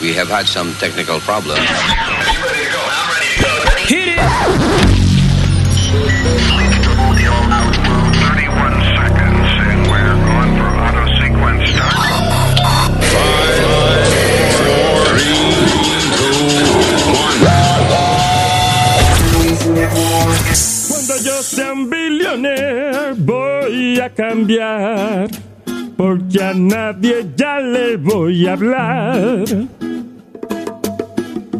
We have had some technical problems. Hit it! Billionaire cambiar, porque a nadie ya le voy a hablar.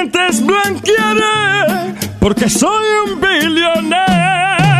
Dientes blanquearé. Porque soy un billonero.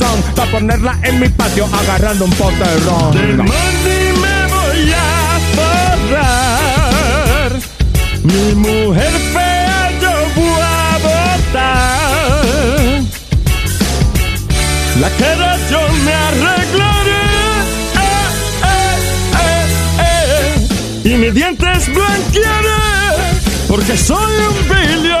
para ponerla en mi patio agarrando un pote de De ron. money me voy a forrar. Mi mujer fea yo voy a botar. La cara yo me arreglaré. Eh, eh, eh. Y mis dientes blanquearé. Porque soy un billonero.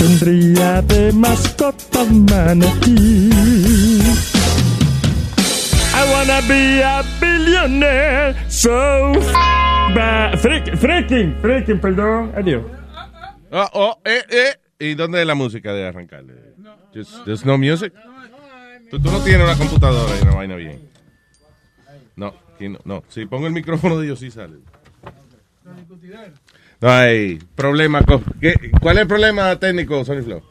Tendría de mascota un manatí. I wanna be a billionaire, so ba- freaking, freaking, perdón, adiós. Oh, oh, eh, eh. ¿Y dónde es la música de arrancar? Just, there's no music. Tú, tú no tienes una computadora y una vaina bien. No, aquí no, no. Si pongo el micrófono de ellos, sí sale. No hay problema. con- ¿Qué? ¿Cuál es el problema técnico, Sony Flow?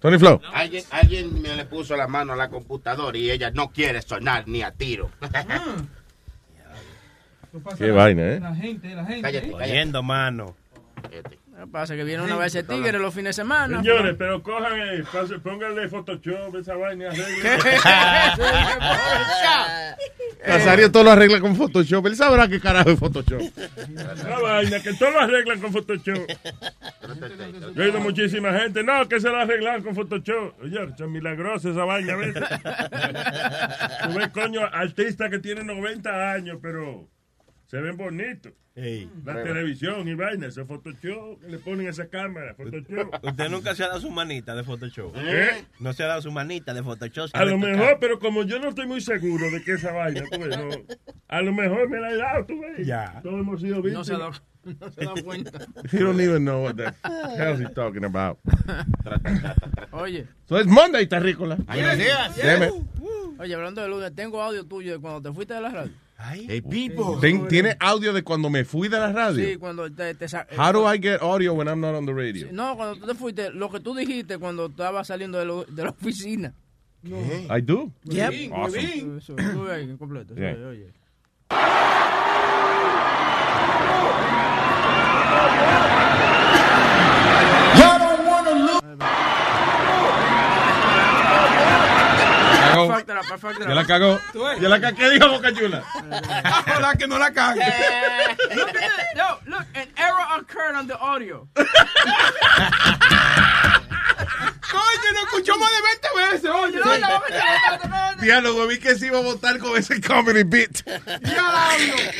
Tony Flow. Alguien, alguien me le puso la mano a la computadora y ella no quiere sonar ni a tiro. Qué vaina, ¿eh? La gente, la gente. Cállate. Oyendo, mano. ¿Qué pasa? Que viene una vez ese tigre los fines de semana. Señores, pero cojan, eh, pase- pónganle Photoshop, esa vaina, arreglen. Nazario todo lo arregla con Photoshop. Él sabrá qué carajo es Photoshop. Esa vaina, que todo lo arreglan con Photoshop. Yo he oído muchísima gente, no, que se lo arreglan con Photoshop. Oye, es milagrosa esa vaina, ¿ves? Tú ves, coño, artistas que tienen 90 años, pero se ven bonitos. La televisión y vaina, ese Photoshop, le ponen esa cámara, Photoshop. Usted nunca se ha dado su manita de Photoshop. ¿Eh? No se ha dado su manita de Photoshop. A lo mejor, pero como yo no estoy muy seguro de que esa vaina, tú ves, no, a lo mejor me la he dado, tú ves. Ya. Todos hemos sido No víctimas. se ha dado, no se ha dado cuenta. You don't even know what the hell he's talking about. Oye, So it's Monday, terrícola. Damn it. oye, hablando de lunes, tengo audio tuyo de cuando te fuiste de la radio. Hey, people. Ten- ¿Tiene audio de cuando me fui de la radio? Sí, cuando te, te sa- How do I get audio when I'm not on the radio? No, cuando tú te fuiste, lo que tú dijiste cuando estabas saliendo de, lo- de la oficina. I do. Yep. Awesome. Eso, completo. Yeah. Oye, oye. Ya la cagó. Ya la cagó. ¿Qué dijo Boca Chula? Ojalá que no la cague. Look at this. Yo, look, an error occurred on the audio. Coño, nos escuchó más de 20 veces, oye. No, no. Diálogo, vi que se iba a votar con ese comedy bit.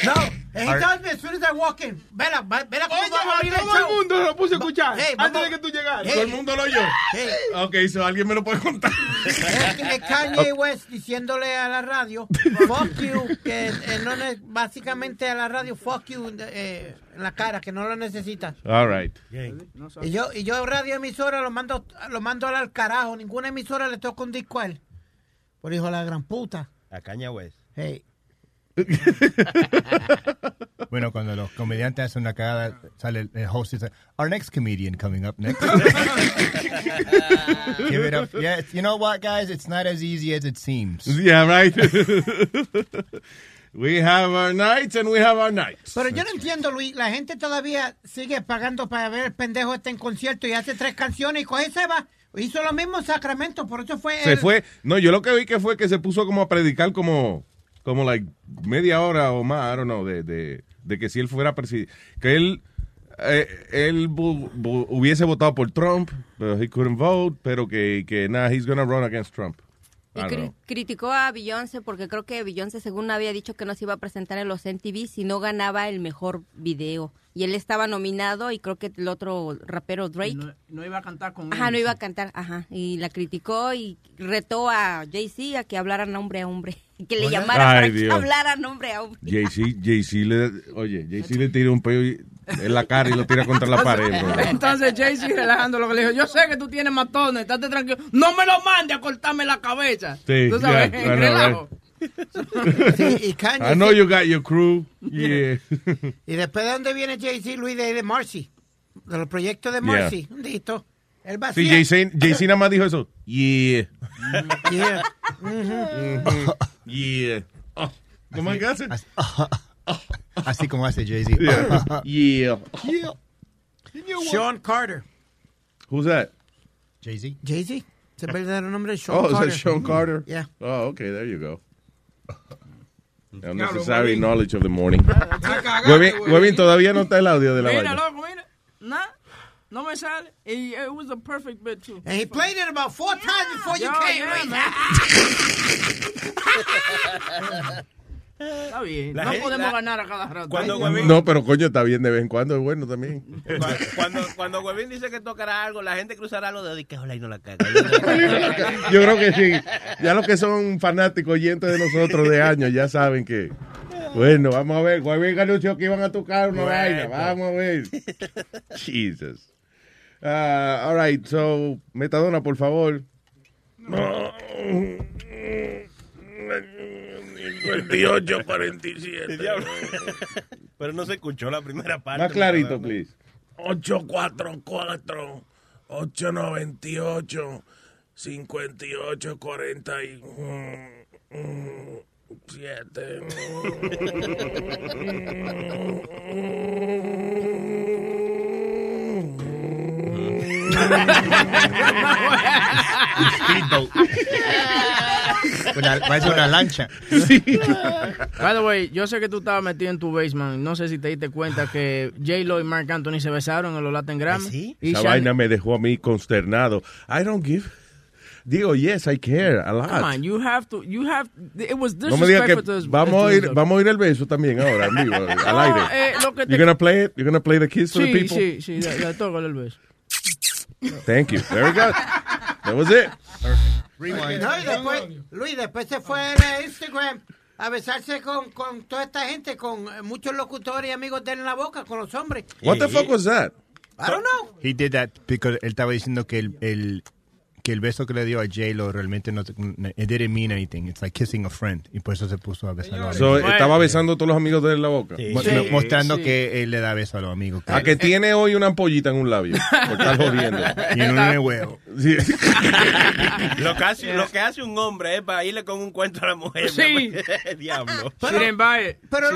No, he tells me as soon as I walk in, vela, vela cómo Oye, va a abrir el todo el show. mundo lo puse a escuchar Hey, antes vamos. de que tú llegaras. Hey. Todo el mundo lo oyó. Hey. Ok, so alguien me lo puede contar. Es, es Kanye West diciéndole a la radio, fuck you, que eh, no básicamente a la radio, fuck you eh, en la cara, que no lo necesita. All right. Y yo, y yo radio emisora lo mando, lo mando al carajo, ninguna emisora le toca un disco a él. Por hijo de la gran puta. A Caña West. Hey. Bueno, cuando los comediantes hacen una cagada, sale el, el host y dice, our next comedian coming up next. Give it up. Yeah, you know what, guys? It's not as easy as it seems. Yeah, right. we have our nights and we have our nights. Pero yo no entiendo, Luis, la gente todavía sigue pagando para ver el pendejo este en concierto y hace tres canciones y coge y se va. Hizo lo mismo en Sacramento, por eso fue... Se el- fue. No, yo lo que vi que fue que se puso como a predicar como, como like media hora o más, I don't know, de, de, de que si él fuera presidente, que él, eh, él hubiese votado por Trump, pero he couldn't vote, pero que, que nada, he's gonna run against Trump. Y cri- criticó a Beyoncé porque creo que Beyoncé según había dicho que no se iba a presentar en los MTV si no ganaba el mejor video. Y él estaba nominado y creo que el otro rapero Drake. No, no iba a cantar con Ajá, él. no iba a cantar, ajá. Y la criticó y retó a Jay-Z a que hablaran hombre a hombre. Y que le llamara Ay, para que Dios. hablaran hombre a hombre. Jay-Z, Jay-Z le, oye, Jay-Z le tira un peo y- en la cara y lo tira contra la pared. bro. Entonces Jay-Z relajando lo que le dijo, yo sé que tú tienes matones, estate tranquilo, no me lo mande a cortarme la cabeza. Sí, Tú sabes, relajo. Sí, y Kanye... I know you got your crew. Yeah. Y después de dónde viene Jay-Z, Luis, de, de Marcy. De los proyectos de Yeah. Marcy. Un dito. Él va Sí. Jay-Z nada más dijo eso. Yeah. Yeah. Yeah. Oh, ¿Cómo es que hace? Así como hace Jay-Z. Yeah. Yeah. Sean Carter. Who's that? Jay-Z. Jay-Z. Es el verdadero nombre de Sean Oh, is Carter. that Sean Carter? Yeah. Oh, okay, there you go. Unnecessary knowledge of the morning. Huevín, Huevín, todavía no está el audio de la Mira, loco, mira. Nah, no me sale. Y it was a perfect bit, too. And he played it about four times before you Yo, came, yeah, Luis. Está bien. La no gente- podemos la- ganar a cada rato. Cuando Ay, Huevín- No, pero coño, está bien de vez en cuando, es bueno también. Cuando, cuando, cuando Huevín dice que tocará algo, la gente cruzará los dedos y que ojalá y no la caga. Yo creo que sí. Ya los que son fanáticos oyentes de nosotros de años ya saben que. Bueno, vamos a ver. Huevín anunció que iban a tocar una Bueno. vaina. Vamos a ver. Jesus. Ah, all right, so, Metadona, por favor. 58, 47. Diablo. Pero no se escuchó la primera parte. Más clarito, ¿verdad? please. 844 898 58 47 Una, parece una lancha. By the way, yo sé que tú estabas metido en tu basement. No sé si te diste cuenta que J-Lo y Mark Anthony se besaron en los Latin Grammy. ¿Sí? Y Esa Shan- vaina me dejó a mí consternado. I don't give. Digo, yes, I care a lot. Come on, you have to, you have, it was no me digas que disrespectful to vamos a ir, vamos a ir el beso también ahora, vivo, al No, aire. eh, lo que te- You're gonna play it? You're gonna play the kiss to the Sí, people? sí, sí, ya, ya tócale el beso. Thank you. There we go. That was it. Rewind. No, y después, Luis, después se fue a Instagram a besarse con, con toda esta gente, con muchos locutores y amigos de él en la boca, con los hombres. What the fuck was that? I don't know. He did that because él estaba diciendo que el, el que el beso que le dio a J-Lo realmente no it didn't mean anything. It's like kissing a friend. Y por eso se puso a besar a los So, amigos. estaba besando a todos los amigos de él en la boca. Mo- Sí, mostrando sí. que él le da beso a los amigos. A que tiene hoy una ampollita en un labio. Por estar jodiendo. y no en el huevo. Sí. Lo que, hace, lo que hace un hombre es para irle con un cuento a la mujer. Sí. Diablo. Pero She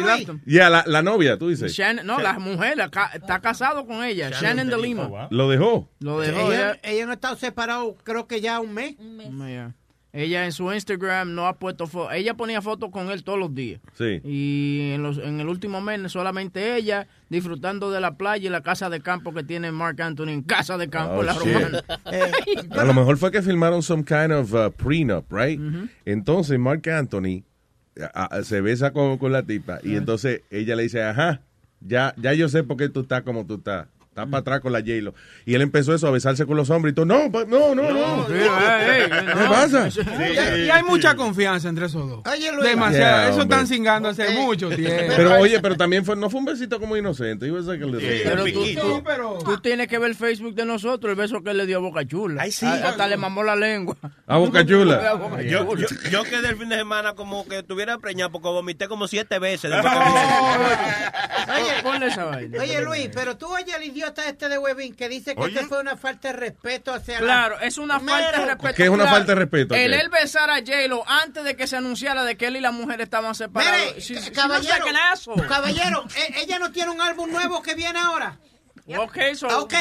Luis-. Ya, la, la novia, tú dices. Shannon, no, la mujer la ca- está casado con ella, Shannon de Lima. Lo dejó. Lo dejó Ella, ella. ella no ha estado separado, creo que ya un mes. Yeah. ella en su Instagram no ha puesto fotos. Ella ponía fotos con él todos los días. Sí. Y en, los, en el último mes solamente ella disfrutando de la playa y la casa de campo que tiene Mark Anthony en casa de campo, Oh, la shit. romana. A lo mejor fue que filmaron some kind of uh, prenup, right? Entonces Mark Anthony a- a- se besa con, con la tipa y entonces ella le dice, ajá, ya, ya yo sé por qué tú estás como tú estás. Estás para atrás con la J-Lo. Y él empezó eso, a besarse con los hombres y todo. No, pa- no, no, no. eh, ¿Qué pasa? Y, y hay mucha confianza entre esos dos. Demasiado. Yeah, Eso están cingando hace mucho tiempo. Pero oye, pero también fue, no fue un besito como inocente. It was like a little- Pero tú, Sí, tú- pero- tú tienes que ver el Facebook de nosotros, el beso que él le dio a Boca Chula. Ay, sí. A- Hasta le mamó la lengua. A Boca Chula. A Boca Yo, Chula. yo, yo quedé el fin de semana como que estuviera preñado porque vomité como siete veces. después que Oye, ponle esa vaina. Oye, Luis, pero tú oye al idiota este de Webin que dice que Oye. este fue una falta de respeto hacia la- Claro, es una falta de Mero. respeto. ¿Qué es una Claro, falta de respeto? El él besar a J-Lo antes de que se anunciara de que él y la mujer estaban separados. She looks caballero, an asshole. caballero, e- ella no tiene un álbum nuevo que viene ahora. Ok, so- Ok,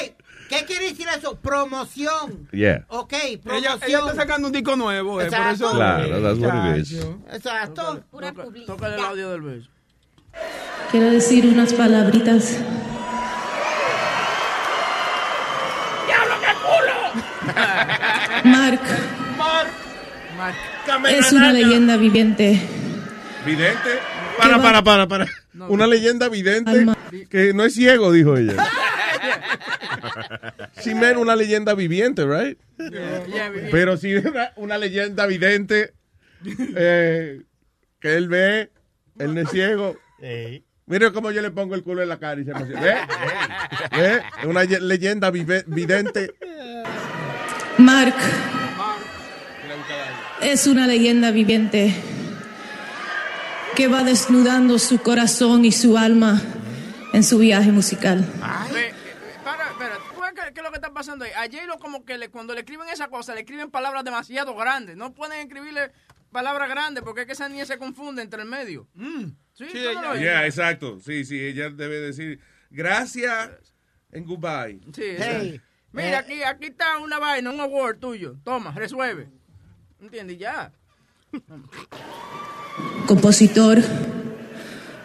¿qué quiere decir eso? Promoción. Yeah. Ok, Ella, promoción. ella está sacando un disco nuevo, eh, por Exacto. eso. Claro, that's what it is. Exacto. Pura publicidad. Tócale el audio del beso. Quiero decir unas palabritas. Mark es una leyenda viviente. ¿Vidente? Para, para, para, para. Una leyenda vidente Alma. que no es ciego, dijo ella. Sí, men, una leyenda viviente, right? Yeah, yeah. Pero sí, una, una leyenda vidente eh, que él ve, él no es ciego. Mire cómo yo le pongo el culo en la cara y se emociona. ¿Ve? ¿Ve? Una ye- leyenda vive- vidente. Mark es una leyenda viviente que va desnudando su corazón y su alma en su viaje musical. Ve, eh, Para, espera, ¿tú ves ¿qué, qué es lo que está pasando ahí? A J-Lo como que le, cuando le escriben esa cosa, le escriben palabras demasiado grandes. No pueden escribirle palabras grandes porque es que esa niña se confunde entre el medio. Sí, ¿tú no lo oyes? Yeah, exacto. Sí, sí, ella debe decir gracias en goodbye. Sí, Hey, Mira, aquí, aquí está una vaina, un award tuyo. Toma, resuelve. ¿Entiendes? Ya. compositor,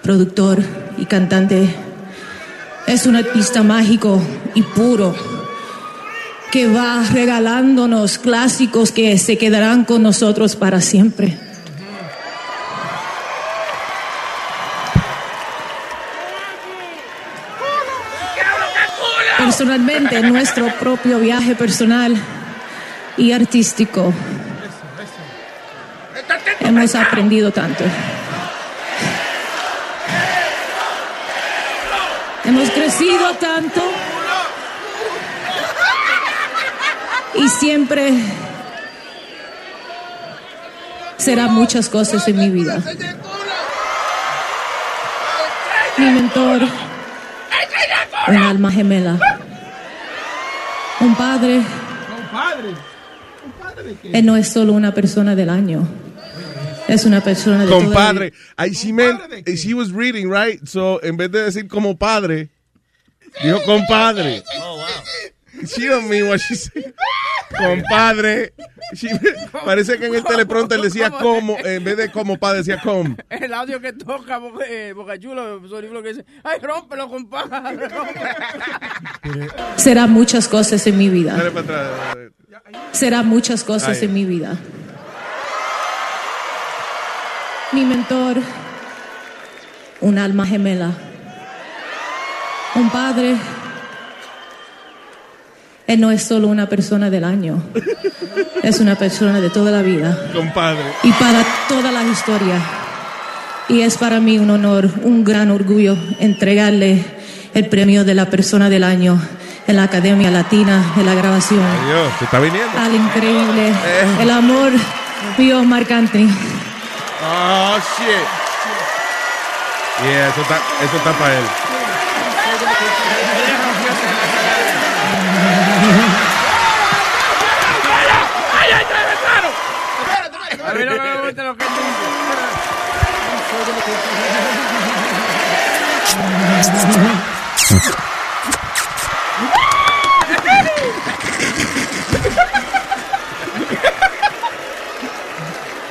productor y cantante. Es un artista mágico y puro que va regalándonos clásicos que se quedarán con nosotros para siempre. Personalmente, nuestro propio viaje personal y artístico, hemos aprendido tanto. Hemos crecido tanto y siempre será muchas cosas en mi vida. Mi mentor, un alma gemela, un padre. Compadre. Compadre, ¿qué? Él no es solo una persona del año, es una persona de toda la Compadre. I, she meant, ¿Compadre de qué? she was reading, right? So, en vez de decir como padre, dijo compadre. Oh, wow. She don't mean what she said. Compadre. Parece que en el teleprompter decía como, en vez de como padre decía com. El audio que toca Boca, eh, Boca Chula, Sony Flow, que dice, ay, rómpelo, compadre, rómpelo". Será muchas cosas en mi vida. Dale para atrás. Será muchas cosas Ay. en mi vida. Mi mentor, un alma gemela, un padre. Él no es solo una persona del año, es una persona de toda la vida Compadre. y para toda la historia. Y es para mí un honor, un gran orgullo entregarle el premio de la persona del año en la Academia Latina de la Grabación Dios, se está viniendo. al increíble, el amor mío, Marc Anthony. Oh, shit. Yeah, eso está, eso está para él. A mí no me gusta lo que él dice.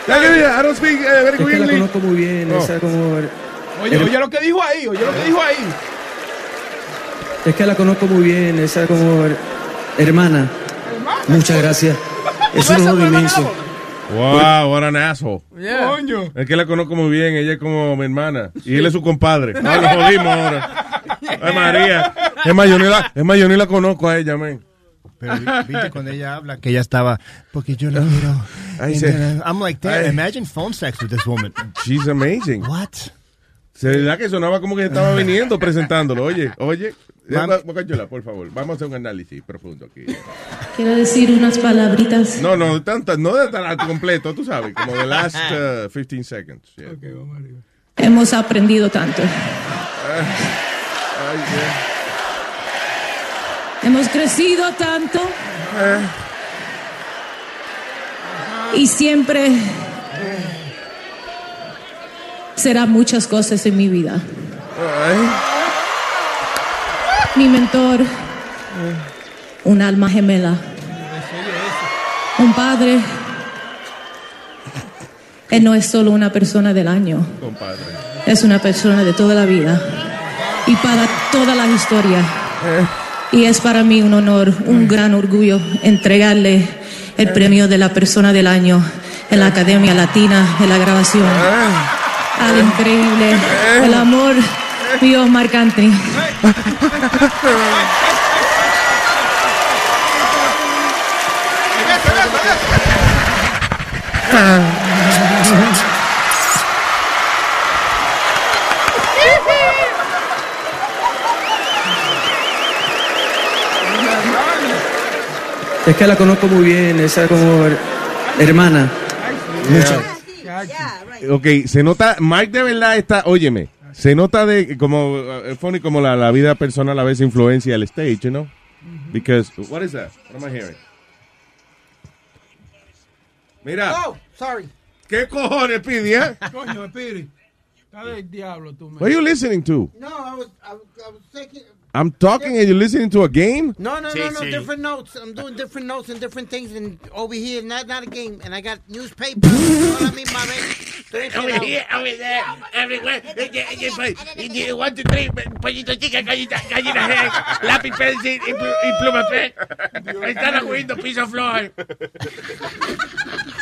Ya que mira, I don't speak eh, very Es que la conozco muy bien, Oh. esa como... Oye, oye lo que dijo ahí, oye lo que dijo ahí. Es que la conozco muy bien, esa como... Hermana, muchas gracias. Es un honor inmenso. Wow, what an asshole. Coño. Es que la conozco muy bien, ella es como mi hermana. Y él es su compadre. Ah, lo jodimos ahora. Ay, María. Es más, yo ni la, es más, yo ni la conozco a ella, man. Pero vi- viste cuando ella habla que ella estaba, porque yo la miro. And then I'm like, damn, Ay. imagine phone sex with this woman. She's amazing. What? Se que sonaba como que estaba viniendo presentándolo. Oye, oye. Bocachula, por favor, vamos a hacer un análisis profundo aquí. Quiero decir unas palabritas. No, no, tantas, no de tan completo, tú sabes, como the last uh, 15 seconds. yeah. Hemos aprendido tanto. Ay, yeah. Hemos crecido tanto. Y siempre será muchas cosas en mi vida. Ay. Mi mentor, un alma gemela, un padre. Él no es solo una persona del año, es una persona de toda la vida y para toda la historia. Y es para mí un honor, un gran orgullo entregarle el premio de la persona del año en la Academia Latina de la Grabación. Al increíble, el amor mío, Marc Anthony. Es que la conozco muy bien, esa como... Hermana, muchas Ok, se nota, Mike de verdad está, óyeme, se nota de como, uh, funny como la, la vida personal a veces influencia el stage, you know? Because, what is that? What am I hearing? Mira, Oh, sorry. ¿qué cojones pidi, eh? Coño, Spiri. Está del diablo tú, man. What are you listening to? No, I was, I was, I was taking. I'm talking and you're listening to a game? No, no, Sí, no, no, sí. different notes. I'm doing different notes and different things, and over here, not not a game, and I got newspaper. Enredado. here, over there, everywhere. One, two, three, pollito chica, gallina, gallina head, lápiz, pencil y, plu- y pluma pe. Están cogiendo piso flor.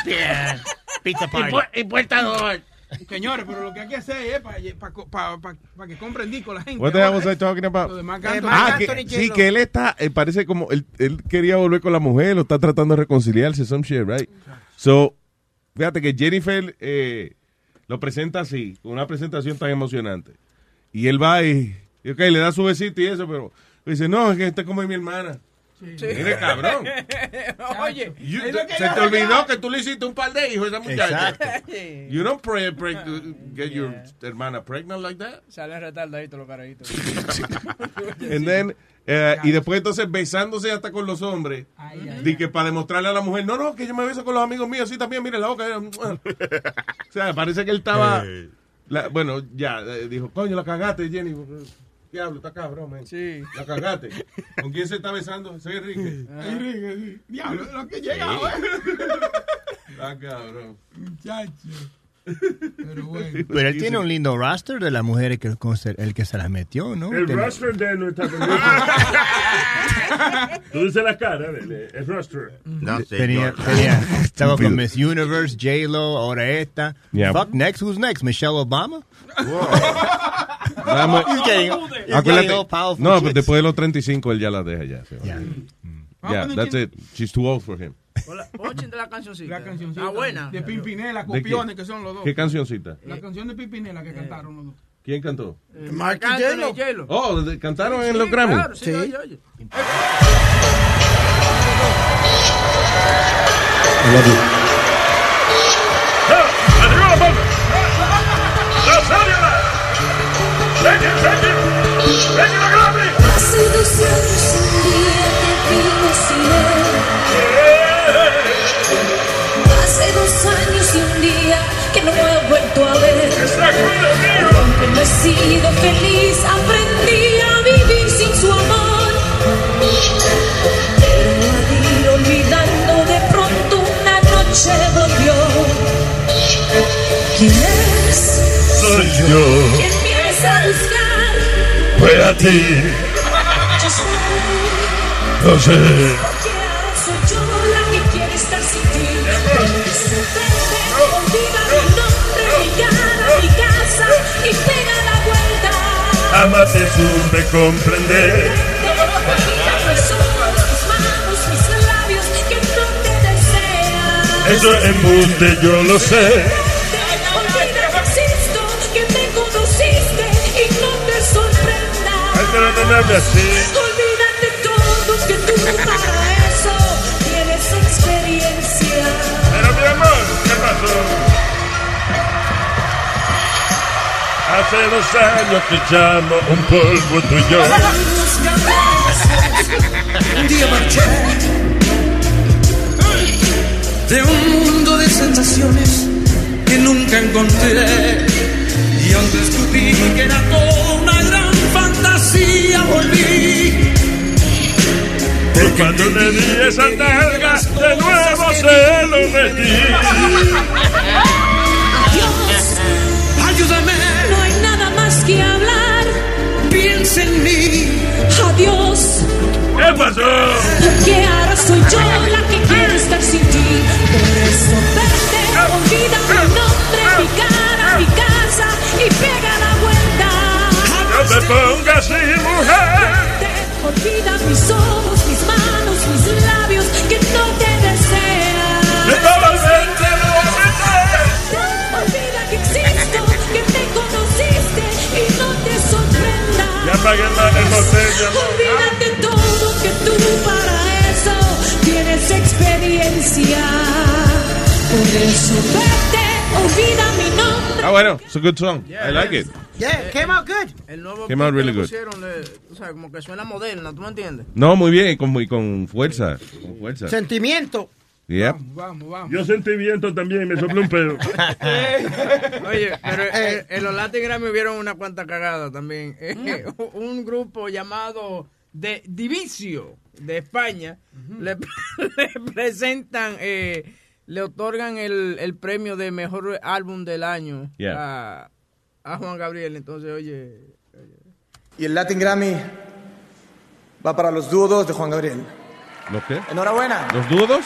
Yeah. Pizza party. Dos. Señores, pero lo que hay que hacer es para que compren disco la gente. What the hell was I talking Lo about? de Marc Anthony. Ah, Anthony que, sí, J-Lo. que él está, eh, parece como, él, él quería volver con la mujer, lo está tratando de reconciliarse, some shit, right? So, fíjate que Jennifer eh, lo presenta así, con una presentación tan emocionante. Y él va y, y, ok, le da su besito y eso, pero dice, no, es que esta es como mi hermana. Mire, cabrón. Oye, You- se te olvidó que tú le hiciste un par de hijos a esa muchacha. Exacto. You don't pray, pray, get your hermana pregnant like that. Salen retardaditos los carajitos. And then, eh, y después entonces besándose hasta con los hombres. Di que para demostrarle a la mujer, no, no, que yo me beso con los amigos míos, sí, también, mire la boca. o sea, parece que él estaba, la- bueno, ya, eh, dijo, coño, la cagaste, Jenny. Diablo, está cabrón, man. Sí. La cagaste. ¿Con quién se está besando? Soy Enrique. Enrique, sí. Diablo, lo que llega, Está cabrón. Muchacho. Pero bueno. Pero él tiene un lindo roster de las mujeres que el que se las metió, ¿no? El Tiene- roster de nuestra Tú dices la cara, el, el roster. No, Tenía, tenía- estaba con Miss Universe, J-Lo, ahora esta. Yeah. Fuck, next, who's next? Michelle Obama? Vamos. He's getting, he's Acuérdate- getting all powerful no, pero después de los 35 él ya la deja ya. se va. Yeah. Yeah, that's it. She's too old for him. Ochen de la cancioncita. La cancioncita. Ah, buena. De Pimpinela, ¿De copiones que son los dos. ¿Qué cancioncita? La canción de Pimpinela que cantaron los dos. ¿Quién cantó? Anthony J-Lo. J-Lo. Oh, de- cantaron en Sí, los Grammy. Claro, sí, Sí. oye, oye. Hace dos años y un día que no he vuelto a ver. Aunque no he sido feliz, aprendí a vivir sin su amor. Pero al ir olvidando de pronto una noche volvió. yo. ¿Quién vienes a buscar? Fue a ti, Yo sé. no sé. Porque ahora soy yo la que quiere estar sin ti. Sorprende, olvida mi nombre, mi cara, mi casa y pega la vuelta. Jamás te supe comprender. Te. Eso es embuste, yo lo sé. Que me conociste y no te sorprendas. Ay, pero no me así. Hace dos años que echamos un polvo tú y yo. Un día marché de un mundo de sensaciones que nunca encontré. Y aunque descubrí que era toda una gran fantasía, volví. Por cuando le di esa nalga, de nuevo se lo metí. Dios, Ayúdame, no hay nada más que hablar. piensa en mí. Adiós, ¿Qué pasó? porque ahora soy yo la que quiere estar sin ti. Por eso vete, olvida mi nombre, mi cara, mi casa y pega la vuelta. No te pongas así, mujer. Olvida mis ojos, Olvídate todo que tú para eso tienes experiencia. Por eso vete, olvida mi nombre. Ah, bueno, it's a good song. I like it. Yeah, came out good. El nuevo Came out really good. pusieron, le- o sea, como que suena moderna, ¿tú me entiendes? No, muy bien, y con, y con fuerza. Con fuerza. Sentimiento. Yep. Vamos, vamos. Yo sentí viento también, me sopló un pedo. Oye, pero eh, en los Latin Grammy hubieron una cuanta cagada también. Eh, un grupo llamado de Divicio de España le, le presentan, eh, le otorgan el, el premio de mejor álbum del año Yeah. a, a Juan Gabriel. Entonces, oye, Y el Latin Grammy va para los dúos de Juan Gabriel. ¿Los qué? Enhorabuena. ¿Los dudos?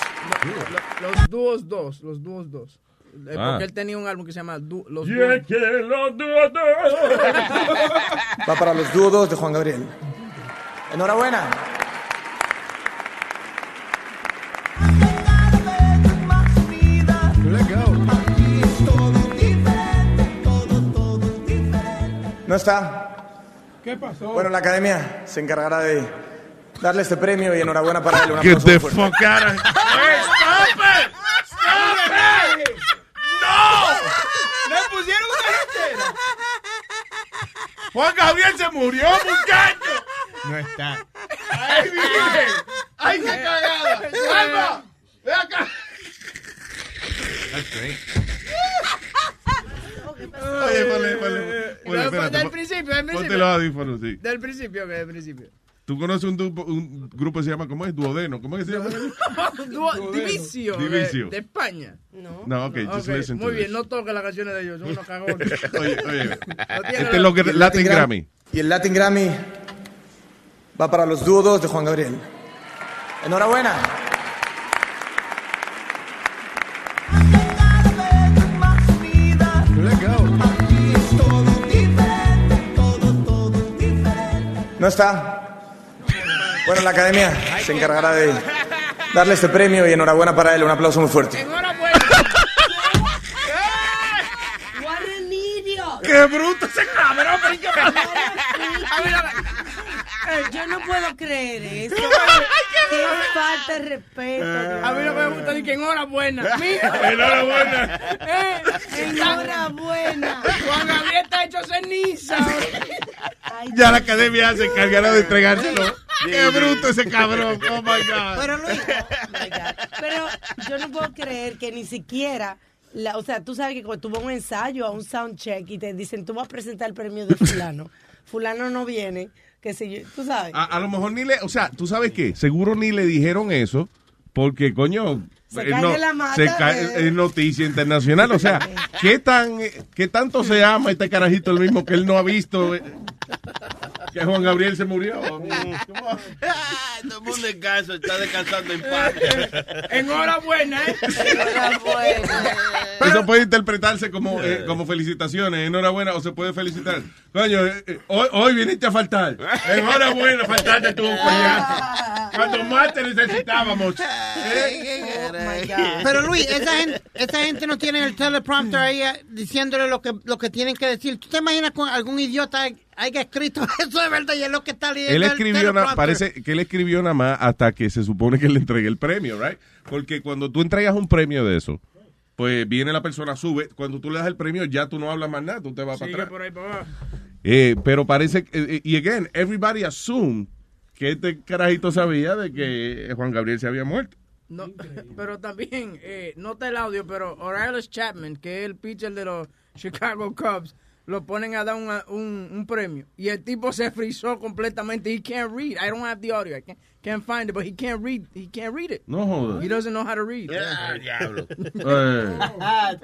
lo- los dúos dos, los dúos dos. Eh, Ah. Porque él tenía un álbum que se llama Du- Los Dúos. dúos. Va para los dúos de Juan Gabriel. Enhorabuena. ¿No está? ¿Qué pasó? Bueno, la academia se encargará de darle este premio y enhorabuena para él. Un Get the muy fuerte. fuck out of ¡Stop it! ¡Stop it! ¡No! ¡Le pusieron una! Juan Gabriel se murió, muchacho. No está. ¡Ay, virgen! ¡Ay, qué cagada! ¡Alma! ¡Ve acá! That's great. Oye, ponle, ponle. No, espérate, del pon- principio, del principio. Ponte los audífonos, sí. Del principio, que del principio. ¿Tú conoces un, grupo- un grupo que se llama, ¿cómo es? Duodeno. ¿Cómo es que se llama? Dúo- Divicio, de- Divicio. De, España. No. No, ok, just Ok, listen to Muy bien, this. no toques las canciones de ellos, son unos cagones. Oye, oye. No Este es lo que Latin Gram- Grammy. Y el Latin Grammy va para los dúos de Juan Gabriel. Enhorabuena. ¿No está? Bueno, la academia se encargará de darle este premio y enhorabuena para él. Un aplauso muy fuerte. Idiot. ¡Qué bruto ese cabrón! pero ¿qué me- Yo no puedo creer eso. Qué falta de respeto. A mí que me gusta es que enhorabuena. Mira. Enhorabuena. Eh, Enhorabuena. Juan Gabriel está hecho ceniza. Ya la academia se encargará de entregárselo. ¡Qué bruto ese cabrón! ¡Oh, my God! Pero, Luis, oh my God. Pero yo no puedo creer que ni siquiera, la, o sea, tú sabes que cuando tú vas a un ensayo, a un sound check y te dicen, tú vas a presentar el premio de fulano, fulano no viene, que sé yo, tú sabes. A, a lo mejor ni le, o sea, ¿tú sabes qué? Seguro ni le dijeron eso, porque, coño, Se eh, cae no, la mata, se cae- eh. es noticia internacional. O sea, ¿qué, tan, ¿qué tanto se ama este carajito el mismo que él no ha visto? Que Juan Gabriel se murió. Todo el mundo en casa está descansando en paz. Enhorabuena, ¿eh? Eso puede interpretarse como, eh, como felicitaciones, enhorabuena, o se puede felicitar. Coño, eh, eh, hoy, hoy viniste a faltar. Enhorabuena, faltaste tú, coñazo. Cuando más te necesitábamos. Pero Luis, esa gente, esa gente no tiene el teleprompter ahí diciéndole lo que, lo que tienen que decir. ¿Tú te imaginas con algún idiota haya escrito eso de verdad y es lo que está leyendo Él el escribió, na- parece que él escribió nada más hasta que se supone que le entregue el premio, right? Porque cuando tú entregas un premio de eso, pues viene la persona, sube, cuando tú le das el premio ya tú no hablas más nada, tú te vas para atrás. por ahí para. Eh, pero parece, que- eh, y again, everybody assumed que este carajito sabía de que Juan Gabriel se había muerto. No, pero también, eh, no está el audio, pero O'Reilly Chapman, que es el pitcher de los Chicago Cubs, lo ponen a dar una- un, un premio. Y el tipo se frizó completamente. He can't read. I don't have the audio. I can't, can't find it, but he can't read. He can't read it. No jodas. He doesn't know how to read. diablo. Eh,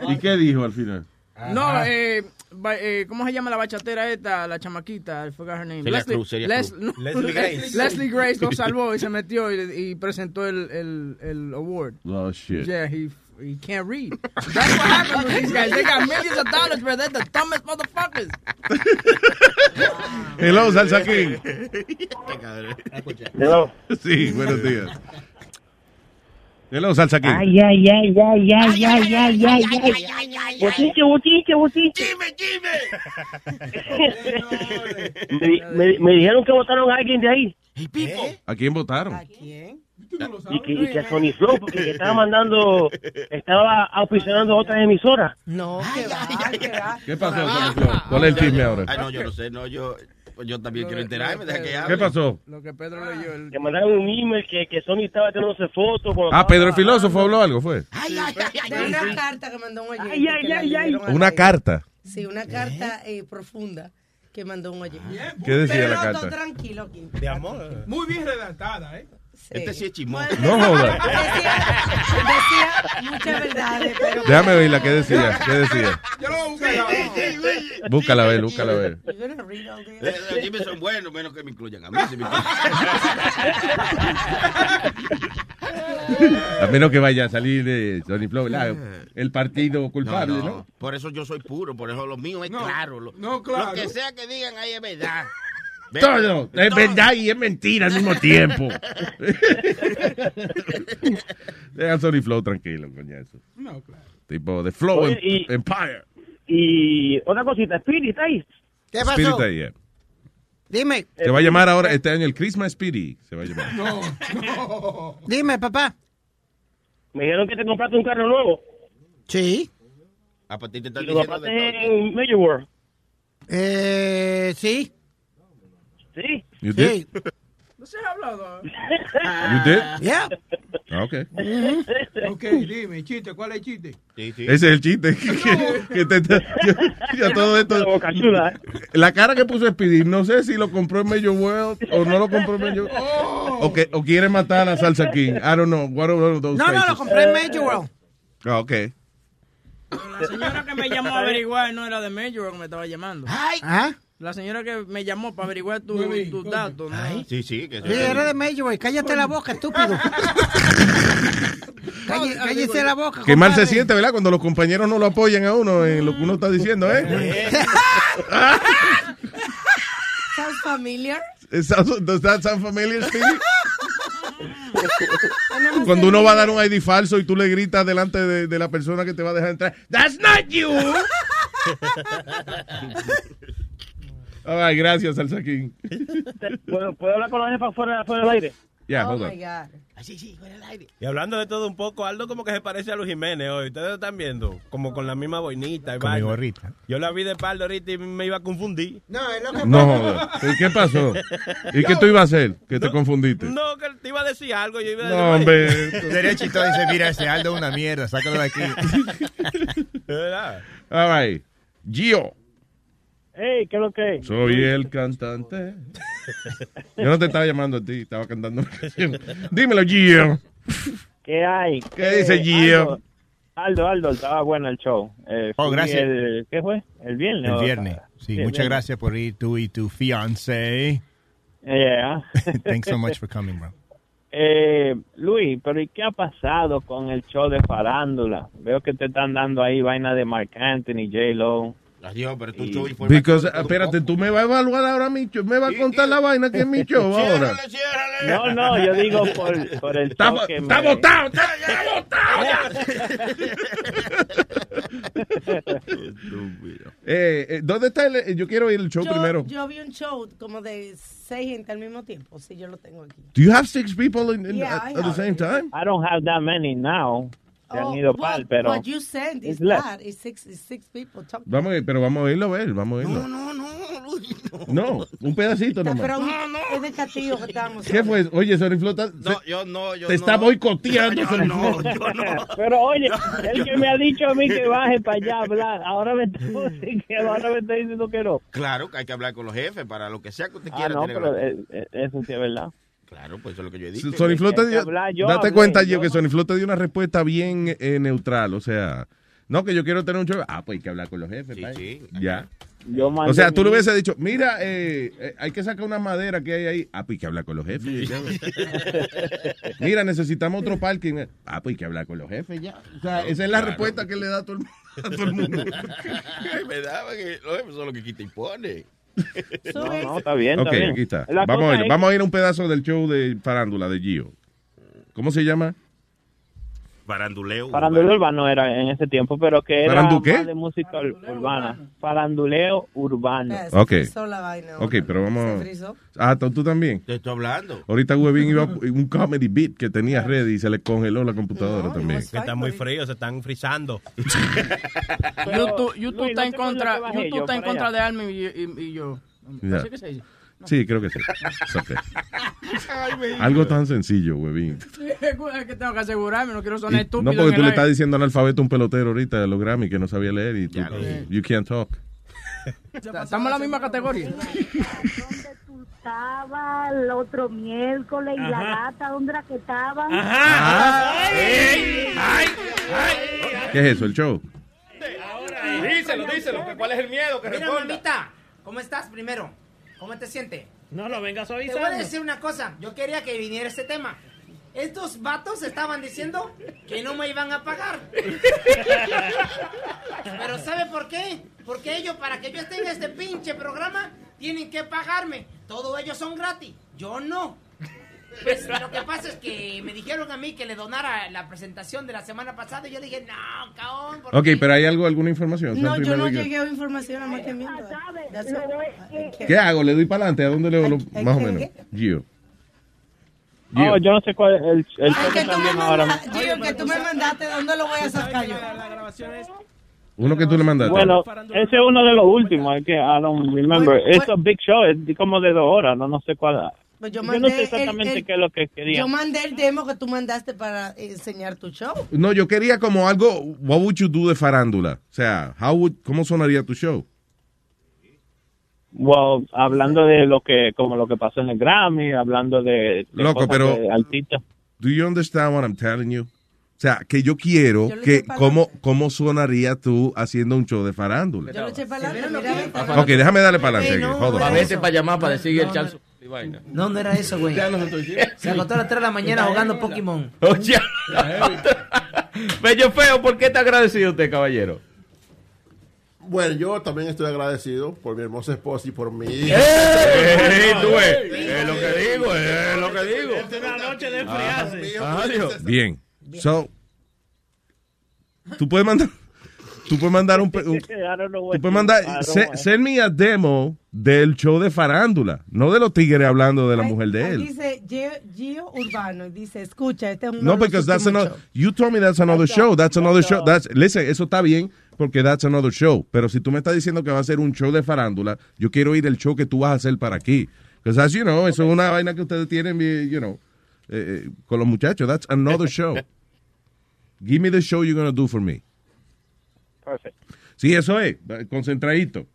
¿Y qué dijo al final? No, eh, ba- eh, ¿cómo se llama la bachatera esta? La chamaquita, I forgot her name. Celia Cruz, Les- Cruz. no, Leslie Grace. Leslie Grace lo salvó y se metió y, y presentó el, el, el award. Oh, shit. Yeah, he he can't read. That's what happens with these guys. They got millions of dollars, but they're the dumbest motherfuckers. Hello, Salsa King. Hello. Sí, buenos días. Hello, Salsa King. Ay, ay, ay, ay, ay, ay, ay, ay, ay. Botiche, botiche, botiche. me, me, me dijeron que votaron a alguien de ahí. ¿A quién votaron? Y que, y que a Sony Flow, porque que estaba mandando, estaba auspiciando otras emisoras. No, que va, que va. ¿Qué pasó, Sony Flow? ¿Cuál es el chisme ahora? Ay, no, yo no sé, no, yo, pues yo también quiero enterarme, deja que hable. ¿Qué pasó? Lo que Pedro leyó. El... Que mandaron un email que, que Sony estaba tirándose fotos. Ah, estaba Pedro el filósofo habló algo, ¿fue? De una carta que mandó un oyente. Ay, ay, ay, ay. Una carta. Sí, una carta eh, profunda que mandó un oyente. ¿Qué decía Pero la no, carta? todo tranquilo aquí. De amor. Muy bien redactada, ¿eh? Este sí es chismoso. No joda. Decía muchas verdades, pero... Déjame verla, ¿qué decía? ¿Qué decía? Yo lo voy a buscar. Búscala a ver, búscala a ver. Eh, Los chismes son buenos, menos que me incluyan a mí. si me A menos que vaya a salir de Sony Flow, el partido culpable, ¿no? No, no, Por eso yo soy puro, por eso lo mío es claro. Lo, no, claro. Lo que sea que digan ahí es verdad. Todo es verdad y es mentira al mismo tiempo. Deja Sony Flow tranquilo, coñazo. No, claro. Tipo, The Flow Oye, Em- y- Empire. Y otra cosita, Spirit, ¿está ahí? ¿Qué pasó? Spirit ahí, yeah. Dime, Se va a llamar ahora este año el Christmas Spirit. Se va a llamar. No, no. dime, papá. Me dijeron que te compraste un carro nuevo. Sí. A partir de lo de compraste todo. en Major World. Eh, sí. Sí. You did? Sí. No se ha hablado. You did? Yeah. Ah, ok. Ok, dime, chiste, ¿cuál es el chiste? Sí, sí. Ese es el chiste. que, que te, te- yo- todo esto. La ¿eh? La cara que puso Speedy, no sé si lo compró en Major World o no lo compró en Major Oh. o, que, o quiere matar a Salsa King. I don't know. What are those No, no, faces? lo compré en Major World. Ah, ok. La señora que me llamó a averiguar no era de Major que me estaba llamando. ¿Ah? La señora que me llamó para averiguar tu- tus coño. datos. ¿no? Sí, sí. Que Sí, era de World. Cállate la boca, estúpido. Calle- cállese la boca. Qué mal se siente, ¿verdad? Cuando los compañeros no lo apoyan a uno en lo que uno está diciendo, ¿eh? Sounds familiar. Does that sound familiar? Cuando uno va a dar un ID falso y tú le gritas delante de, de la persona que te va a dejar entrar, That's not you. Ay, gracias, Salsa King. ¿Puedo, ¿Puedo hablar con la jefa fuera, fuera del aire? Ya, oh hold on. my God. Y hablando de todo un poco, Aldo como que se parece a Luis Jiménez hoy. Ustedes lo están viendo, como con la misma boinita y Con mi gorrita. Yo la vi de pardo ahorita y me iba a confundir. No, es lo que No. ¿Y qué pasó? ¿Y qué tú ibas a hacer? Que te confundiste. No, que te iba a decir algo. Yo iba a decir, No, hombre. Sería chistoso dice, mira, ese Aldo es una mierda, sácalo de aquí. ¿Verdad? All right. Gio, Hey, ¿qué es lo que es? soy el cantante. Yo no te estaba llamando a ti, estaba cantando una canción. Dímelo, Gio. ¿Qué hay? ¿Qué dice Gio? Aldo, Aldo, Aldo, estaba bueno el show. Eh, Oh, gracias. el- ¿Qué fue? ¿El viernes? El viernes. Sí, el muchas viernes. gracias por ir tú y tu fiancé. Yeah. Thanks so much for coming, bro. Eh, Luis, pero ¿y qué ha pasado con el show de farándula? Veo que te están dando ahí vaina de Mark Anthony, J-Lo. Adiós, pero tu Y- show fue Because, espérate, tú me vas a evaluar ahora mi show, me vas a contar la vaina que es mi show ahora. No, no, yo digo por, por el Está, show que está me- botado, está, botado. Eh, eh, ¿Dónde está el, eh, yo quiero ir el show yo, primero. yo vi un show como de seis gente al mismo tiempo. Sí, yo lo tengo aquí. Do you have six people in, in- Yeah, at, the same time? I don't have that many now. Se han Oh, ido what- pal, pero... What you send is that. It's six, it's six people. Talk- Vamos a ir, pero vamos a irlo a ver, vamos a irlo. No, no, Luis, no. No, un pedacito Pero nomás. un- es de Castillo que estamos. ¿Qué fue? Oye, Sony Flota, No, yo no, yo te no. está boicoteando. Yo no, yo no. Pero oye, el que me ha dicho a mí que baje para allá a hablar, ahora me está, que ahora me está diciendo que no. Claro que hay que hablar con los jefes para lo que sea que usted Ah, quiera. no, tiene que pero eh, eh, eso sí es verdad. Claro, pues eso es lo que yo he dicho. Sony Flow te dio, yo date hablé, cuenta, yo yo que no- Sony Flow te dio una respuesta bien eh, neutral, o sea, no que yo quiero tener un show, ah, pues hay que hablar con los jefes, Sí, sí. ya. Yo O sea, tú mi- le hubieses dicho, mira, eh, eh, hay que sacar una madera que hay ahí, ah, pues hay que hablar con los jefes. ya. mira, necesitamos otro parking, ah, pues hay que hablar con los jefes, ya. O sea, esa es la Claro. respuesta que le da a todo el, a todo el mundo. Es verdad, porque los jefes son los que quita y pone. No, no, está bien, está ok, bien. aquí está. La Vamos a, ir, es- vamos a ir a un pedazo del show de farándula de Gio. ¿Cómo se llama? Faranduleo. Faranduleo urbano era en ese tiempo, pero que era ¿Farandu qué? más de música ur- urbana. Faranduleo urbano. Se Ok. la vaina. Ok, pero vamos. Ah, ¿tú tú también. Te estoy hablando. Ahorita Webin iba un comedy beat que tenía ready y se le congeló la computadora también. Que están muy fríos, se están frizando. YouTube, YouTube Luis, está ¿no en contra, YouTube yo está en contra allá? de Almi y, y- y yo. Ya. ¿Así que se dice? Sí, creo que sí. Algo tan sencillo, Webin. Es que tengo que asegurarme, no quiero sonar Y- estúpido. No, porque tú le estás diciendo analfabeto a un pelotero ahorita de los Grammy que no sabía leer y tú, you can't talk. Estamos en la misma categoría. Estaba el otro miércoles y la gata, ¿dónde era que estaban? ¿Qué es eso, el show? Díselo, díselo. que ¿Cuál es el miedo? Que Mira, mamita, ¿cómo estás primero? ¿Cómo te sientes? No lo vengas Te voy a decir una cosa. Yo quería que viniera este tema. Estos vatos estaban diciendo que no me iban a pagar. Pero ¿sabe por qué? Porque ellos, para que yo esté en este pinche programa, tienen que pagarme. Todos ellos son gratis. Yo no. Pues lo que pasa es que me dijeron a mí que le donara la presentación de la semana pasada y yo dije, no, cabrón. ¿por Ok, qué?" pero hay algo, alguna información. No, yo no llegué a información a más que miento. ¿Qué hago? ¿Le doy para adelante? ¿A dónde le lo, Ay, más o ¿qué, menos? Gio. Oh, yo no sé cuál es el, el show que tú me ahora. mandaste, Gio, que tú me mandaste, ¿dónde lo voy a sacar yo? Uno que tú le mandaste. Bueno, ese es uno de los últimos, es que I don't remember. Es un big show, es como de dos horas, no, no sé cuál. Pues yo Yo mandé no sé el- exactamente el- qué es lo que quería. Yo mandé el demo que tú mandaste para enseñar tu show. No, yo quería como algo, what would you do de farándula? O sea, how would, ¿cómo sonaría tu show? Well, hablando de lo que, como lo que pasó en el Grammy, hablando de, de Loco, cosas pero- de artistas. Do you understand what I'm telling you? O sea, que yo quiero que, ¿cómo, ¿cómo sonaría tú haciendo un show de farándula? Yo lo eché para adelante, mira, Ok, déjame darle para adelante. A veces para llamar, para decir el No. No, no era eso, güey. Se acostó a las 3 de la mañana jugando Pokémon. Oye, Bello feo, ¿por qué está agradecido usted, caballero? Bueno, yo también estoy agradecido por mi hermosa esposa y por mi ¡Ey! hija. tú ves, es lo que digo, es lo que digo. Es una noche de enfriarse. Adiós. Bien. So, tú puedes mandar, tú puedes mandar un, un- I don't know what tú puedes mandar, I se- send me a demo del show de farándula, no de los tigres hablando de la mujer de él. Dice Gio, Gio Urbano y dice, escucha, este es un No, because that's another. You told me that's another show. That's another show. That's listen. Eso está bien porque that's another show. Pero si tú me estás diciendo que va a ser un show de farándula, yo quiero ir el show que tú vas a hacer para aquí. Because as you know, eso es una vaina que ustedes tienen, you know, eh, eh, con los muchachos. That's another show. Give me the show you're gonna do for me. Perfect. Sí, eso es. concentradito.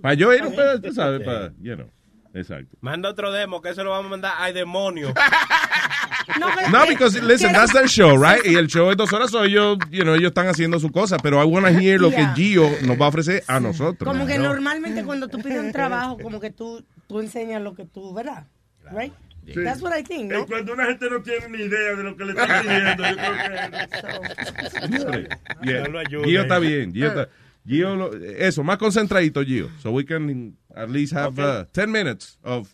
Para yo ir un pedazo, tú sabes, para, you know. Exacto. Manda otro demo, que eso lo vamos a mandar al demonio. No, because listen, that's their show, right? Y el show es dos horas, so ellos, you know, ellos están haciendo su cosa, pero I want to hear lo que. Gio nos va a ofrecer a nosotros. Como que ¿no? normalmente cuando tú pides un trabajo, como que tú, tú enseñas lo que tú, ¿verdad? Right? Sí. That's what I think, Y ¿no? cuando una gente no tiene ni idea de lo que le están pidiendo, yo creo que... Yeah. No lo ayuda Gio está bien. Gio, está- Gio lo- eso, más concentradito, Gio. So we can at least have uh, 10 minutes of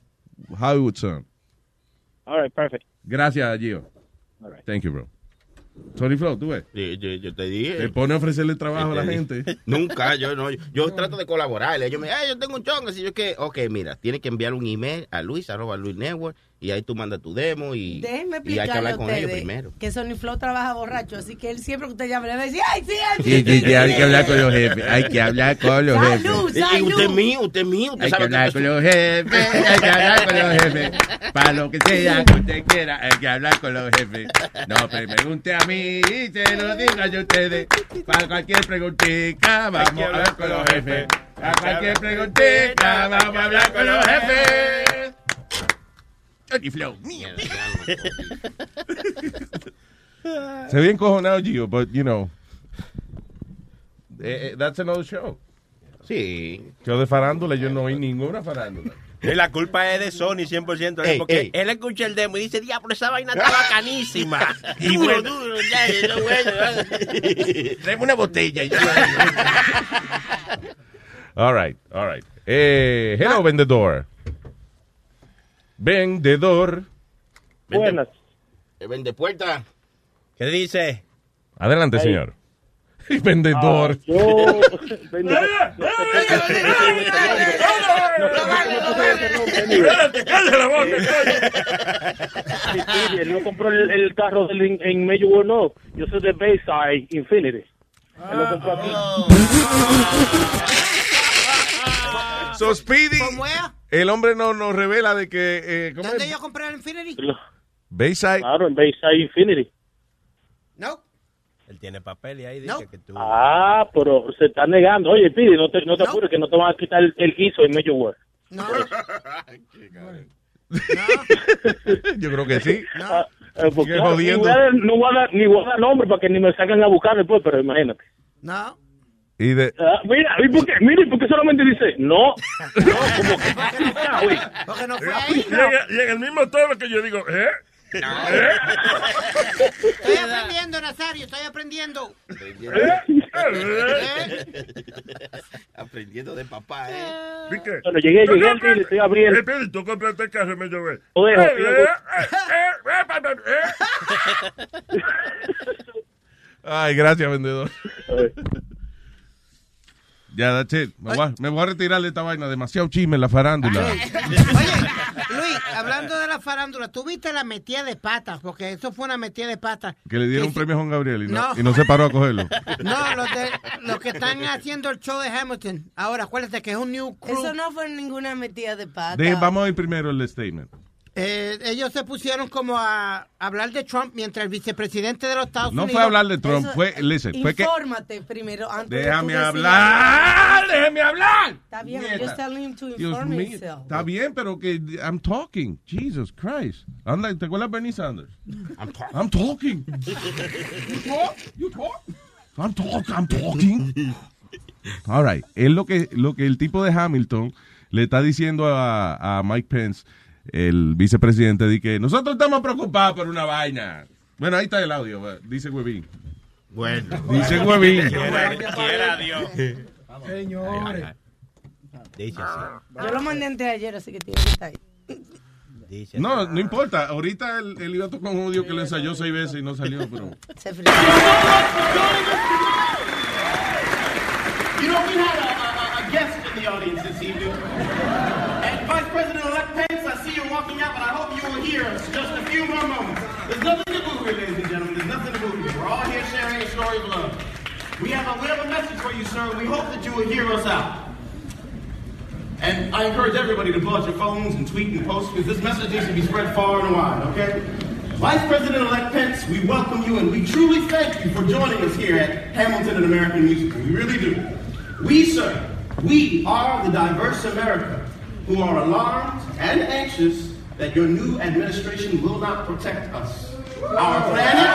how it would sound. All right, perfect. Gracias, Gio. Thank you, bro. Tony Flow, tú ves. Sí, yo, yo te dije. Te pone a ofrecerle trabajo a la Te gente. Nunca, yo no. Yo, yo trato de colaborar. Ellos me dicen, yo tengo un chongo. Así yo que, ok, mira, tienes que enviar un email a Luis, arroba Luis Network, y ahí tú mandas tu demo y, Déjenme y hay que hablar con ellos primero. que Sony Flow trabaja borracho, así que él siempre que usted llame le va a decir, ¡ay, sí, ay, sí! Y, y- y hay que hablar con los jefes. Hay que hablar con los jefes. Salud, Y- y salud. usted es mío, usted es mío. Usted Hay que sabe hablar que con los jefes, hay que hablar con los jefes. Para lo que sea que usted quiera, hay que hablar con los jefes. No me pregunte a mí, se lo diga yo a ustedes. Para cualquier preguntita, vamos a hablar con los jefes. Para cualquier preguntita, vamos a hablar con los jefes. Tony Flow. Se ve encojonado, Gio, but you know. eh, eh, that's another show. Sí. Show de farándula, yo no oí ninguna farándula. Y la culpa es de Sony 100%, Ey, porque ey. él escucha el demo y dice, diablo, esa vaina está bacanísima. Y Duro, bueno. duro, ya, ya, bueno, Tráeme una botella. y yo- All right, all right. Eh, hello, vendedor. Vendedor. Buenas. Vende puerta. ¿Qué dice? Adelante, Ahí. señor. vendedor. Ah, yo. Él no compró el, el carro del, en, en Major no. Yo soy de Bayside Infinity. Él lo compró aquí. So, Speedy, ¿Cómo es? El hombre no nos revela de que... Eh, ¿cómo ¿Dónde es? yo compré el Infinity? Bayside. Claro, en Bayside Infinity. No. Él tiene papel y ahí dice que tú... Ah, pero se está negando. Oye, Pidi, no te, no te apures que no te van a quitar el, el guiso en Major World. Yo creo que sí. Ah, eh, pues, ni voy a dar- no voy a dar, ni voy a dar nombre para que ni me salgan a buscar después, pero imagínate. No. Y de... Ah, mira, ¿y por qué? Mira, ¿y por qué solamente dice no? No, como que ah, güey. Porque no fue ahí. y en el mismo tono que yo digo, ¿eh? ¿Eh? Estoy aprendiendo, Nazario, estoy aprendiendo. Aprendiendo de papá, ¿eh? ¿Y qué? Bueno, llegué, llegué estoy abriendo. Eh, Pidi, tú compraste el carro y me llevé. Lo dejo, Eh, lo eh, dejo. eh, eh, eh. Ay, gracias, vendedor. Ya, that's it. Me voy, a, me voy a retirar de esta vaina. Demasiado chisme en la farándula. Luis, hablando de la farándula, ¿tú viste la metida de patas? Porque eso fue una metida de patas. Que le dieron un premio a Juan Gabriel y no, No. y no se paró a cogerlo. No, los, de, los que están haciendo el show de Hamilton. Ahora, acuérdate que es un new crew. Eso no fue ninguna metida de pata. De- vamos a ir primero el statement. Eh, ellos se pusieron como a hablar de Trump mientras el vicepresidente de los Estados No Unidos... fue hablar de Trump, Eso- fue, listen, fue que... Infórmate primero antes de Déjame decir- hablar, déjame hablar. Está bien, I'm Nieta. just telling him to Dios inform mío, himself. está bien, pero que I'm talking. Jesus Christ. Anda, ¿te acuerdas de Bernie Sanders? I'm talking. I'm talking. You talk, you talk. I'm talking, I'm talking. All right. Es lo que, lo que el tipo de Hamilton le está diciendo a, a Mike Pence, el vicepresidente, de que nosotros estamos preocupados por una vaina. Bueno, ahí está el audio, va, dice Huevín. Bueno. Dice Huevín. Quiera, Dios. Señores. Dice así. Yo lo mandé antes de ayer, así que tiene que estar ahí. Dice No, no importa. Ahorita él, él iba a tocar un audio que le ensayó seis veces y no salió, pero... Se frizó. You know, we had a, a, a guest in the audience walking out, but I hope you will hear us just a few more moments. There's nothing to boo here, ladies and gentlemen. There's nothing to boo here. We're all here sharing a story of love. We have a, a message for you, sir. We hope that you will hear us out. And I encourage everybody to pull out your phones and tweet and post because this message needs to be spread far and wide, okay? Vice President-elect Pence, we welcome you and we truly thank you for joining us here at Hamilton and American Musical. We really do. We, sir, we are the diverse America who are alarmed and anxious that your new administration will not protect us, our planet,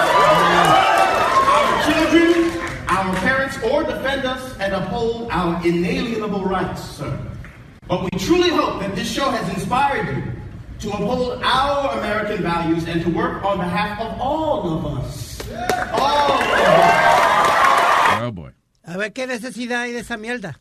our children, our parents, or defend us and uphold our inalienable rights, sir. But we truly hope that this show has inspired you to uphold our American values and to work on behalf of all of us. All of us. Oh, boy. A ver qué necesidad hay de esa mierda.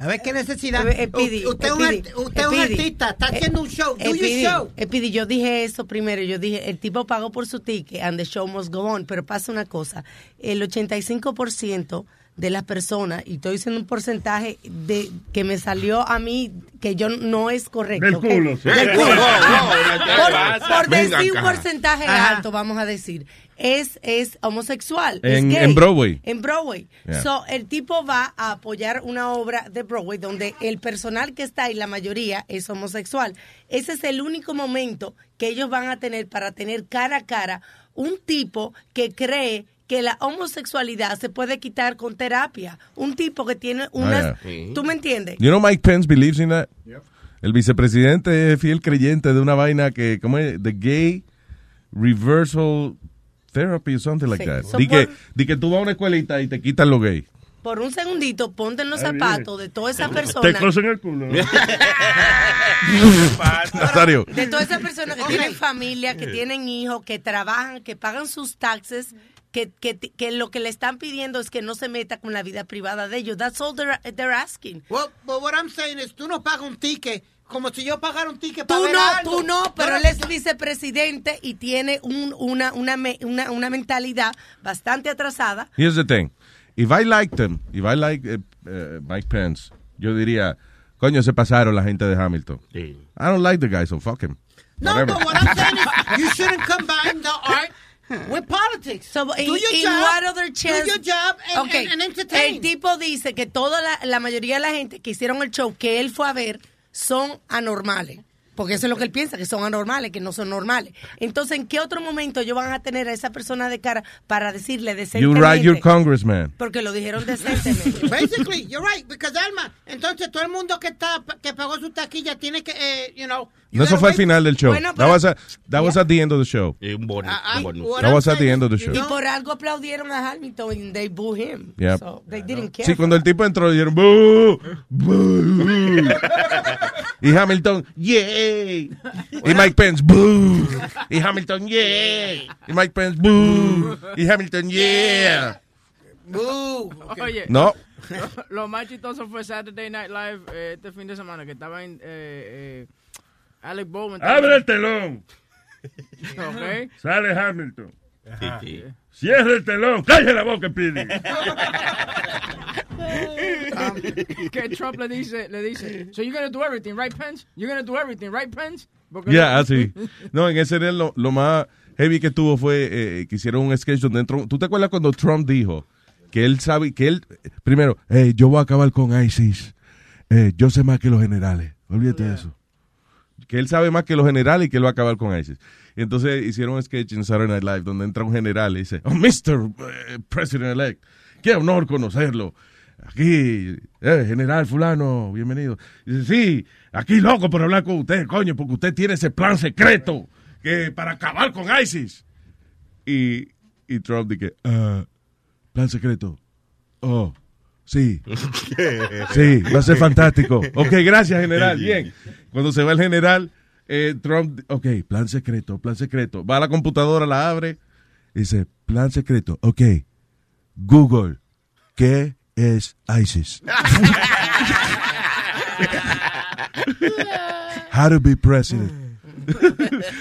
A ver qué necesidad. Eh, U- usted es un, usted artista, está haciendo un show. Do your Speedy, show. Speedy, yo dije eso primero. Yo dije, el tipo pagó por su ticket and the show must go on. Pero pasa una cosa. El 85% de las personas, y estoy diciendo un porcentaje de que me salió a mí, que yo no es correcto. Del culo, sí. Del culo. No, no, por decir un porcentaje Ajá. alto, vamos a decir, es, es homosexual. es En- gay. en Broadway. En Broadway. Yeah. So, el tipo va a apoyar una obra de Broadway donde el personal que está ahí, la mayoría, es homosexual. Ese es el único momento que ellos van a tener para tener cara a cara un tipo que cree que la homosexualidad se puede quitar con terapia. Un tipo que tiene unas... Ah, yeah. ¿Tú me entiendes? You know Mike Pence believes in that? El vicepresidente es fiel creyente de una vaina que, ¿cómo es? The gay reversal therapy or something like Sí. that. So di, que, por- di que tú vas a una escuelita y te quitan lo gay. Por un segundito, ponte en los zapatos de toda esa Te persona. cosen el culo. Nazario. De todas esas personas que tienen familia, que tienen hijos, que trabajan, que pagan sus taxes, que, que, que lo que le están pidiendo es que no se meta con la vida privada de ellos. That's all they're, they're asking. Well, but what I'm saying is, tú no pagas un ticket como si yo pagara un ticket para Tú ver no, algo. tú no, pero él es vicepresidente y tiene un- una, una, una, una mentalidad bastante atrasada. Here's the thing. If I liked him, if I like eh, eh, Mike Pence, yo diría, coño, se pasaron la gente de Hamilton. I don't like the guy, so fuck him. No, Whatever. but what I'm saying is, you shouldn't combine the art with politics. So, do in, your in job, what other chance? do your job and, Okay. and, and entertain. El tipo dice que toda la, la mayoría de la gente que hicieron el show que él fue a ver son anormales. Porque eso es lo que él piensa, que son anormales, que no son normales. Entonces, ¿en qué otro momento ellos van a tener a esa persona de cara para decirle You decentemente? write your congressman. Porque lo dijeron decentemente. Basically, you're right, because Alma, entonces todo el mundo que está que pagó su taquilla tiene que, eh, you know. No, eso fue al final del show. Bueno, that was, a- that was at the end of the show. Un bonus. I- un bonus. what That I'm was at the end of the show. Y por algo aplaudieron a Hamilton and they boo him. Yep. So, they didn't care. Sí, cuando el tipo entró, dijeron, "Boo, boo". y Hamilton, yay. Y Mike Pence, boo. Y Hamilton, yay. Y Mike Pence, boo. Y Hamilton, yeah. Boo. Oye, No. lo, lo más chistoso fue Saturday Night Live eh, este fin de semana que estaba en eh, eh, Alec Baldwin. Abre el telón. Ok. Sale Hamilton. Cierra el telón. Cállate la boca, Pidi. que Trump le dice, le dice, so you're gonna do everything, right, Pence? You're gonna do everything, right, Pence? Porque Ya, así. No, en ese era lo, lo más heavy que tuvo fue eh, que hicieron un sketch donde entró. ¿Tú te acuerdas cuando Trump dijo que él sabe, que él, primero, "Hey, yo voy a acabar con ISIS. Eh, yo sé más que los generales. Olvídate de eso. Que él sabe más que los generales y que él va a acabar con ISIS. Entonces hicieron un sketch en Saturday Night Live donde entra un general y dice, oh, Mr. eh, President-elect, qué honor conocerlo. Aquí, eh, general fulano, bienvenido. Dice, sí, aquí loco por hablar con usted, coño, porque usted tiene ese plan secreto que para acabar con ISIS. Y, y Trump dice, "Ah, plan secreto. Oh, sí. Sí, va a ser fantástico. Ok, gracias, general. Bien. Cuando se va el general, eh, Trump, ok, plan secreto, plan secreto. Va a la computadora, la abre, y dice, plan secreto. Ok, Google, ¿qué es ISIS? How to be president.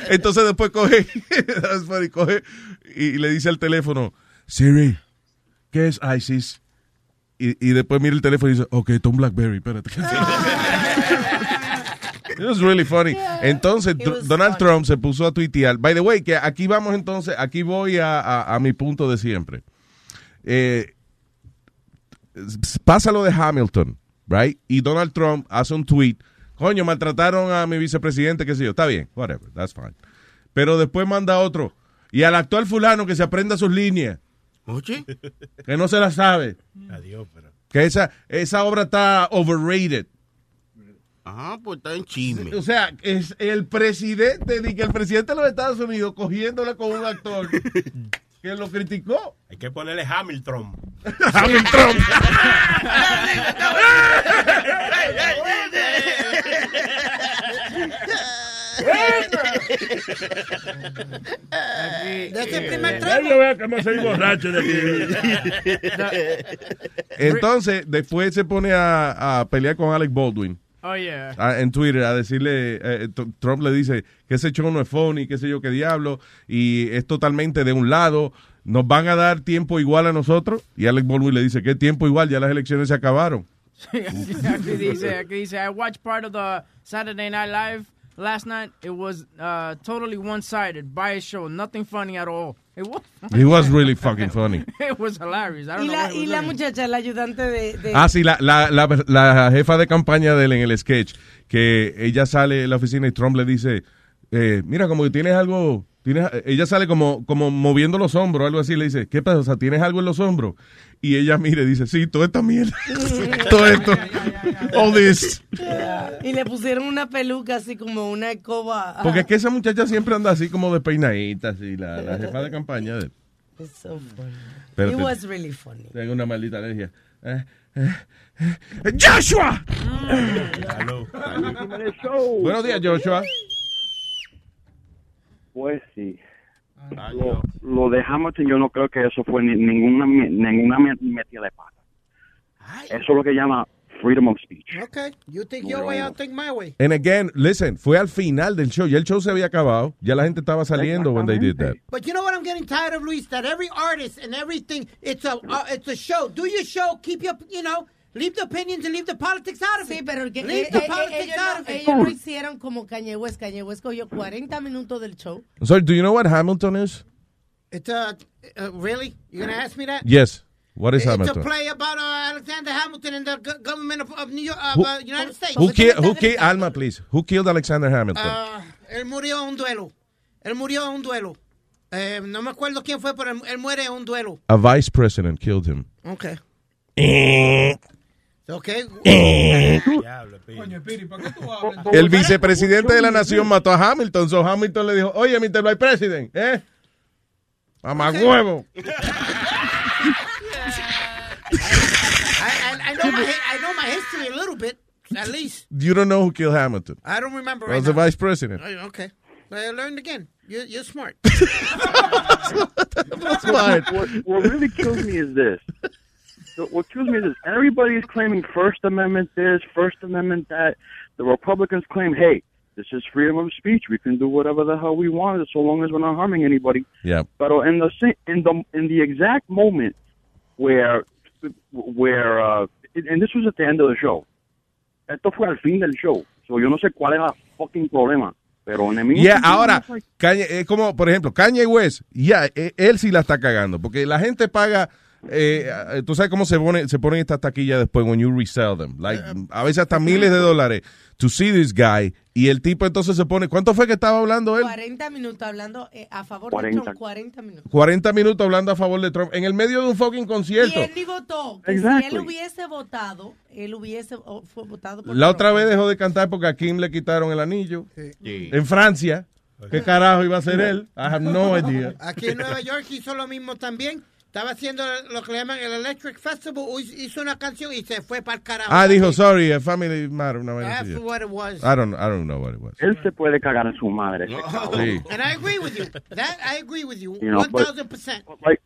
Entonces después coge, coge y le dice al teléfono, Siri, ¿qué es ISIS? Y, y después mira el teléfono y dice, ok, un Blackberry, espérate. It was really funny. Entonces, Donald Trump se puso a tuitear. By the way, que aquí vamos entonces, aquí voy a, a- a mi punto de siempre. Eh, pasa lo de Hamilton, right? Y Donald Trump hace un tweet. Coño, maltrataron a mi vicepresidente, qué sé yo. Está bien, whatever, that's fine. Pero después manda otro. Y al actual fulano que se aprenda sus líneas. Oye. Que no se la sabe. Adiós, pero. Que esa, esa obra está overrated. Ajá, pues está en chisme. O sea, es el presidente, ni que el presidente de los Estados Unidos cogiéndola con un actor que lo criticó. Hay que ponerle Hamilton. Hamilton. De ese primer Ya yo veo cómo soy borracho de aquí. Entonces, después se pone a, a pelear con Alec Baldwin. Oh, yeah. a- en Twitter a decirle, eh, T- Trump le dice que ese show no es funny, qué sé yo qué diablo, y es totalmente de un lado, nos van a dar tiempo igual a nosotros, y Alec Baldwin le dice, ¿qué tiempo igual? Ya las elecciones se acabaron. aquí dice, aquí dice, I watched part of the Saturday Night Live last night. It was uh, totally one-sided, biased show, nothing funny at all. It was. It was really fucking funny. it was hilarious. I don't Y know la, y la muchacha, la ayudante de... de- Ah, sí, la, la, la, la jefa de campaña de él en el sketch, que ella sale de la oficina y Trump le dice, eh, mira, como que tienes algo, tienes, ella sale como, como moviendo los hombros, algo así, le dice, ¿qué pasa? O sea, ¿tienes algo en los hombros? Y ella mira y dice, sí, toda esta mierda, todo esto, all this. Y le pusieron una peluca así como una escoba. Porque es que esa muchacha siempre anda así como de peinadita, así, la, la jefa de campaña de él. It's so funny. Pero It te- was really funny. Tengo una maldita alergia. Eh, eh, eh, ¡Joshua! Buenos días, Joshua. Pues sí. Lo, lo de Hamilton yo no creo que eso fue ni- ninguna ninguna me- metida de pata. Eso es lo que llama freedom of speech. Okay, you think your way, I'll think my way. And again, listen, fue al final del show. Ya el show se había acabado. Ya la gente estaba saliendo when they did that. But you know what I'm getting tired of, Luis? That every artist and everything, it's a uh, it's a show. Do your show, keep your, you know, leave the opinions and leave the politics out of it. Sí, pero que leave eh, the eh, politics ellos, out no, of it. ellos lo hicieron como Kanye West. Kanye West cogió 40 minutos del show. Sorry, do you know what Hamilton is? It's a, uh, really? You're gonna ask me that? Yes. What is it's Hamilton? a play about uh, Alexander Hamilton and the go- government of, of New York, of Who- uh, United States. Who, ki- who ki- Alma, please. Who killed Alexander Hamilton? Ah, él murió en un duelo. Él murió en un duelo. Eh, no me acuerdo quién fue, pero él, él muere en un duelo. A vice president killed him. Okay. Okay. Coño, Piri, ¿para qué tú hablas? El vicepresidente de la nación mató a Hamilton. So Hamilton le dijo, oye, Mr. Vice President, ¿eh? Mamá huevo. I, I, I, know my, I know my history a little bit, at least. You don't know who killed Hamilton. I don't remember Was right the now. vice president. Oh, Okay. I learned again. You're, you're smart. What really kills me is this. What kills me is. Everybody's claiming First Amendment this, First Amendment that. The Republicans claim, hey, this is freedom of speech. We can do whatever the hell we want so long as we're not harming anybody. Yeah. But in the in the in the exact moment where where uh, and this was at the end of the show. Esto fue al fin del show. So yo no sé cuál es el fucking problema. Pero en el mismo Yeah, ahora, it's like- Kanye, es como, por ejemplo, Kanye West, ya, eh, él sí la está cagando, porque la gente paga, eh, eh, tú sabes cómo se pone, se ponen estas taquillas después when you resell them, like, a veces hasta miles de dólares to see this guy, y el tipo entonces se pone, ¿cuánto fue que estaba hablando él? 40 minutos hablando eh, a favor 40. de Trump. 40 minutos. 40 minutos hablando a favor de Trump, en el medio de un fucking Y concierto. él ni votó. Que Exactly. Si él hubiese votado, él hubiese o- fue votado por La Trump. otra vez dejó de cantar porque a Kim le quitaron el anillo. En Francia. ¿Qué carajo iba a hacer él? I have no idea. Aquí en Nueva York hizo lo mismo también. Estaba haciendo lo que le llaman el Electric Festival. Hizo una canción y se fue para el carajo. Ah, dijo, sorry, a family matter. Una vaina así. That's what it was. I don't, I don't know what it was. Él se puede cagar en su madre. ese cabrón. Sí. And I agree with you. That I agree with you. You know, thousand percent. like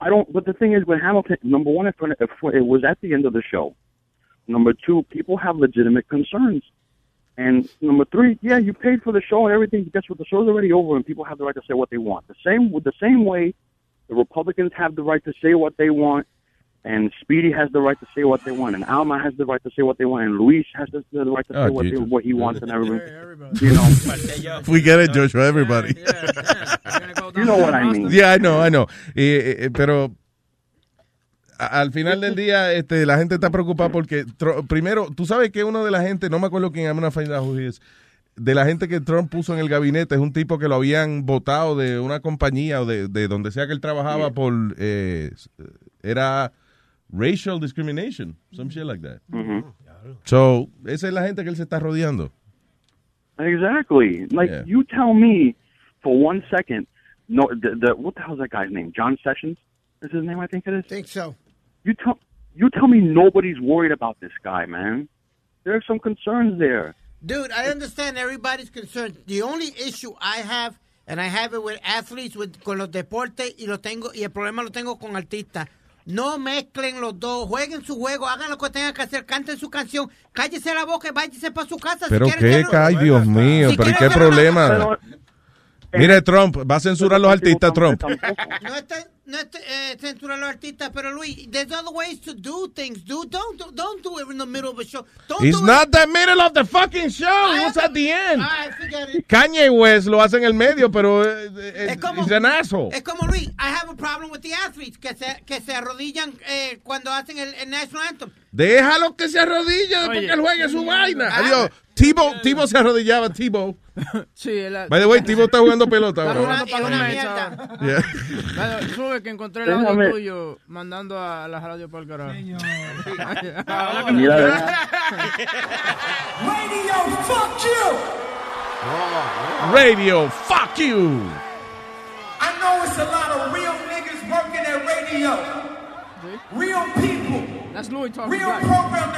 I don't. But the thing is, with Hamilton, number one, it, it was at the end of the show. Number two, people have legitimate concerns. And number three, yeah, you paid for the show and everything. Guess what? The show's already over, and people have the right to say what they want. The same with the same way, the Republicans have the right to say what they want, and Speedy has the right to say what they want, and Alma has the right to say what they want, and Luis has the, the right to say Oh, what, they, what he wants, and everything. You know, We get it, Joshua, everybody. you know what I mean. Yeah, I know, I know. Eh, eh, pero a- al final del día, este, la gente está preocupada porque, Tro- primero, tú sabes que uno de la gente, no me acuerdo quién, I'm gonna find out who he is, de la gente que Trump puso en el gabinete es un tipo que lo habían votado de una compañía o de, de donde sea que él trabajaba por, eh, era racial discrimination, some shit like that. Mhm. So, esa es la gente que él se está rodeando. Exactly. Like Yeah. you tell me for one second. No, the, the what the hell's that guy's name? John Sessions is his name. I think it is. Think so. You tell you tell me nobody's worried about this guy, man. There are some concerns there. Dude, I understand everybody's concerned. The only issue I have, and I have it with athletes, with, con los deportes, y lo tengo, y el problema lo tengo con artistas. No mezclen los dos, jueguen su juego, hagan lo que tengan que hacer, canten su canción, cállese la boca y váyase para su casa. si Pero quieren qué, ay Dios mío, Si pero ¿y quieren qué problema? Mire, Trump, va a censurar a los artistas, Trump. No está, no está eh, censurar a los artistas, pero Luis, there's other ways to do things, dude. Don't, do- don't do it in the middle of a show. Don't It's do not it. the middle of the fucking show, I it's at the end. Forget it. Kanye West lo hace en el medio, pero eh, eh, Es como- an asshole. Es como Luis, I have a problem with the athletes que se, que se arrodillan eh, cuando hacen el, el national anthem. Déjalo que se arrodille después Oye. que él juegue su vaina. Ah. Adiós. Tibo, Tibo se arrodillaba, Tibo. Sí, By the way, Tibo está jugando pelota Está jugando ahora. Yeah. Sube que encontré el audio Déjame- tuyo mandando a la radio para el carajo. Mira, Radio, fuck you! Radio, fuck you. I know it's a lot of real niggas working at radio. Real people. That's Louis talking Real program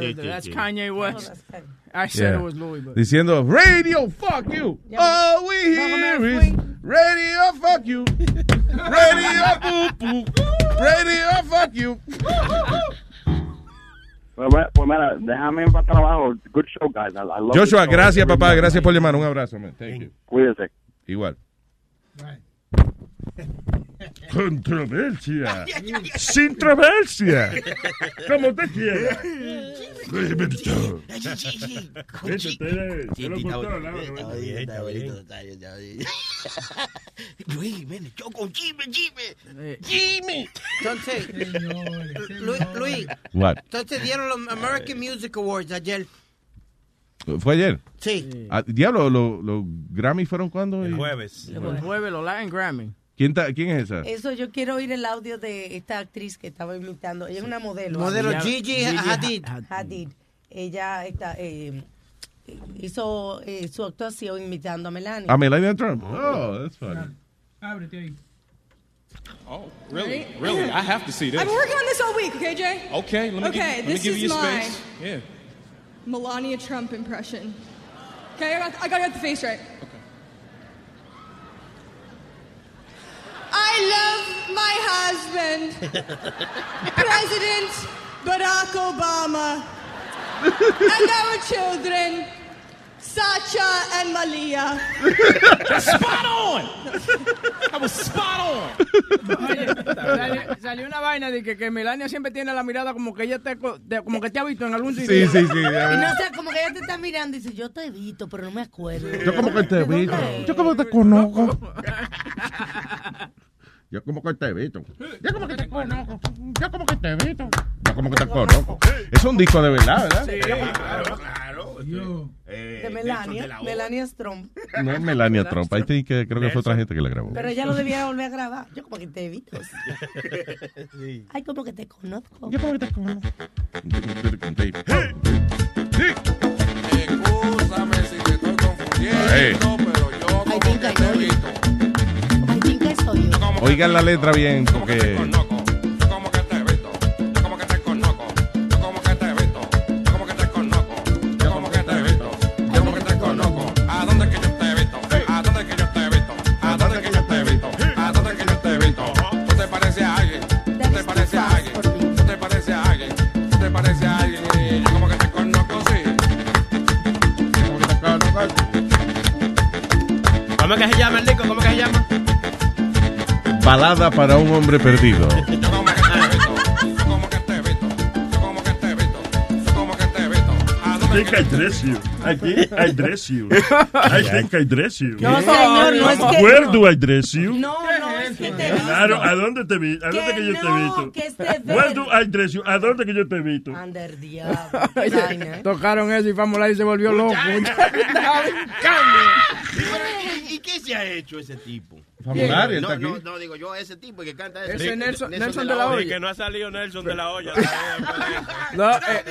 De- sí, That's. Kanye West. I said Yeah. it was Louis, but... Diciendo, radio, fuck you. All we hear is radio, fuck you. Radio, poo, poo. Radio, fuck you. Pues, bueno, pues mira, déjame para trabajo. Good show, guys. I, I love Joshua, gracias, papá. Gracias por llamar. Un abrazo, man. Thank you. Igual. Controversia. Sin controversia. Como te quiera. Lo. Luis, ven, yo con Jimmy, Jimmy. Jimmy. Entonces, Luis, Luis, What? entonces dieron los American Music Awards ayer. ¿Fue ayer? Sí. Ah, diablo, ¿los los Grammy fueron cuándo? El jueves. El jueves, los Latin Grammy. ¿Quién, ta- ¿Quién es esa? Eso yo quiero oír el audio de esta actriz que estaba imitando. Ella es una modelo. Modelo Ella- Gigi Hadid. Hadid. Ella está, eh, hizo eh, su actuación imitando a Melania. A Melania Trump. Oh, that's funny. Ábrete ahí. Oh, really? Really? I have to see this. I've been working on this all week, okay, Jay? Okay, let me Okay, give, let me this give is you space. Yeah. Melania Trump impression. Okay, I got, I got to get the face right. I love my husband, President Barack Obama, and our children, Sacha and Malia. spot on! That was spot on! Oye, salió, salió una vaina de que, que Melania siempre tiene la mirada como que ella te, co- te- como que te ha visto en algún sitio. sí, sí. Y no sé, como que ella te está mirando y dice, yo te he visto, pero no me acuerdo. Yo como que te he visto. Yo como que te conozco. Yo como que te he visto. Yo como que te conozco. Yo como que te he visto. Yo como que te conozco. Es un disco de verdad, ¿verdad? Sí, claro, claro. Eh, de Melania, Melania Trump. No es Melania Trump. Ahí sí que creo que fue otra gente que la grabó. Pero ella lo debía volver a grabar. Yo como que te he visto. Ay, como que te conozco. Yo como que te conozco. Escúchame si te estoy confundiendo, Hey. pero yo como que te he Oigan la letra bien porque... Yo como que te he visto, yo como que te conozco. ¿A dónde que yo te he visto? ¿A dónde que yo te he visto? ¿A dónde que yo te he visto? ¿A dónde que yo te he visto? ¿Tú te pareces a alguien? ¿Tú te pareces a alguien? ¿Tú te pareces a alguien? ¿Tú te pareces a alguien? Y yo como que te conozco, sí. ¿Cómo que se llama el disco? ¿Cómo que se llama? Balada para un hombre perdido. think I dress you. I think I dress you. I think I dress you. No, señor, no es que- Where do I dress you? No, no, es que te Claro, ¿a dónde te vi? ¿A dónde que, yo te he visto? que este Where do I dress you? ¿A dónde que yo te visto? Under diablo. Oye, Tocaron eso y Famulay se volvió loco. ¿Y, y qué se ha hecho ese tipo? Famulario, no, está no, aquí. no, digo yo, ese tipo que canta eso. Ese Nelson- Nelson de la Y Hoya. que no ha salido Nelson de la olla. No, eh,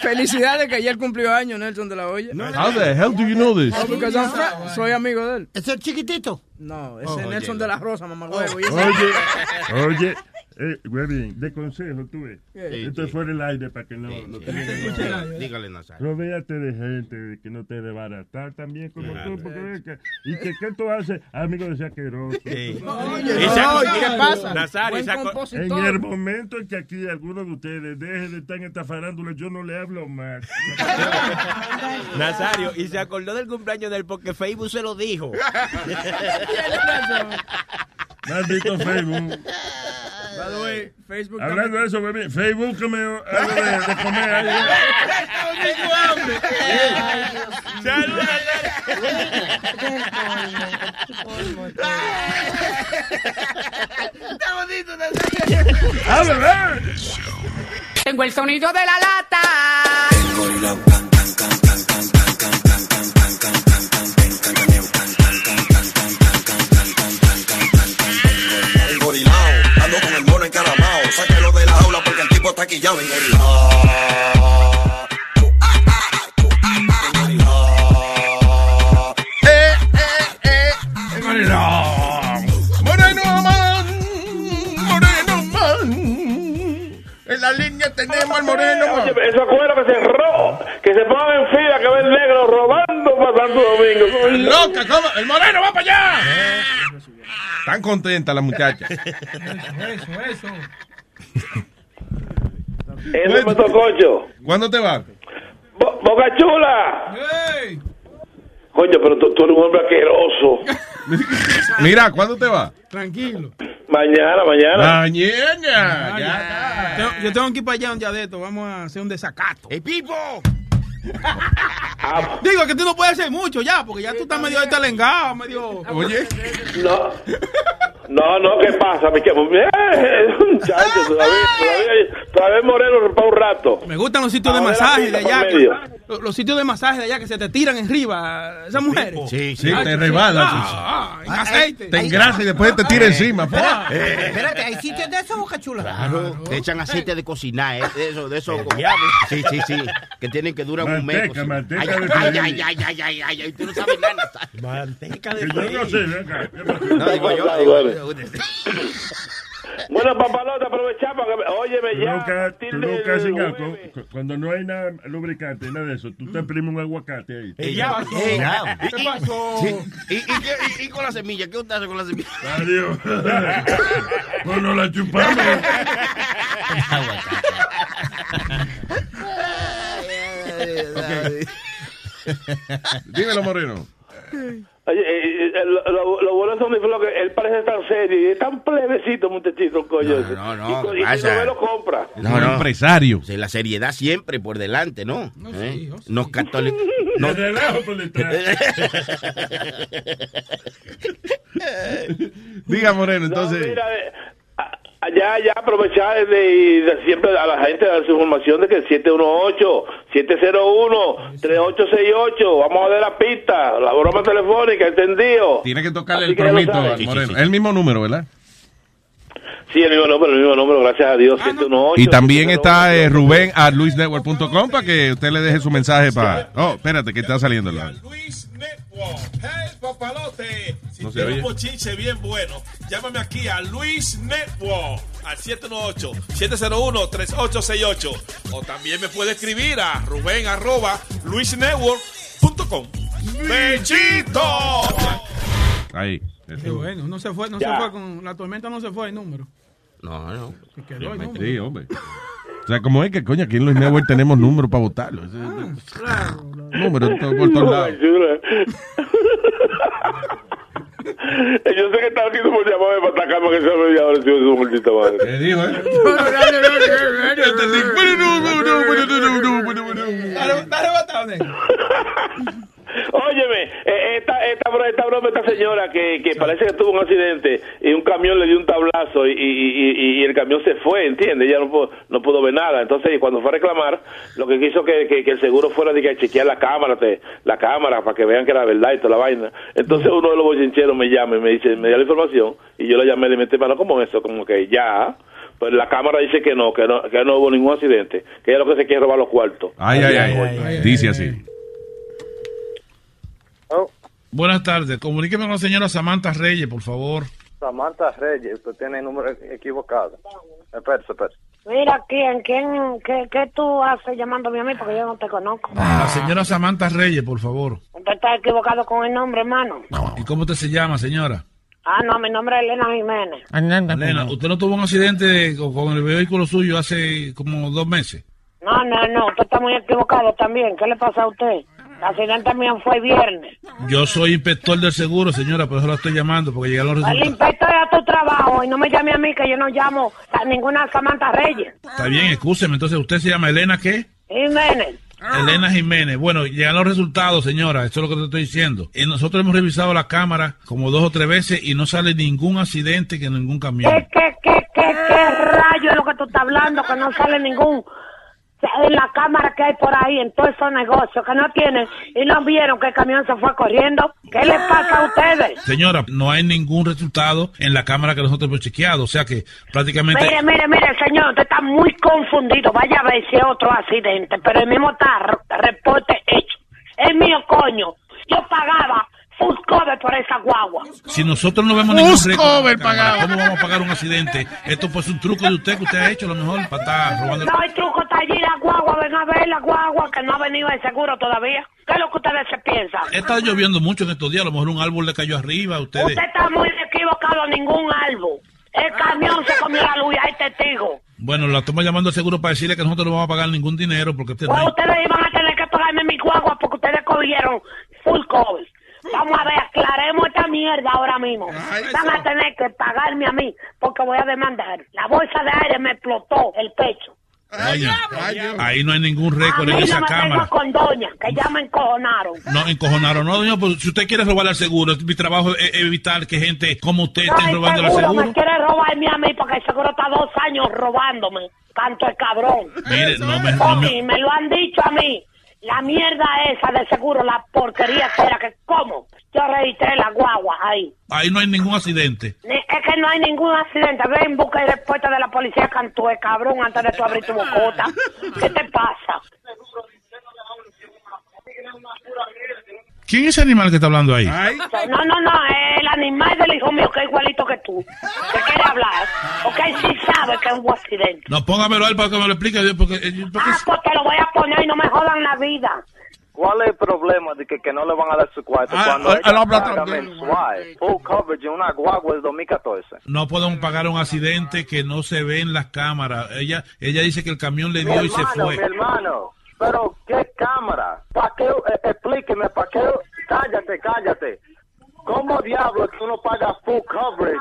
felicidades que ayer cumplió años Nelson de la Hoya. How the hell do you know this? No, soy amigo de él. ¿Es el chiquitito? No, ese Oh, es Nelson oye. de la Rosa, mamá huevo. y ese- Oye, oye, eh, bien, de consejo, tú ves. Sí, Esto es fuera del aire para que no, no te Dígale, dígale, Nazario. Rodéate de gente que no te desbaratar también como Claro. tú. Porque, ves que- y que qué tú haces, amigo de ese asqueroso. Oye, no, se- ¿y qué pasa? Nazario. En el momento en que aquí alguno de ustedes deje de estar en esta farándula, yo no le hablo más. Nazario, y se acordó del cumpleaños de él porque Facebook se lo dijo. Maldito Facebook. By the way, Facebook Hablando de eso, baby, Facebook que me algo de, de comer ahí. Está bonito, ¡A beber! Tengo el sonido de la lata. El el encaramao. Sáquelo de la jaula porque el tipo está quillado. Engorilao. Eh, eh, eh. Moreno man, moreno man. En la línea tenemos al moreno man. Oye, esa cuera que se cerró, que se pongan en fila, que ve el negro robando para Santo Domingo. Loca, ¿cómo? El moreno va para allá. Tan contenta la muchacha. Eso, eso. Eso es Cocho. ¿Cuándo te vas? Bo- Boca Chula. ¡Ey! Coño, pero tú, tú eres un hombre asqueroso. Mira, ¿cuándo te vas? Tranquilo. Mañana, mañana. Mañana. Ah, Ya. Yo tengo que ir para allá un día de esto. Vamos a hacer un desacato. ¡Ey, Pipo! Digo que tú no puedes hacer mucho ya, porque ya tú estás medio talengado, medio. Oye. No. No, no, ¿qué pasa? Mi chamo? Eh, muchacho, todavía, todavía, todavía moreno para un rato. Me gustan los sitios de masaje de allá. Los, los sitios de masaje de allá que se te tiran arriba. Esas mujeres. Sí, sí, te rebalas. Ah, ah, en aceite. Te engrasa y después te tira encima. Espera- Eh. Espérate, ¿hay sitios de eso, Boca Chula? Claro, te echan aceite de cocinar, ¿eh? De eso, de eso. Sí, sí, sí. Que tienen que durar un mes. Manteca, manteca ay, de ay, ay, ay, ay, ay, ay, ay, tú no sabes nada. Manteca Que yo no sé, venga. No, digo yo, Bueno, papalote, aprovechamos. Que, me- óyeme, Tú ya. haces algo, jueves. cu- cuando no hay nada lubricante, nada de eso, tú te exprimes un aguacate ahí. Ya, ey, ya. y- ¿Qué y- pasó? ¿Y, y, qué- y- y con la semilla? ¿Qué usted hace con la semilla? Adiós. pues no la chupamos. Dímelo, moreno. Oye, eh, eh, lo, lo, lo bueno Flow que él parece tan serio y es tan plebecito, muchachito, coño. No, no, y, no, co- ¿qué y si pasa? no me lo compra. Un empresario. Sí, la seriedad siempre por delante, ¿no? ¿Eh? Nos católicos. No relajo por detrás. Diga, moreno, No, entonces. mira, allá, ya aprovechar de, siempre a la gente dar su información de que el 718-701-3868, vamos a ver la pista, la broma telefónica, entendido. Tiene que tocarle Así el que promito Sí, sí, sí. El mismo número, ¿verdad? Sí, el mismo número, el mismo número, gracias a Dios, 718. Y también está eh, Rubén a luisnetwork.com para que usted le deje su mensaje para. Oh, espérate, que está saliendo la. Luis Network. Hey, papalote. Si No oye. un bochinche bien bueno, llámame aquí a Luis Network al 718-701-3868. O también me puede escribir a Rubén arroba luisnetwork.com. ¡Bechito! Ahí. Qué bueno, no se fue, no Ya. se fue con la tormenta, no se fue el número. No, no. Se quedó el número. Sí, hombre. O sea, como es que, coño, aquí en Luis Network tenemos números para votarlo. Ese- Números to- por todos lados. Yo sé que estaba aquí por llamarme para atacarme que se me ahora, su maldita madre. ¿Qué dijo, eh? Dale, dale, Óyeme, eh, esta, esta, esta broma, esta señora que, que parece que tuvo un accidente y un camión le dio un tablazo y, y, y- y el camión se fue, ¿entiendes? Ya no pudo, no pudo ver nada. Entonces, cuando fue a reclamar, lo que quiso que, que, que el seguro fuera de que a chequear la cámara, te- la cámara, para que vean que era verdad y toda la vaina. Entonces, uno de los bochincheros me llama y me dice, me dio la información y yo le llamé y le metí mano, como eso? Como que ya. Pues la cámara dice que no, que no, que no hubo ningún accidente, que ella lo que se quiere es robar los cuartos. Ay, ay, ay. Dice así. Buenas tardes. Comuníqueme con la señora Samantha Reyes, por favor. Samantha Reyes, usted tiene el número equivocado. Espérese, espérese. Mira, ¿quién, quién, qué, qué tú haces llamándome a mí? Porque yo no te conozco. La señora Samantha Reyes, por favor. Usted está equivocado con el nombre, hermano. ¿Y cómo usted se llama, señora? Ah, no, mi nombre es Elena Jiménez. Elena, ¿usted no tuvo un accidente con, con el vehículo suyo hace como dos meses? No, no, no, usted está muy equivocado también. ¿Qué le pasa a usted? El accidente mío fue viernes. Yo soy inspector del seguro, señora, por eso la estoy llamando, porque llegaron los El resultados. inspector a tu trabajo y no me llame a mí que yo no llamo a ninguna Samantha Reyes. Está bien, escúcheme. Entonces, ¿usted se llama Elena qué? Jiménez. Elena Jiménez. Bueno, llegan los resultados, señora. Eso es lo que te estoy diciendo. Y nosotros hemos revisado la cámara como dos o tres veces y no sale ningún accidente que ningún camión. ¿Qué, qué, qué, qué, qué rayo es lo que tú estás hablando? Que no sale ningún... En la cámara que hay por ahí, en todos esos negocios que no tienen y no vieron que el camión se fue corriendo. ¿Qué les pasa a ustedes? Señora, no hay ningún resultado en la cámara que nosotros hemos chequeado. O sea que prácticamente... Mire, mire, mire, señor, usted está muy confundido. Vaya a ver si es otro accidente, pero el mismo está reporte hecho. El mío, coño. Yo pagaba full cover por esa guagua. Si nosotros no vemos ningún récord, cover pagado. ¿cómo vamos a pagar un accidente? Esto pues es un truco de usted que usted ha hecho a lo mejor para estar robando. No hay truco, está allí la guagua. Ven a ver la guagua que no ha venido el seguro todavía. ¿Qué es lo que ustedes se piensan? Está lloviendo mucho en estos días, a lo mejor un árbol le cayó arriba a ustedes. Usted está muy equivocado, ningún árbol. El camión se comió la luz y hay testigos. Bueno, la estamos llamando al seguro para decirle que nosotros no vamos a pagar ningún dinero porque usted no Pues hay- ustedes iban a tener que pagarme mi guagua porque ustedes cogieron full cover. Vamos a ver, aclaremos esta mierda ahora mismo. Van a tener que pagarme a mí porque voy a demandar. La bolsa de aire me explotó el pecho. Oye, ahí no hay ningún A récord mí en no esa me cámara. tengo con doña, que ya me encojonaron. No, encojonaron. No, doña, pues si usted quiere robarle al seguro, mi trabajo es evitar que gente como usted esté Ay, robándole al seguro, me quiere robarme a mí porque el seguro está dos años robándome. Tanto el cabrón. Mire, no me, no me- me lo han dicho a mí. La mierda esa de seguro, la porquería que era que, ¿cómo? Yo registré la guagua ahí. ahí no hay ningún accidente. Ni- Es que no hay ningún accidente. Ven, busca y respuesta de la policía cantúe, cabrón, antes de tú abrir tu bocota. ¿Qué te pasa? ¿Quién es ese animal que está hablando ahí? No, no, no, es el animal del hijo mío que es igualito que tú. Que quiere hablar. Porque él sí sabe que es un accidente. No, póngamelo a él para que me lo explique. Porque, eh, porque- Ah, pues te lo voy a poner y no me jodan la vida. ¿Cuál es el problema de que, que no le van a dar su cuarto Ah, cuando ah, ella él habla paga también. mensual? Full coverage en una guagua del 2014. no podemos pagar un accidente que no se ve en las cámaras. Ella ella dice que el camión le Mi dio y se hermano, fue. mi hermano. Pero, ¿qué cámara? ¿Para qué? Eh, explíqueme, ¿para qué? Cállate, cállate. ¿Cómo diablo que uno paga full coverage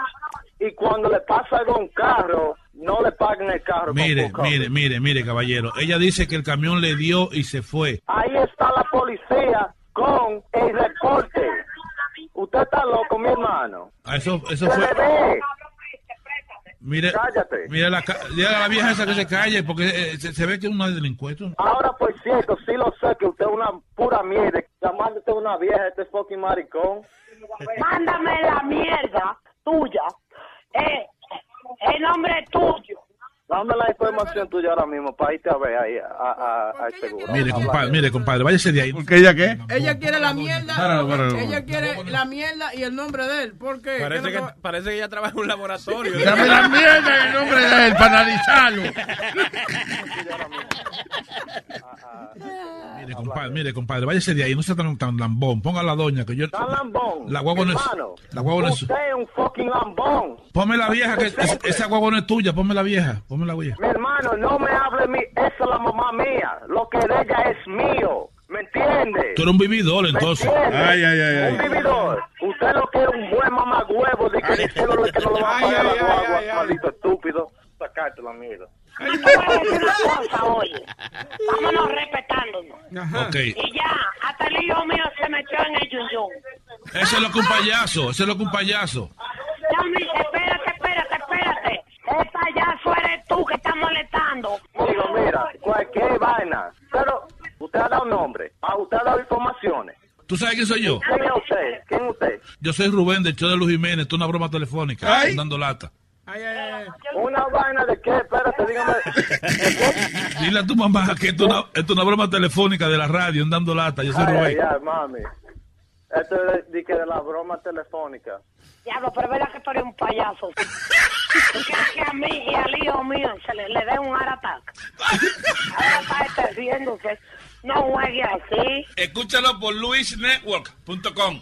y cuando le pasa algo a un carro, no le pagan el carro? con Mire, full mire, mire, mire, caballero. Ella dice que el camión le dio y se fue. Ahí está la policía con el reporte. Usted está loco, mi hermano. Ah, Eso, eso Se fue. Mire, Cállate. mire la, la vieja esa que se calle porque eh, se, se ve que es una delincuente. Ahora, por cierto, sí lo sé que usted es una pura mierda. Llamándote una vieja, este fucking maricón. Mándame la mierda tuya. Eh, el nombre tuyo. Dame la información tuya ahora mismo para irte a ver ahí a, a, a- al seguro. Mire, compadre, mire, compadre, váyase de ahí. ¿Por qué ella qué? Ella quiere la mierda. Páralo, páralo. Ella quiere la mierda y el nombre de él. ¿Por qué? Parece ¿Qué que, parece que ella trabaja en un laboratorio. Dame la mierda en el nombre de él para analizarlo. Mire, compadre, mire, compadre, váyase de ahí, no sea tan, tan lambón. Ponga a la doña que yo. Tan lambón. La guagua no es. La guagua no es. Usted es un fucking lambón. Ponme la vieja, que es- esa guagua no es tuya, ponme la vieja, ponme la. Mi hermano, no me hable mí. Esa es la mamá mía. Lo que de ella es mío. ¿Me entiende? Tú eres un vividor, entonces. Ay, ay, ay, Un vividor. Usted lo que es un buen mamagüevo de que diciéndole que no lo va a pagar la guagua, maldito estúpido. sacarte la mierda. Cosa, oye. Vámonos respetándonos. Ok. Y ya, hasta el hijo mío se metió en el yuyú. Eso es lo que un payaso, eso es lo que un payaso. Espérate, El payaso eres tú que estás molestando. Digo, mira, cualquier vaina. Pero usted ha dado nombre, ah, usted ha dado informaciones. ¿Tú sabes quién soy yo? ¿Quién es usted? ¿Quién es usted? Yo soy Rubén del show de Luz Jiménez, esto es una broma telefónica, Ay. dando lata. ¿Una vaina de qué? Espérate, dígame. Dile a tu mamá que esto es una, esto es una broma telefónica de la radio, dando lata. Yo soy Ay, Rubén. ay, ay, mami. Esto es de, de que de la broma telefónica. Diablo, pero es que tú eres un payaso. ¿Tú quieres que a mí y al hijo mío se le, le dé un attack? Ahora está este riéndose. No juegue así. Escúchalo por luisnetwork.com.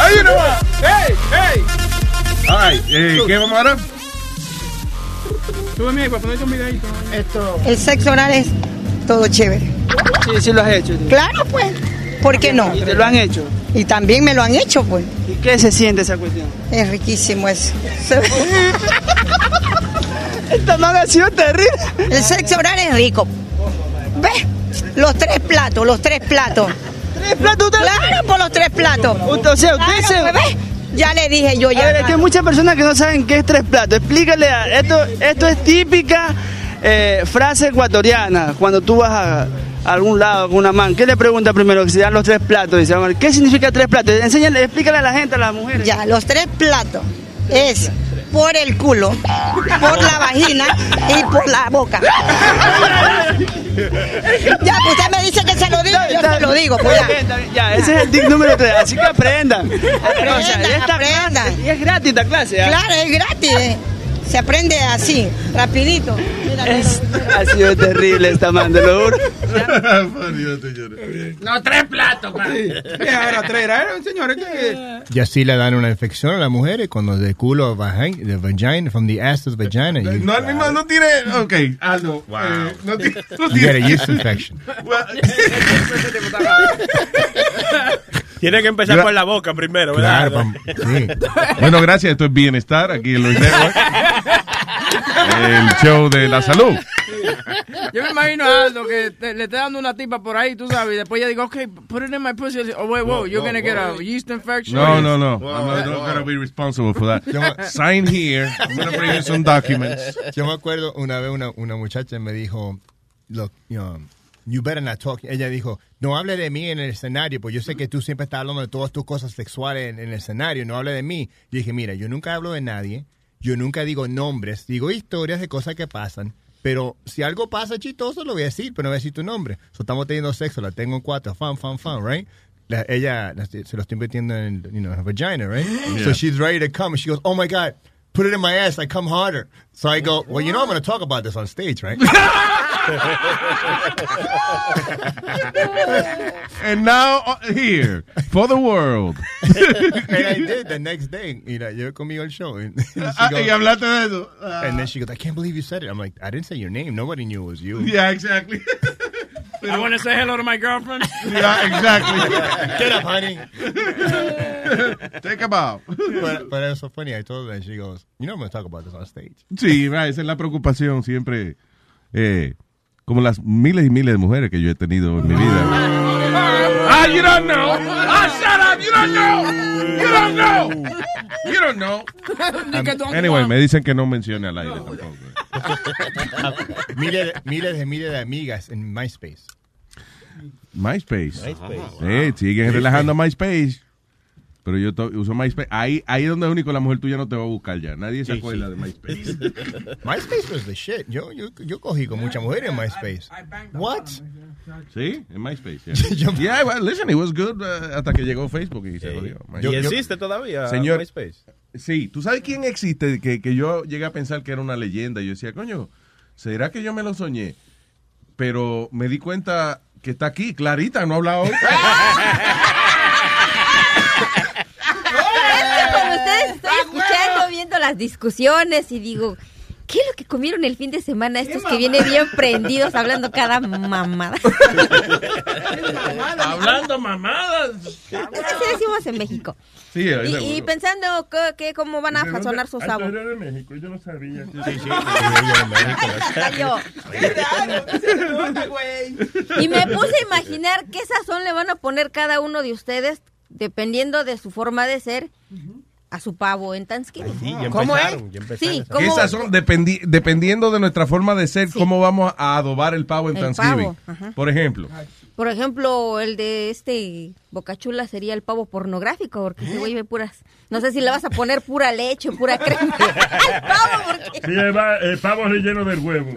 ¡Ay, know what? ¡Hey! ¡Hey! All right, eh, ¿qué vamos ahora? Súbeme ahí para ponerte un videito. Esto. El sexo oral es todo chévere. Sí, sí lo has hecho. Claro, pues. ¿Por qué no? ¿Y te lo han hecho? Y también me lo han hecho, pues. ¿Y qué se siente esa cuestión? Es riquísimo eso. Esta man ha sido terrible. El sexo oral es rico. ¿Ves? Los tres platos, los tres platos. ¿Tres platos usted? Claro, por los tres platos. O sea, usted Claro, se... pues. Ya le dije yo A ya. ver, es que hay muchas personas que no saben qué es tres platos. Explícale, a- esto, esto es típica eh, frase ecuatoriana. Cuando tú vas a, a algún lado con una man, ¿qué le pregunta primero? Que se dan los tres platos. Dice, "Amor, ¿qué significa tres platos? Enséñale, explícale a la gente, a las mujeres. Ya, los tres platos es por el culo, por la vagina y por la boca. Ya, pues usted me dice que se lo digo, yo se lo digo, pues bien, bien, Ya, ese es el tip número tres, así que aprendan. Aprendan, O sea, aprendan. clase- y es gratis esta clase. ¿ah? Claro, es gratis. Se aprende así, rapidito. Mira, Es- ha sido terrible esta man, te lo juro. Los tres platos, man. Era tres, era, señores. Y así le dan una infección a las mujeres cuando de culo a vagina, de vagina, from the ass to the vagina. You, No, el mismo no tiene. Ok, Aldo. eh, no tiene. No you get a yeast infection. Tiene que empezar Yo- por la boca primero, ¿verdad? Claro, pam- sí. Bueno, gracias. Esto es Bienestar aquí en Luis Network. El show de la salud. Yo me imagino a Aldo que te- le está dando una tipa por ahí, tú sabes, y después ella digo, ok, put it in my pussy. Oh, wait, whoa, you're gonna get a yeast infection. No, no, no. I'm not, not gonna be responsible for that. Sign here. I'm gonna bring you some documents. Yo me acuerdo una vez una, una muchacha me dijo, look, you, know, you better not talk. Ella dijo, no hable de mí en el escenario, pues yo sé que tú siempre estás hablando de todas tus cosas sexuales en, en el escenario, no hable de mí. Yo dije, mira, yo nunca hablo de nadie, yo nunca digo nombres, digo historias de cosas que pasan. Pero si algo pasa chistoso, lo voy a decir, pero no voy a decir tu nombre. So, estamos teniendo sexo, la tengo en cuatro, fan, fan, fan, right? La- ella la- se lo estoy metiendo en you know, her vagina, right? Yeah. So she's ready to come. She goes, oh my God, put it in my ass. I come harder. So I go, well, you know I'm going to talk about this on stage, right? And now uh, here for the world. and I did the next day. You know, yo conmigo el show. And, she Ah, goes- y hablaste de eso. and then she goes, I can't believe you said it. I'm like, I didn't say your name. Nobody knew it was you. Yeah, exactly. I want to say hello to my girlfriend. Yeah, exactly. Get up, honey. Take a bow. But, but it was so funny. I told her, and she goes, you know I'm going to talk about this on stage. Sí, right, esa es la preocupación siempre. eh, como las miles y miles de mujeres que yo he tenido en mi vida. Ah, you don't know. Up. You don't know. You don't know. You don't know. Anyway, me dicen que no mencione al aire tampoco. miles, de- miles de miles de amigas en MySpace. MySpace. MySpace. Eh, siguen relajando MySpace. Pero yo uso MySpace. Ahí, ahí es donde único la mujer tuya no te va a buscar ya. Nadie se Sí, acuerda sí. de MySpace. MySpace was the shit. Yo, yo, yo cogí con mucha mujer en MySpace. What? Sí, en MySpace. Yeah, Yeah, well, listen, it was good uh, hasta que llegó Facebook y se jodió. ¿Y existe todavía Señor, MySpace? Sí, ¿tú sabes quién existe? Que, que yo llegué a pensar que era una leyenda. Yo decía, coño, ¿será que yo me lo soñé? Pero me di cuenta que está aquí, Clarita, no ha hablado hoy. Cuando ustedes estoy escuchando, viendo las discusiones y digo, ¿qué es lo que comieron el fin de semana estos que vienen bien prendidos hablando cada mamada? Hablando mamadas. Así decimos en México. Sí, Y, y pensando que, que cómo van a sazonar su Ah, tú sabor. eres de México, yo no sabía. Sí, sí, Cayó. Y me puse a imaginar qué sazón le van a poner cada uno de ustedes, dependiendo de su forma de ser, a su pavo en Thanksgiving. Sí, ya ¿Cómo es? ya. Sí, ¿cómo? esas son dependi- dependiendo de nuestra forma de ser, cómo vamos a adobar el pavo en El Thanksgiving. pavo, ajá. Por ejemplo, Por ejemplo, el de este Bocachula sería el pavo pornográfico, porque ¿Eh? ese güey ve puras. No sé si le vas a poner pura leche, pura crema al pavo, porque. Sí, eh, pavo relleno del huevo.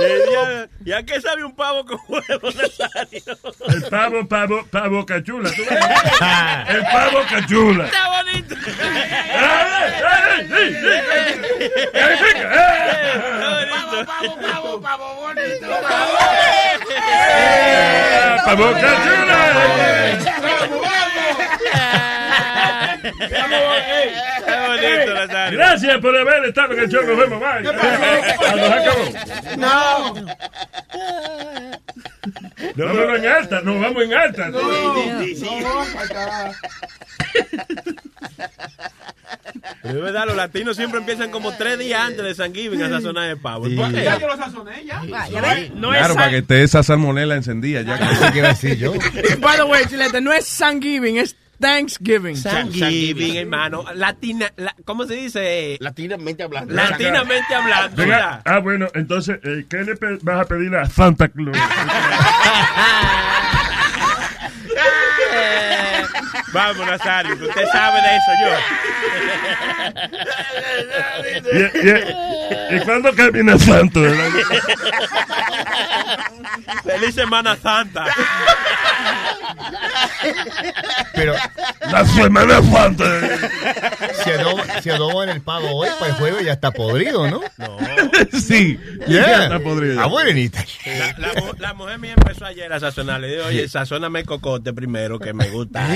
Eh, ya, ya que sabe un pavo con huevo Nazario. El pavo, pavo, pavo cachula. ¿tú ves? El pavo cachula. Está bonito. Pavo, pavo, pavo bonito. Pavo cachula. Está bonito, Nazario. Gracias por haber estado en el show. Nos vemos. Bye. Nos acabó. No. Vámonos en alta. Nos vamos en alta. Pero es verdad, los latinos siempre empiezan como tres días antes de San Giving a sazonar el pavo. ¿Por qué? Ya yo lo sazoné, ya. No claro, es para San- que esté esa salmonela encendida. Ya que iba a decir yo. By the way, Chilete, no es Thanksgiving, es Thanksgiving. Thanksgiving, hermano. Latina, la- ¿cómo se dice? Latinamente hablando. Latinamente hablando. Ah, bueno, entonces, eh, ¿qué le vas a pedir a Santa Claus? Vamos, Nazario, usted sabe de eso, yo. ¿Y, y, y cuándo camina Santo? verdad? Feliz Semana Santa. Pero La Semana Santa. si adobo, si adobo en el pavo hoy, para el jueves ya está podrido, ¿no? No. sí, Yeah. ya está podrido. Ah, buenita. La, la mu- la mujer mía empezó ayer a sazonar. Le digo, oye, sazóname el cocote primero, que me gusta.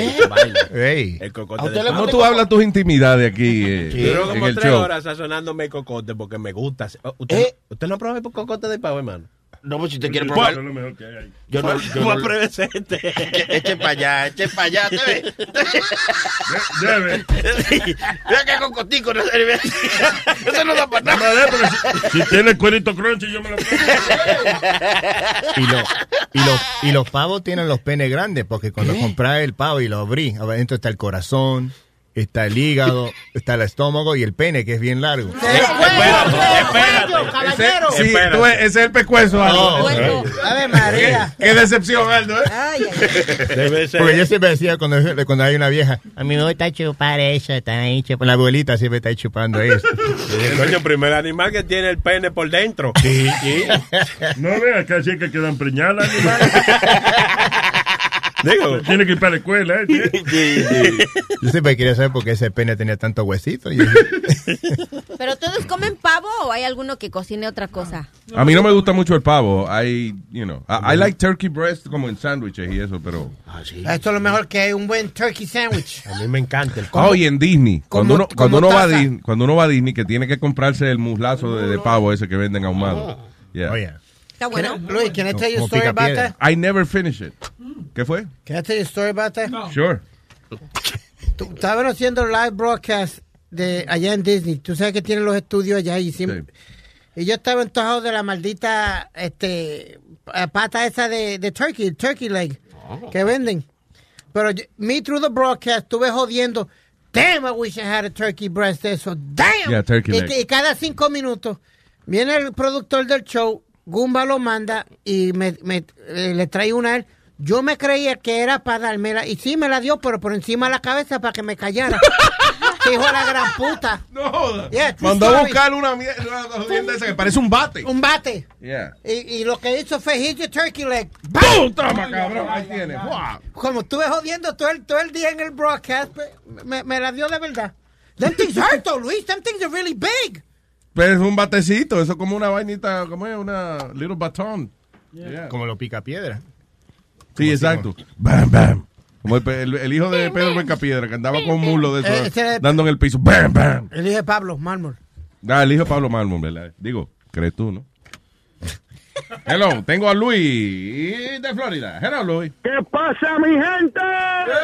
Ey. El cocote ¿A usted de. ¿Cómo tú hablas tus intimidades aquí eh, Duró en como el tres show? horas sazonándome el cocote porque me gusta. ¿Usted, ¿Eh? ¿Usted no probado el cocote de pavo, hermano? No, pues si usted quiere Eso probar. es lo mejor que hay. Yo no. Yo no. Echen para allá, echen para allá. ¿te ves? Debe. Mira que cocotico no se ve. Eso no da para Nada nada. más de, pero si, si tiene cuerito crunchy, yo me lo Y, lo- y, los, y los pavos tienen los penes grandes, porque cuando compras el pavo y lo abrí, adentro está el corazón, está el hígado, está el estómago y el pene, que es bien largo. Ese, sí, ves, ese es el pescuezo, Aldo. Ese- Ave María. Qué decepción, Aldo. ¿eh? Ay. Porque yo siempre decía cuando, cuando hay una vieja, a mí me gusta chupar eso, está ahí chupando. La abuelita siempre está chupando eso. Coño, primer animal que tiene el pene por dentro. Sí. No veas que así que quedan preñadas, animal. Digo, Tiene que ir para la escuela, ¿eh? Yo siempre quería saber por qué ese pene tenía tanto huesito. Y ¿Pero todos comen pavo o hay alguno que cocine otra cosa? A mí no me gusta mucho el pavo. I, you know, I, I like turkey breast como en sándwiches y eso, pero... Esto es lo mejor que hay, un buen turkey sandwich. a mí me encanta el Oh, y en Disney. Cuando Como- uno, cuando, uno va a. Disney, cuando uno va a Disney, que tiene que comprarse el muslazo de, de pavo ese que venden ahumado. Yeah. Oye, Está bueno. Luis, can I tell you a story about that? I never finish it. ¿Qué fue? Can I tell you a story about that? Sure. Tú- Estaban haciendo live broadcast de allá en Disney. Tú sabes que tienen los estudios allá y siempre... Y yo estaba antojado de la maldita este pata esa de, de turkey, turkey leg, que venden. Pero yo- me through the broadcast estuve jodiendo. Damn, I wish I had a turkey breast de eso. Damn. Yeah, turkey y, leg. y cada cinco minutos viene el productor del show, Gumba lo manda y me, me- eh, le trae una a él. Yo me creía que era para dármela y sí me la dio, pero por encima de la cabeza para que me callara. Hijo de la gran puta. No Yeah, Mandó a buscar una mierda esa que parece un bate. Un bate. Yeah. Y, y lo que hizo fue hit your turkey leg. ¡Pum! Toma, cabrón. Ahí tienes. Wow. Como estuve jodiendo todo el, todo el día en el broadcast, me- me, me la dio de verdad. Them things hurt though, Luis. Them things are really big. Pero es un batecito, eso es como una vainita, como es una little. Yeah. Como lo pica piedra. Sí, exacto. Bam, bam. Como el, pe- el- el hijo de Pedro Bencapiedra, que andaba con un mulo de Eh, eso, era- dando en el piso. Bam, bam. El hijo de Pablo, mármol. Ah, el hijo de Pablo Malmon, ¿verdad? Digo, crees tú, ¿no? Hello, tengo a Luis de Florida. Hello, Luis. ¿Qué pasa, mi gente?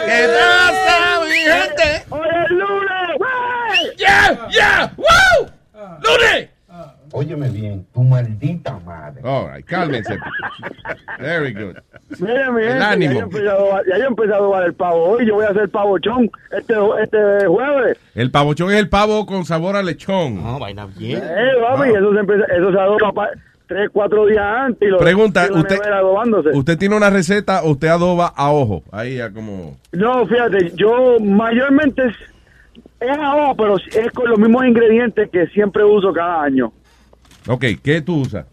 ¿Qué pasa, mi gente? Hoy es lunes. ¡Yeah! ¡Yeah! ¡Woo! ¡Lunes! Óyeme bien, tu maldita madre. All right, cálmense. Very good. Mira, mi El ánimo. Ya, yo he empezado, a- ya yo he empezado a dar el pavo hoy. Yo voy a hacer pavochón este, este jueves. El pavochón es el pavo con sabor a lechón. No, vaina Eh, papi, eso, se empieza, eso se adoba pa- tres, cuatro días antes. Y lo Pregunta, y usted. ¿usted tiene una receta o usted adoba a ojo? Ahí ya como... No, fíjate, yo mayormente es, es a ojo, pero es con los mismos ingredientes que siempre uso cada año. Ok, ¿qué tú usas?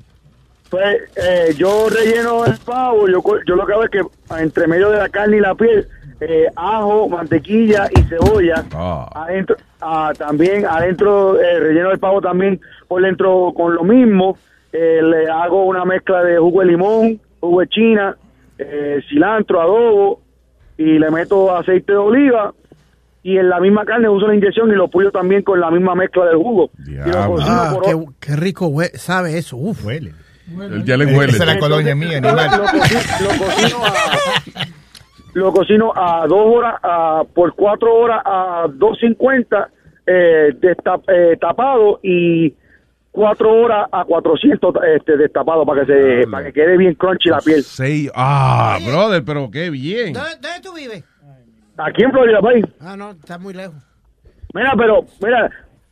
Pues eh, yo relleno el pavo, yo, yo lo que hago es que entre medio de la carne y la piel, eh, ajo, mantequilla y cebolla. Adentro, ah, también adentro eh, relleno el pavo también por dentro con lo mismo. Eh, le hago una mezcla de jugo de limón, jugo de china, cilantro, adobo y le meto aceite de oliva. Y en la misma carne uso la inyección y lo puyo también con la misma mezcla del jugo. Ah, qué, qué rico sabe eso. Uf. Huele. Ya le huele. Esa es la colonia mía, Lo, animal. lo lo cocino a, lo cocino a dos horas, a- por cuatro horas a 2.50 eh, desta- eh, tapado y cuatro horas a 400 este, destapado para que se para que quede bien crunchy la piel. Seis. Ah, brother, pero qué bien. ¿Dónde, dónde tú vives? Aquí en Florida, país. Ah, no, está muy lejos. Mira, pero, mira,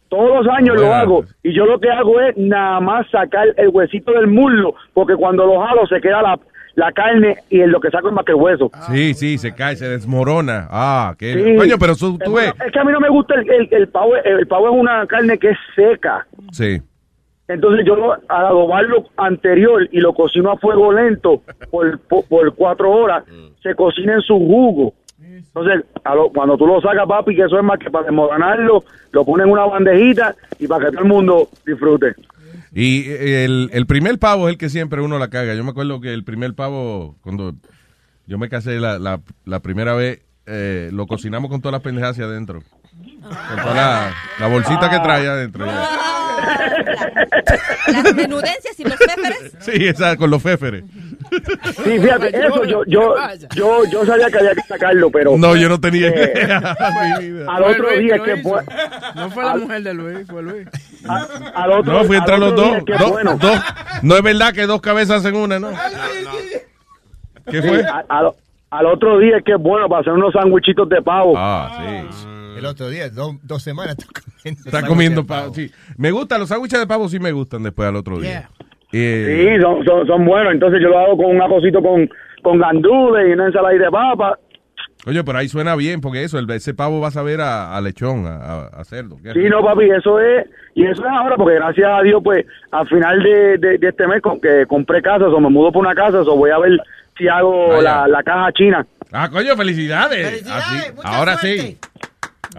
todos los años lo hago y yo lo que hago es nada más sacar el huesito del muslo, porque cuando lo jalo se queda la, la carne y en lo que saco es más que el hueso. Sí, sí, se cae, se desmorona. Ah, qué Sí. Coño, pero tú, tú ves. Es que a mí no me gusta el, el, el pavo, el pavo es una carne que es seca. Sí. Entonces yo lo, al adobarlo anterior y lo cocino a fuego lento por, por, por cuatro horas, se cocina en su jugo. Entonces, a lo- cuando tú lo sacas, papi, que eso es más que para desmoronarlo, lo pones en una bandejita y para que todo el mundo disfrute. Y eh, el, el primer pavo es el que siempre uno la caga. Yo me acuerdo que el primer pavo, cuando yo me casé la, la, la primera vez, eh, lo cocinamos con todas las pendejas hacia adentro. Con toda la, la bolsita que trae adentro. ya. Las menudencias y los féferes. Sí, esa, con los féferes. Sí, fíjate, eso yo, yo, yo, yo sabía que había que sacarlo, pero... No, yo no tenía eh, idea. Al otro Fue Luis día que bu- No fue la mujer de Luis, fue Luis. al otro, No, fui al entre los dos. dos- bueno. No es verdad que dos cabezas hacen una, ¿no? ¿Qué fue? al, al otro día que es bueno para hacer unos sándwichitos de pavo. Ah, sí. El otro día, dos, dos semanas, comiendo. Está comiendo pavo. Sí. Me gustan, los sándwiches de pavo sí me gustan después al otro día. Eh, Sí, son, son, son buenos. Entonces yo lo hago con un arrocito con, con gandules y una ensalada de papa. Oye, pero ahí suena bien, porque eso, el, ese pavo va a saber a, a lechón, a, a- a cerdo. Sí, no, papi, eso es. Y eso es ahora, porque gracias a Dios, pues, al final de, de, de este mes, con que compré casa, o me mudo por una casa, o voy a ver si hago Vaya. la, la caja china. Ah, coño, felicidades. Así- ahora sí.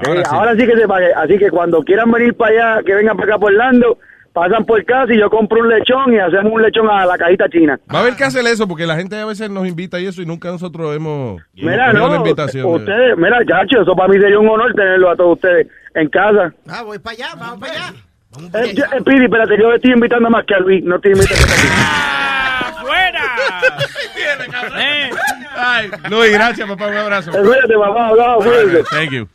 Sí, ahora sí que se pague. Así que cuando quieran venir para allá, que vengan para acá por Orlando, pasan por casa y yo compro un lechón y hacemos un lechón a la cajita china. Va a haber que hacer eso, porque la gente a veces nos invita y eso, y nunca nosotros hemos Mira, no, la invitación. ustedes, mira, chacho, eso para mí sería un honor tenerlo a todos ustedes en casa. Ah, voy para allá, vamos para allá. Eh, yo- eh, Pidi, espérate, yo estoy invitando más que a Luis, no estoy invitando a ti. ¡Fuera! Ay, Luis, gracias, papá, un abrazo. Espérate, papá, All right, cuídate. Thank you.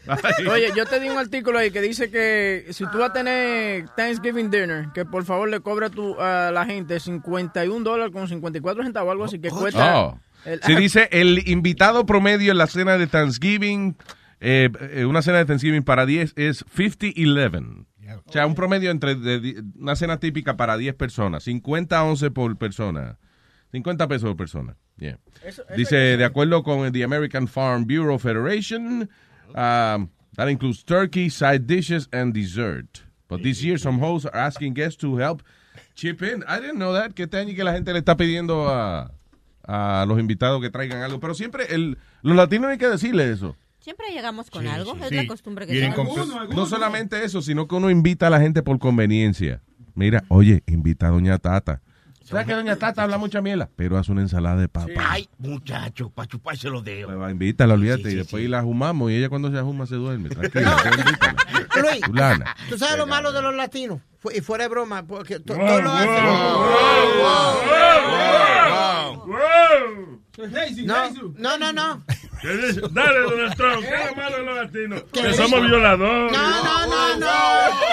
Oye, yo te di un artículo ahí que dice que si tú vas a tener Thanksgiving dinner, que por favor le cobra tu, a la gente 51 dólares con 54 centavos, algo así que cuesta. Oh. el- Sí, dice el invitado promedio en la cena de Thanksgiving, eh, eh, una cena de Thanksgiving para 10 es 50-11. O sea, un promedio entre de di- una cena típica para 10 personas, 50-11 por persona. 50 pesos por persona. Yeah. Dice, de acuerdo con el The American Farm Bureau Federation, ah, That includes turkey, side dishes, and dessert. But this year, some hosts are asking guests to help chip in. I didn't know that, que este año que la gente le está pidiendo a, a los invitados que traigan algo. Pero siempre, el, los latinos hay que decirle eso. Siempre llegamos con algo, es sí. la costumbre que No solamente eso, sino que uno invita a la gente por conveniencia. Mira, oye, invita a Doña Tata. ¿Sabes que Doña Tata habla mucha miela? Pero hace una ensalada de papa. Ay, muchacho, para chuparse los dedos. Pues va, invítala, olvídate. Sí, sí, y después sí. la jumamos y ella cuando se ajuma se duerme. Tranquila. Luis, Fulana. ¿tú sabes lo malo de los latinos? Fu- Y fuera de broma, porque to- Wow, todo lo wow, hacen. No, no, no, no. ¿Qué dice? Dale, Donald Trump, ¿qué es lo malo de los latinos? ¿Qué Que somos violadores. No, no, no, no.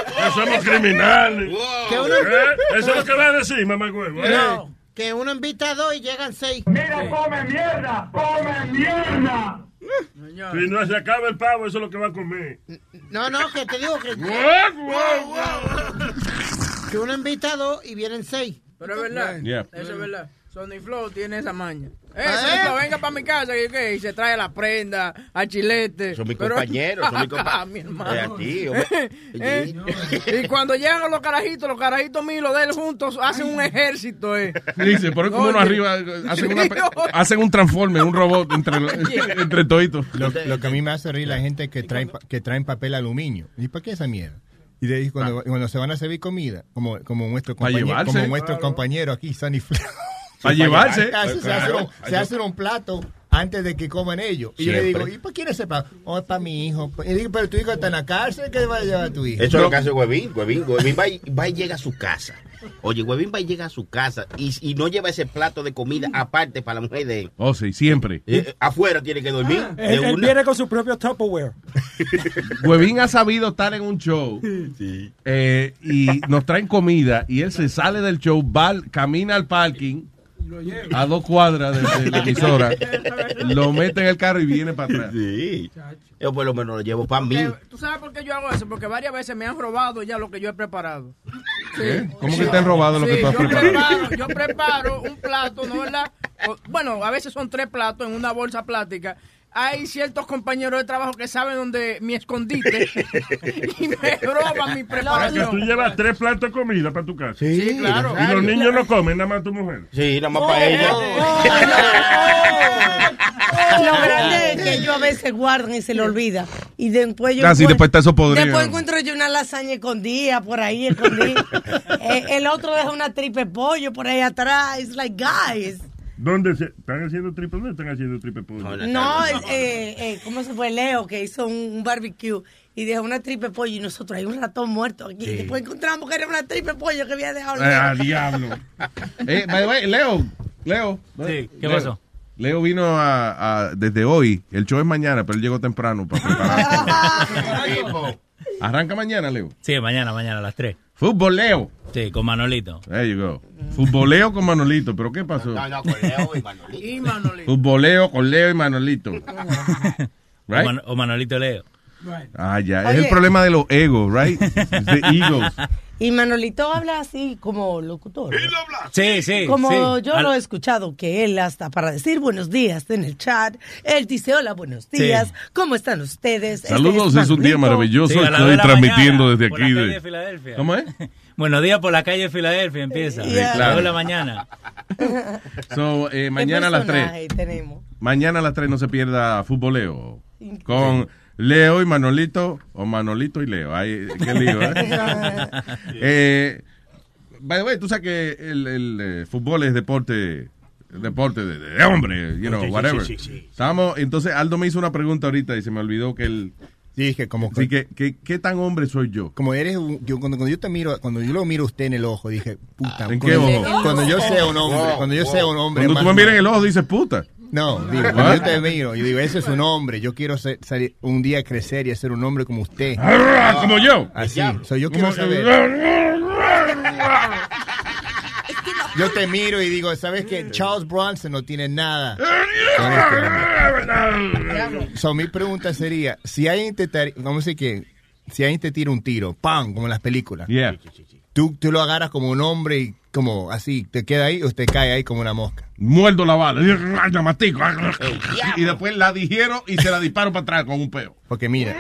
Que somos criminales. ¿Eh? Eso es lo que va a decir, mamá huevo. ¿eh? No, que uno invita a dos y llegan seis. Mira, come mierda, come mierda. Si no se acaba el pavo, eso es lo que va a comer. No, no, que te digo que. Que uno invita a dos y vienen seis. Pero es verdad. Yeah. Eso es verdad. Sony Flow tiene esa maña. Eh, Ah, Sony. Flow, venga para mi casa y, ¿qué? y se trae la prenda, al chilete. Son mis Pero- compañeros, son mis compa- Ah, mi hermano. Eh. Eh, y cuando llegan los carajitos, los carajitos míos, los de él juntos, hacen un ejército, eh. Dice, pero es como uno arriba, hacen, una, hacen un transforme, un robot entre, entre toditos. Lo, lo que a mí me hace reír la gente que traen, que traen papel aluminio. ¿Y para qué esa mierda? Y de ahí cuando, cuando se van a servir comida, como, como nuestro Pa' compañero, como nuestro compañero aquí, Sunny Flow. Pa' llevarse. Se hace, se hace Claro. un, se hace un plato antes de que coman ellos. Y yo le digo, ¿y para quién es ese plato? Oh, es para mi hijo. Y digo, pero tu hijo está en la cárcel, ¿qué va a llevar tu hijo? Eso es lo que hace Huevín. Huevín, Huevín va, y, va y llega a su casa. Oye, Huevín va y llega a su casa y, y no lleva ese plato de comida aparte para la mujer de él. Oh, sí, siempre. Eh, afuera tiene que dormir. de Él, él una. viene con su propio Tupperware. Huevín ha sabido estar en un show eh, y nos traen comida y él se sale del show, va, camina al parking a dos cuadras de, de la emisora, lo mete en el carro y viene para atrás. Sí. Yo por lo menos lo llevo para mí. ¿Tú sabes por qué yo hago eso? Porque varias veces me han robado ya lo que yo he preparado. ¿Qué? ¿Cómo que te han robado lo que Sí, tú has yo preparado? preparo, yo preparo un plato, ¿no verdad? O- bueno, a veces son tres platos en una bolsa plástica. Hay ciertos compañeros de trabajo que saben dónde mi escondite y me roban mi Que tú preparación. llevas tres platos de comida para tu casa. Sí, claro. Y los niños no comen, nada más tu mujer. Sí, nada más para ella. Lo grande es que yo a veces guardan y se le olvida. Y después yo. Ah, encuentro- después está eso podrido. Después encuentro yo una lasaña escondida por ahí, escondida. Eh, el otro deja una tripe pollo por ahí atrás. It's like, guys. ¿Dónde se, están haciendo triple? ¿Dónde están haciendo triple pollo? No, eh, eh, eh, ¿cómo se fue? Leo que hizo un, un barbecue y dejó una tripe pollo y nosotros hay un ratón muerto aquí. Sí. Después encontramos que era una tripe pollo que había dejado. Eh, Leo. al diablo. Eh, by the way, Leo, Leo. Sí, ¿qué Leo. pasó? Leo vino a, a- desde hoy. El show es mañana, pero él llegó temprano para preparar. Arranca mañana, Leo. Sí, mañana, mañana a las 3. Fútbol, Leo. Sí, con Manolito. There you go. Futboleo con Manolito. ¿Pero qué pasó? No, no, con Leo y Manolito. Y Manolito. Futboleo con Leo y Manolito. O, Right? Man- o Manolito Leo. Ah, ya. Es el problema de los egos, right? The egos. Y Manolito habla así como locutor. Sí, sí. Como sí. yo Al- lo he escuchado, que él hasta para decir buenos días en el chat, él dice hola, buenos Sí. días, ¿cómo están ustedes? Este Saludos, es un día maravilloso. Sí, Estoy de transmitiendo mañana, desde por aquí. la de- calle de Filadelfia. ¿Cómo es? Buenos días por la calle de Filadelfia empieza. Sí, claro. De la mañana. So, eh, ¿Qué mañana a las 3. personaje tenemos? Mañana a las 3 no se pierda futboleo. Con Leo y Manolito, o Manolito y Leo. Ay, qué lío, ¿eh? eh by the way, tú sabes que el, el, eh, fútbol es deporte deporte de, de hombre, you know, Sí, whatever. sí, sí, sí. Estábamos, entonces Aldo me hizo una pregunta ahorita y se me olvidó que él... Sí, que como Sí, que, que- ¿qué tan hombre soy yo? como eres un- yo, cuando, cuando yo te miro cuando yo lo miro a usted en el ojo dije puta ¿En cuando, qué ojo? cuando yo sea un hombre Wow, cuando yo sea un hombre Cuando tú me miras en el ojo dices puta. No digo cuando yo te miro yo digo ese es un hombre yo quiero ser- salir- un día crecer y ser un hombre como usted. Ah, como yo. así so, yo quiero saber. yo te miro y digo sabes que Charles Bronson no tiene nada este. So, mi pregunta sería si alguien te vamos a decir que si alguien te tira un tiro ¡pam! como en las películas. Yeah. Tú, tú lo agarras como un hombre y como así, te queda ahí o te cae ahí como una mosca. Muerdo la bala. Y después la digiero y se la disparo para atrás con un peo. Porque mira,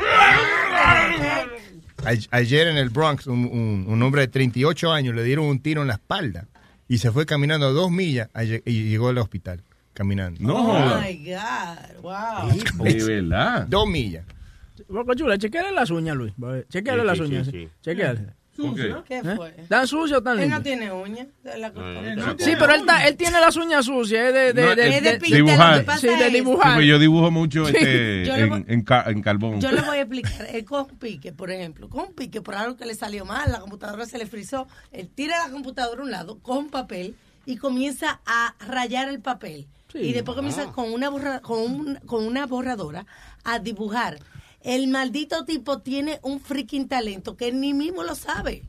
ayer en el Bronx, un, un- un hombre de 38 años le dieron un tiro en la espalda y se fue caminando dos millas y llegó al hospital caminando. Oh, Oh my God, wow. De verdad. Dos millas. Boca chula, chequeale las uñas, Luis. Chequeale Sí, las sí, uñas. sí, sí. sí. Chequeale. ¿Sucio? ¿Qué ¿Eh? fue? ¿Están sucias o están Él no tiene uñas. Sí, pero él, está- él tiene las uñas sucias. Es de, de, No, de, es de- dibujar. Sí, de dibujar. Sí, yo dibujo mucho Sí. este, Yo en, voy- en, ca- en carbón. Yo le voy a explicar. Él con un pique, por ejemplo, con un pique por algo que le salió mal, la computadora se le frizó. Él tira la computadora a un lado, con un papel y comienza a rayar el papel. Y después comienza Ah. con, una borra- con, un- con una borradora a dibujar. El maldito tipo tiene un freaking talento que él ni mismo lo sabe.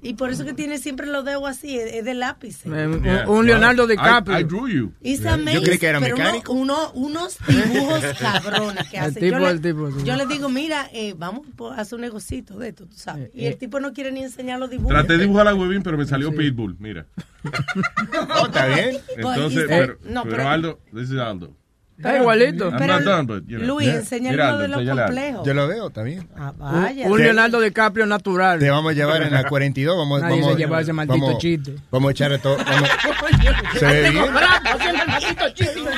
Y por eso que tiene siempre los dedos así, es, de lápiz. Eh, un- un Leonardo DiCaprio. I, I drew you. It's amazing, pero uno- uno- unos dibujos cabrones que El hace. tipo, yo, le, el tipo, sí. yo le digo, mira, eh, vamos a hacer un negocito de esto, tú sabes. Y el tipo no quiere ni enseñar los dibujos. Traté de dibujar a Webin, pero me salió Pitbull, mira. Oh, está bien. Entonces, Pues, pero, no, pero pero- Aldo, this is Aldo. Está igualito. I'm not done, but, you know. Luis, enséñale Mira, uno de los complejos. Yo lo veo también. Ah, Un, vaya. un Leonardo DiCaprio natural. Te vamos a llevar en la 42. Vamos, Nadie vamos, se lleva ese maldito vamos- chiste. Vamos a echarle todo. vamos- Se ve bien.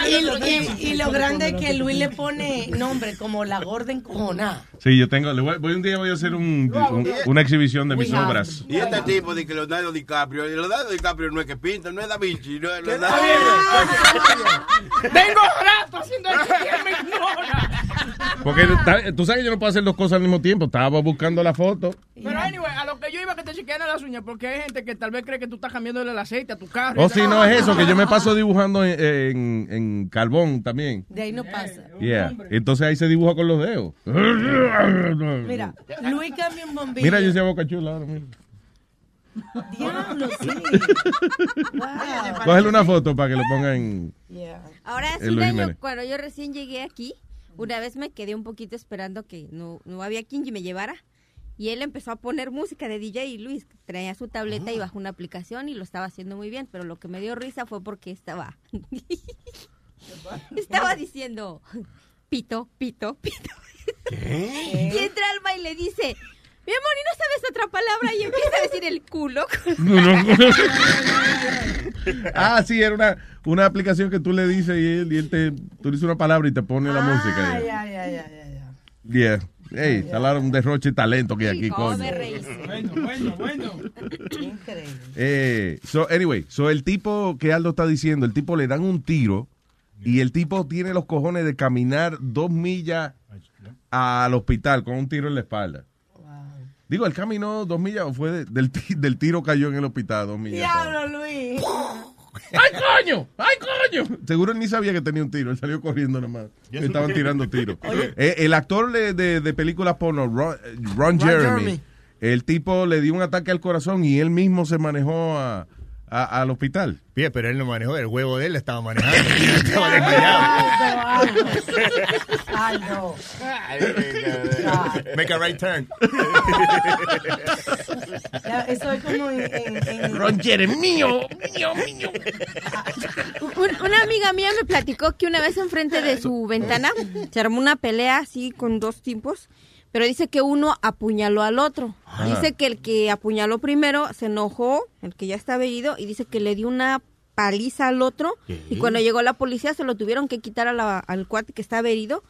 Y, lo- y- y lo grande es que Luis le pone nombre como la gorda encojonada. Sí, yo tengo, le voy, voy un día voy a hacer un, un- una exhibición de mis obras. Y este tipo de que Leonardo DiCaprio, Leonardo DiCaprio no es que pinta, no es Da Vinci, no es Tengo Leonardo. Rato haciendo esto y él me ignora. Porque ta- tú sabes que yo no puedo hacer dos cosas al mismo tiempo. Estaba buscando la foto. Pero anyway, a lo que yo iba que te chequearan las uñas, porque hay gente que tal vez cree que tú estás cambiándole el aceite a tu carro. O si no es eso, que yo me paso dibujando en, en- en carbón también. De ahí no pasa. Yeah. Entonces ahí se dibuja con los dedos. Mira, Luis cambia un bombillo. Mira, yo soy boca chula ahora. Mira. Diablo, sí. Cógele una foto para que lo ponga en. Ahora hace un Luis año, cuando yo recién llegué aquí, una vez me quedé un poquito esperando que no, no había quien me llevara. Y él empezó a poner música de DJ y Luis traía su tableta y bajó una aplicación y lo estaba haciendo muy bien. Pero lo que me dio risa fue porque estaba. estaba diciendo pito, pito, pito. Y entra Alma y le dice. Mi amor, ¿y no sabes otra palabra? Y empieza a decir el culo. No, no. ah, sí, era una, una aplicación que tú le dices y él, y él te. Tú le dices una palabra y te pone la música. Ay, ay, ay, ay, ay. Yeah. Hey, la- un derroche de talento que hay aquí, coño. Bueno, bueno, bueno. Increíble. Eh, so, anyway, so el tipo que Aldo está diciendo, el tipo le dan un tiro y el tipo tiene los cojones de caminar dos millas al hospital con un tiro en la espalda. Digo, él caminó dos millas o fue de- del, ti- del tiro cayó en el hospital dos millas. Diablo, Luis. ¡Ay, coño! ¡Ay, coño! Seguro él ni sabía que tenía un tiro. Él salió corriendo nomás. Estaban tirando tiros. Eh, el actor de, de, de películas porno, Ron, Ron Jeremy, Jeremy. el tipo le dio un ataque al corazón y él mismo se manejó a, a- al hospital. Bien, pero él no manejó, el huevo de él estaba manejando. Estaba desmayado. Aldo. Make a right turn. Ya, Eso es como en... en- en- Ron Jeremy, mío, mío, mío. Un- una amiga mía me platicó que una vez enfrente de su ventana se armó una pelea así con dos tipos, pero dice que uno apuñaló al otro. Ah. Dice que el que apuñaló primero se enojó, el que ya estaba herido, y dice que le dio una paliza al otro. Y cuando llegó la policía se lo tuvieron que quitar a la- al cuate que estaba herido.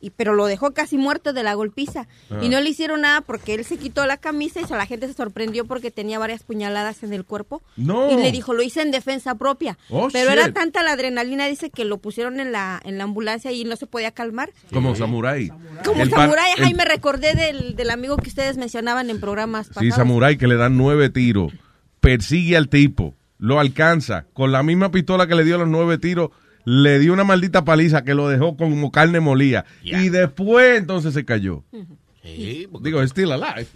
Y, pero lo dejó casi muerto de la golpiza. Ah. Y no le hicieron nada porque él se quitó la camisa y la gente se sorprendió porque tenía varias puñaladas en el cuerpo. No. Y le dijo, lo hice en defensa propia. Oh, pero era tanta la adrenalina, dice que lo pusieron en la, en la ambulancia y no se podía calmar. Como Samurai. Como Samurai, el- ay, me recordé del, del amigo que ustedes mencionaban en programas Sí. Samurai que le dan nueve tiros, persigue al tipo, lo alcanza, con la misma pistola que le dio los nueve tiros, le dio una maldita paliza que lo dejó como carne molía. Y después entonces se cayó. Digo, es still alive.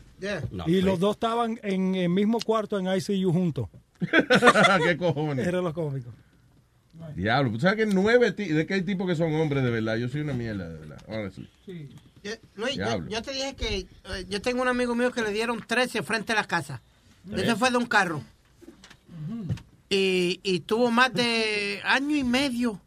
y los dos estaban en el mismo cuarto en ICU juntos. ¿Qué cojones? Era lo cómico. Diablo, ¿tú sabes que nueve? ¿De qué hay tipos que son hombres de verdad? Yo soy una mierda de verdad. honestly. Yo- Luis, yo, te dije que eh, yo tengo un amigo mío que le dieron 13 frente a la casa. ¿Eh? Ese fue de un carro. Y, y tuvo más de año y medio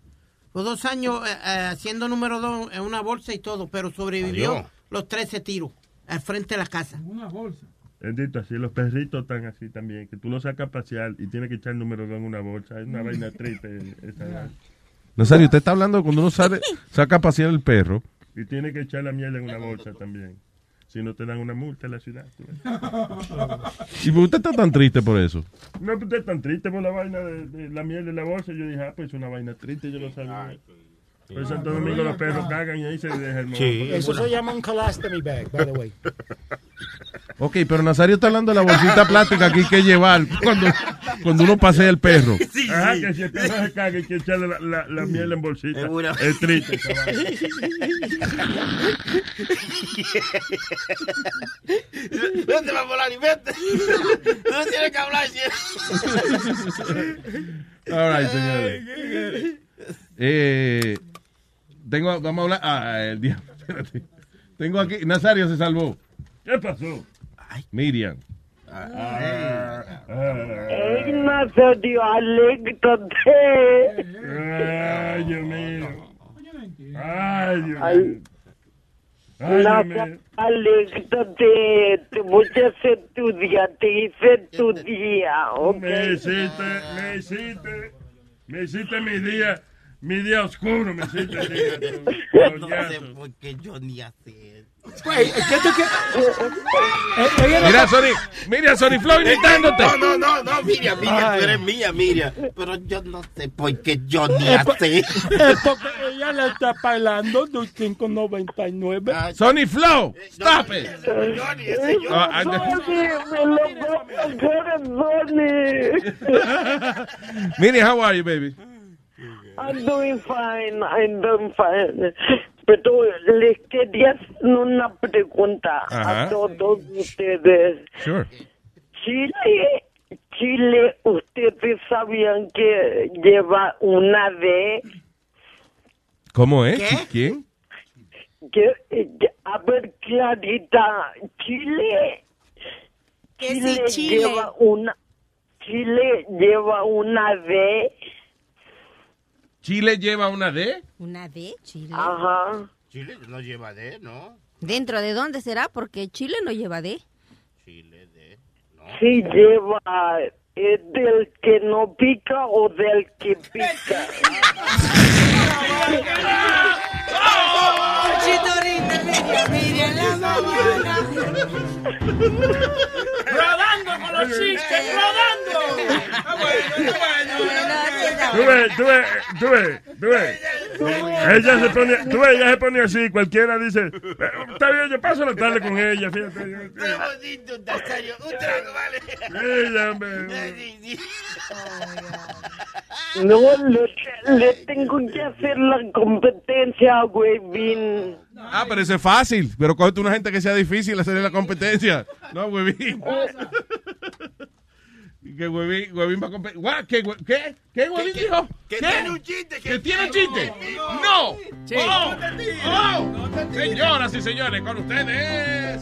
o dos años eh, eh, haciendo número dos en una bolsa y todo, pero sobrevivió Adiós. los 13 tiros. al frente de la casa. Una bolsa. Bendito, así los perritos están así también, que tú los sacas a pasear y tienes que echar el número dos en una bolsa. Es una vaina triste. Esa, Nazario, usted está hablando cuando uno sale, saca a pasear el perro. y tiene que echar la miel en una bolsa también. Si no te dan una multa en la ciudad. ¿Y por qué usted está tan triste por eso? No, pues usted es tan triste por la vaina de, de la miel en la bolsa. Yo dije, ah, pues es una vaina triste, yo lo sabía. Por eso Santo Domingo los perros cagan y ahí se deja el moco. Eso se llama un colostomy bag, by the way. Ok, pero Nazario está hablando de la bolsita plástica que hay que llevar cuando, cuando uno pasea el perro. Ajá, que si el perro se caga hay que echarle la, la, la miel en bolsita. Es triste. esa vaina. ¿Dónde va a volar y vete? No tiene que hablar. All right, señores. Eh, tengo, vamos a hablar. Ah, el diablo, espérate. Tengo aquí. Nazario se salvó. ¿Qué pasó? Miriam. ¡Ey, Nazario, alégrate! Ay, Dios mío. Ay, Dios Ay. mío. Ay, Dios Nazario, mío. alégrate. Te voy a hacer tu día. Te hice tu día, ¿ok? Me hiciste, me hiciste, me hiciste mi día, mi día oscuro, me hiciste el día. tú, coñazo. porque yo ni hacer. Güey, ¿qué tú quieres? Mira, Sony, mira, Sony Flow imitándote. No, no, no, no, Miriam, Miriam, tú eres mía, Miriam. Pero yo no sé por qué yo ni es porque ella le está pagando dos 5.99. Sony Flow, stop it. Johnny, ese yo. Ah, ah. Miriam, how are you, baby? I'm doing fine, I'm doing fine. Pero les quería hacer una pregunta Ajá. a todos ustedes. Sure. Chile, Chile, ustedes sabían que lleva una D. ¿Cómo es? ¿Quién? Que, a ver, Clarita, Chile. Chile Chile. lleva una. Chile lleva una D. ¿Chile lleva una D? ¿Una D? Chile. Ajá. Chile no lleva D, ¿no? ¿Dentro de dónde será? Porque Chile no lleva D. Chile D. Sí lleva. ¿Es del que no pica o del que pica? Chitorita, Miriam, Miriam, la mañana. ¡Rodando con los chistes! ¡Rodando! Tú ves, tú ves, tú ves, tú ves. Ella se pone, tú ves, ella se pone así, cualquiera dice, "Pero está bien, yo paso la tarde con ella, fíjate. yo- Qué bonito, Nazario. Un trago, vale. Ella, hombre. No, le, le tengo que hacer la competencia, güey, bien. Ah, pero eso es fácil. Pero cógete una gente que sea difícil hacerle la competencia. No, huevín. Que huevín, huevín va a competir. ¿Qué, qué? ¿Qué huevín dijo? Que ¿Qué? tiene un chiste. ¿Que tiene un chiste? ¡No! Sí. ¡Oh! ¡Oh! Señoras y señores, con ustedes.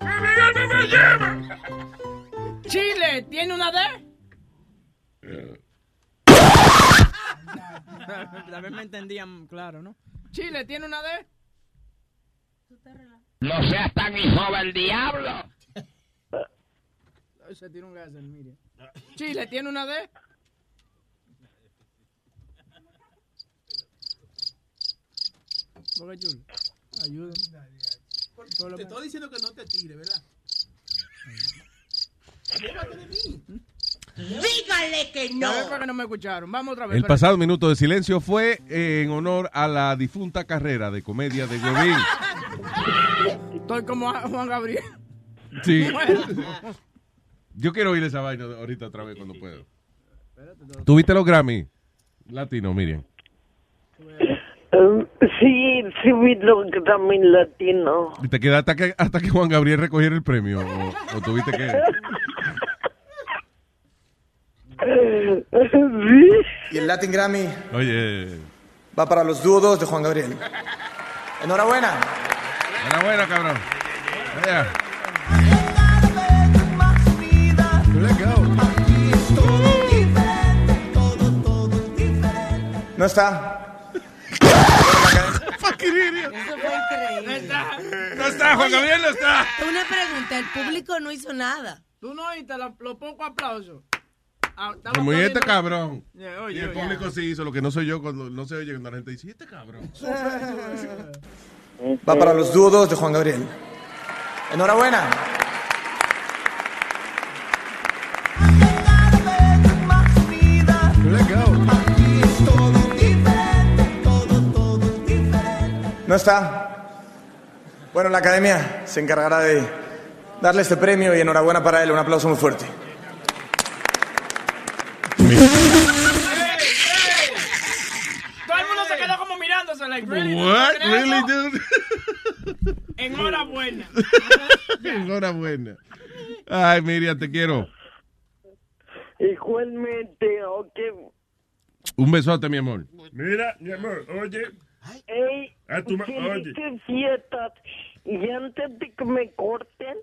¡Miguel no me lleva! ¿Chile tiene una D? También me entendían claro, ¿no? ¿Chile tiene una D? No seas tan hijo del diablo. Se tiene un gas el Miriam. ¿Chile tiene una D? Boca Chula, ayúdame. Te estoy diciendo que no te tire, ¿verdad? Llévate de mí. Dígale que para no me escucharon. Vamos otra vez. El pasado minuto de silencio fue eh, en honor a la difunta carrera de comedia de Huevín. Estoy como Juan Gabriel. Sí. Yo quiero oír esa vaina ahorita otra vez cuando puedo. ¿Tuviste los Grammy? Latino, Miriam. Um, sí, sí vi lo que también latino. ¿Y te quedaste hasta que, hasta que Juan Gabriel recogiera el premio? ¿O, o tuviste que...? Sí. Y el Latin Grammy Oye, va para los dudos de Juan Gabriel. Enhorabuena. enhorabuena, cabrón. Vaya. No está. fucking idiot. Eso fue increíble. No está. No está, Juan Gabriel no está. Una pregunta, el público no hizo nada. Tú no oíste la- los pocos aplausos. Ah, estaba Como y este cabrón. Yeah, oye, Y el oye. público sí hizo lo que no soy yo cuando no se oye cuando la gente dice, "¿Y este cabrón. Va para los dudos de Juan Gabriel. Enhorabuena. No está. Bueno, la academia se encargará de darle este premio y enhorabuena para él. Un aplauso muy fuerte. Todo el mundo se quedó como mirándose, like, really? What? ¿Tenés Really, dude? Enhorabuena. Enhorabuena. Ay, Miriam, te quiero. Igualmente, ok. Un besote, mi amor. Mira, mi amor, oye. Ey, A tu oye. fiestas. Y antes de que me corten,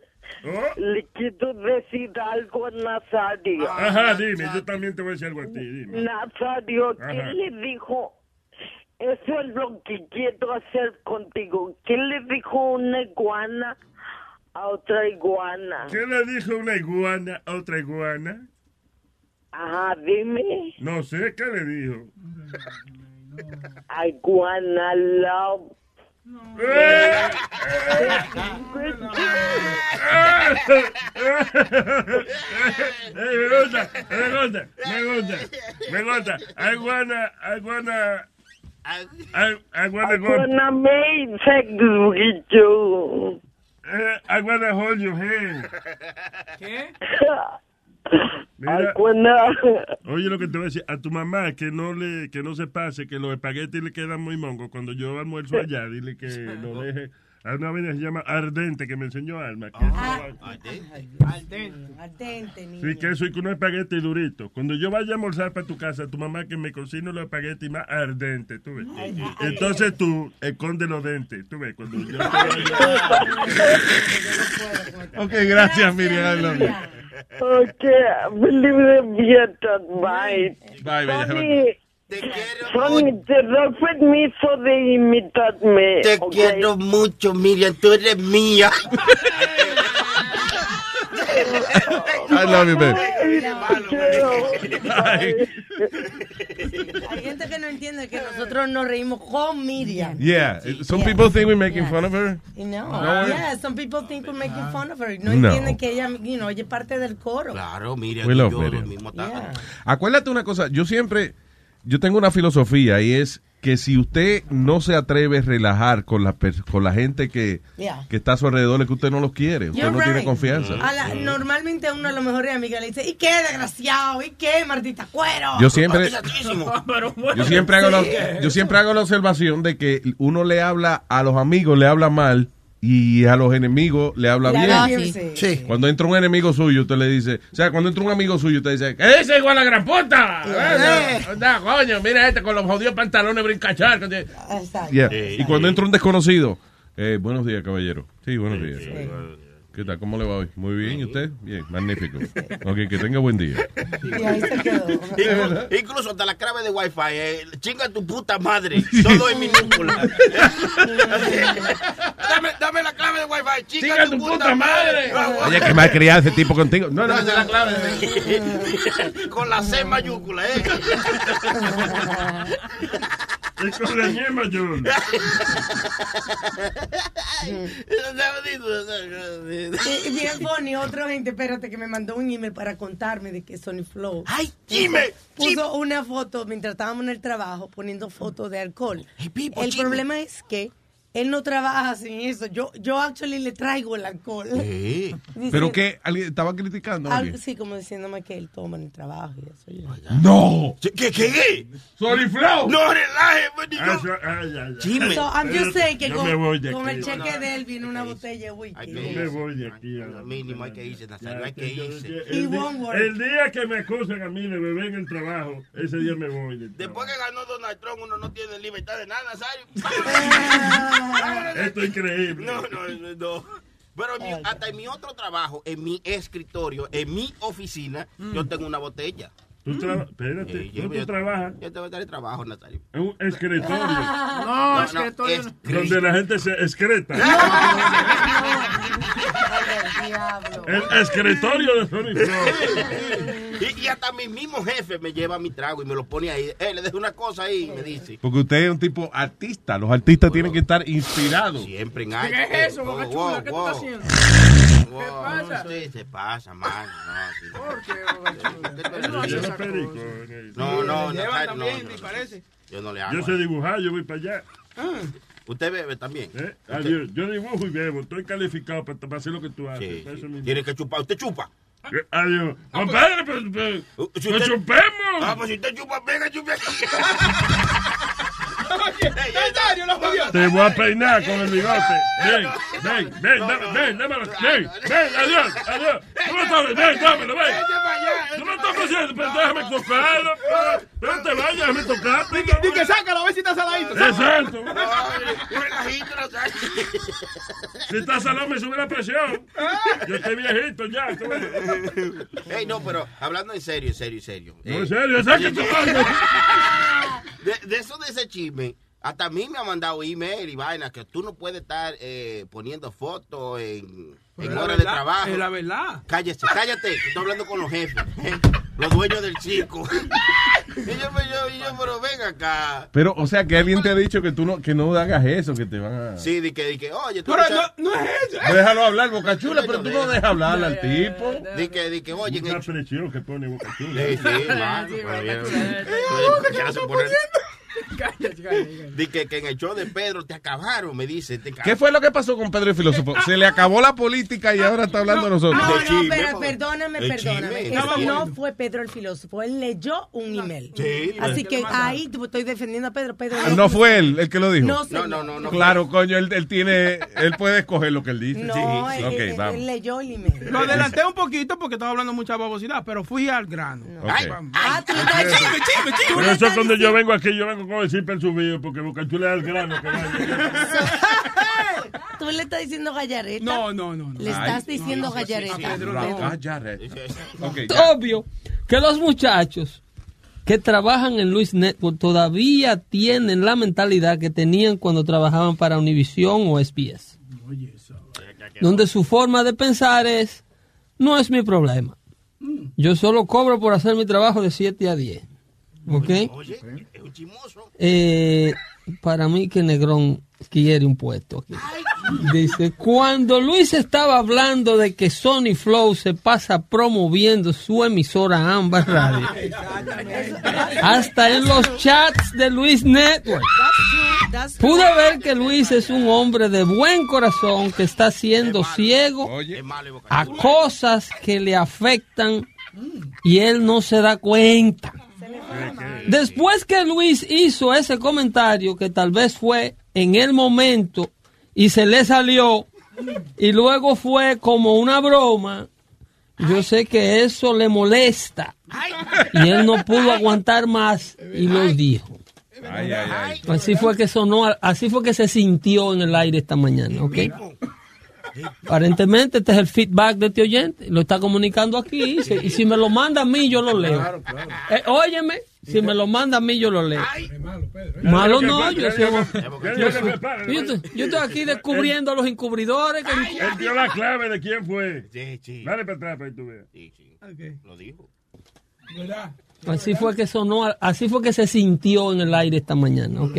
Oh. le quiero decir algo a Nazario. Ajá, dime, yo también te voy a decir algo a ti, dime. Nazario, ¿qué Ajá. le dijo? Eso es lo que quiero hacer contigo. ¿Qué le dijo una iguana a otra iguana? ¿Qué le dijo una iguana a otra iguana? Ajá, dime. No sé, ¿qué le dijo? Iguana love. ¡Eh! Eh, me gusta, me gusta, me gusta, me gusta. I wanna, I wanna, I, I wanna go. Iguana made sex with you. Eh, I wanna hold your hand. ¿Qué? Mira, oye lo que te voy a decir, a tu mamá que no le, que no se pase, que los espaguetis le quedan muy mongos. Cuando yo almuerzo allá, dile que lo deje. Hay una vaina que se llama ardente que me enseñó Alma. Que Ardente. Ardente, niño. Sí, que eso y con unos espaguetis duritos. Cuando yo vaya a almorzar para tu casa, tu mamá que me cocine los espaguetis más ardentes, tú ves. Entonces tú esconde los dentes, tú ves. Cuando yo Ok, gracias, Miriam. I love you. Okay, believe the fiestas. Bye. Bye, bella. Sonny, Sonny, te permiso de imitarme. Te ok? quiero mucho, Miriam, tú eres mía. I love you, babe. Hay gente que no entiende que nosotros nos reímos con Miriam. Yeah, some people think we're making fun of her. Know, No. yeah, some people think we're making fun of her. No, No. entienden que ella, you know, ella es parte del coro. Claro, Miriam We y love yo Miriam. mismo está- Acuérdate una cosa, yo siempre, yo tengo una filosofía y es que si usted no se atreve a relajar con la, per- con la gente que, Yeah. que está a su alrededor, es que usted no los quiere, usted You're no tiene confianza. A la- normalmente a uno de los mejores amigas le dice, ¿y qué desgraciado? ¿Y qué maldita cuero? Yo siempre- Yo siempre, hago la, yo siempre hago la observación de que uno le habla a los amigos, le habla mal y a los enemigos le habla bien. bien, sí. Sí. Cuando entra un enemigo suyo, usted le dice, o sea, cuando entra un amigo suyo, usted dice, ¿qué dice igual la gran puta? Eh. Anda, coño, mira este con los jodidos pantalones brincachar. Exacto. Yeah. Y cuando entra un desconocido, eh, buenos días, caballero. Sí, buenos días. ¿Qué tal? ¿Cómo le va hoy? Muy bien, ¿y usted? Bien, magnífico. Ok, que tenga buen día. Y ahí se quedó. Inclu- Incluso hasta la clave de Wi-Fi, eh, chinga tu puta madre, todo en minúscula. dame, dame la clave de Wi-Fi, chinga, tu, puta, madre. Oye, que mal criado ese tipo contigo. No, no, la clave. Con la C mayúscula, ¿eh? Y con la. Y bien funny, otra gente, espérate, que me mandó un email para contarme de que Sony Flow. ¡Ay, Jimmy! Puso una foto mientras estábamos en el trabajo poniendo fotos de alcohol. el problema es que él no trabaja sin eso. Yo, yo actually le traigo el alcohol. Dice- ¿Pero qué? ¿Alguien estaba criticando? a alguien? así como diciéndome que él toma en el trabajo y eso. yo- ¡No! ¿Qué, qué, qué? ¡Sorry, Flow! No relaje, pues, Ah, eso- ay, ay, ay. Jimmy. So, I'm just saying que Yo con, me voy de con aquí. el cheque de él viene una botella de whisky. que Yo me voy de aquí. ahora. Mínimo hay que irse, Nazario, hay que irse. He El, di- won't work. el día que me acusen a mí de beber en el trabajo, ese día me voy. del Después que ganó Donald Trump, uno no tiene libertad de nada, Nazario. Esto es increíble. No, no, no, no. Pero en mi- hasta en mi otro trabajo, en mi escritorio, en mi oficina, yo tengo una botella. Tú traba- espérate, Sí, yo- ¿dónde yo- tú trabajas? Yo te voy a dar el trabajo, Nazario. En un escritorio. No, es que todo- es- Donde la gente se excreta. El escritorio de Sony. Y, y hasta mi mismo jefe me lleva mi trago y me lo pone ahí. Eh, le dejo una cosa ahí, me dice. Porque usted es un tipo artista. Los artistas tienen que estar inspirados. Siempre en ¿Qué algo. es eso, Eh, Boca wow, Chula? ¿Qué tú wow, estás haciendo? wow. ¿Qué pasa? Sí, se pasa, man. No, sí. ¿Por qué, Boca Chula? Él no. No, no, también, no, me no. parece. Yo no le hago. Yo sé dibujar, yo voy para allá. ¿Usted bebe también? ¿Eh? Adiós. Yo dibujo y bebo. Estoy calificado para, para hacer lo que tú haces. Sí, sí. Tiene que chupar. ¿Usted chupa? Adiós. Compadre, pues, pues, Si pues usted- chupemos. Ah, pues si usted chupa, venga, chupe. Te voy a peinar con el bigote. Ven, ven, ven, dame, ven, dámelo. Ven, ven, adiós, adiós. No me toques, ven, dámelo, ven. No me toques haciendo, pero déjame tocarlo. pero- Pero te vayas, déjame tocarte. Di que sácalo, a ver si está saladito. Exacto. Si estás salado me sube la presión. Yo estoy viejito ya. tú. Ey, no, pero hablando en serio, en serio, en serio. No, en serio, ¿sabes qué tú haces? de, de eso de ese chisme, hasta a mí me ha mandado email y vaina que tú no puedes estar eh, poniendo fotos en, horas de trabajo. es la verdad. Cállate, cállate, que estoy hablando con los jefes, eh, los dueños del y yo, pues, yo, y yo, pero ven acá. Pero, o sea, que alguien te ha dicho que tú no, que no hagas eso, que te van a... Sí, di que, di que, oye, tú Pero no, no es eso. Déjalo hablar, Boca Chula, pero tú no dejas hablar al tipo. Di que, di que, oye, Una que... que pone Boca Chula. Sí, sí, mano, Sí, pero Boca bien. Cállate, cállate. Di que, que en el show de Pedro te acabaron, me dice. Te ¿Qué fue lo que pasó con Pedro el Filósofo? Se le acabó la política y ahora está hablando a nosotros. No, no, chisme, pero perdóname, perdóname. chisme. Eso no fue Pedro el filósofo. Él leyó un email. Sí, Así que ahí estoy defendiendo a Pedro. Pedro Ah, No fue él el que lo dijo. No, No, no, no, no. Claro, coño, él, él tiene, él puede escoger lo que él dice. No, sí. él, Ok, él- vamos. él leyó el email. Lo adelanté un poquito porque estaba hablando mucha babosidad, pero fui al grano. Ok. Ah, tú estás chisme, chisme, chisme. Por eso cuando yo vengo aquí, yo vengo con el zipper subido, porque Boca Chula es el grano que. Tú le estás diciendo gallareta. No, no, no. no. Le estás diciendo gallareta. Ok, ya. Obvio que los muchachos que trabajan en Luis Network todavía tienen la mentalidad que tenían cuando trabajaban para Univision o SBS. Donde su forma de pensar es, no es mi problema. Yo solo cobro por hacer mi trabajo de 7 a 10. ¿Ok? Eh, para mí que Negrón quiere un puesto aquí. Dice, cuando Luis estaba hablando de que Sony Flow se pasa promoviendo su emisora Ambas Radio, hasta en los chats de Luis Network, pude ver que Luis es un hombre de buen corazón que está siendo ciego a cosas que le afectan y él no se da cuenta. Después que Luis hizo ese comentario, que tal vez fue en el momento y se le salió, y luego fue como una broma, yo sé que eso le molesta. Y él no pudo aguantar más y lo dijo. ay, ay, ay. Así fue que sonó, así fue que se sintió en el aire esta mañana, ¿ok? Aparentemente este es el feedback de este oyente, lo está comunicando aquí y, se- y si me lo manda a mí yo lo leo. Eh, óyeme, si me lo manda a mí yo lo leo. Malo no, yo estoy, aquí descubriendo a los encubridores. que- Él dio la clave de quién fue. Sí, sí. Dale para atrás para que tú veas. Sí, sí. Lo dijo. Así fue que sonó, así fue que se sintió en el aire esta mañana, ¿ok?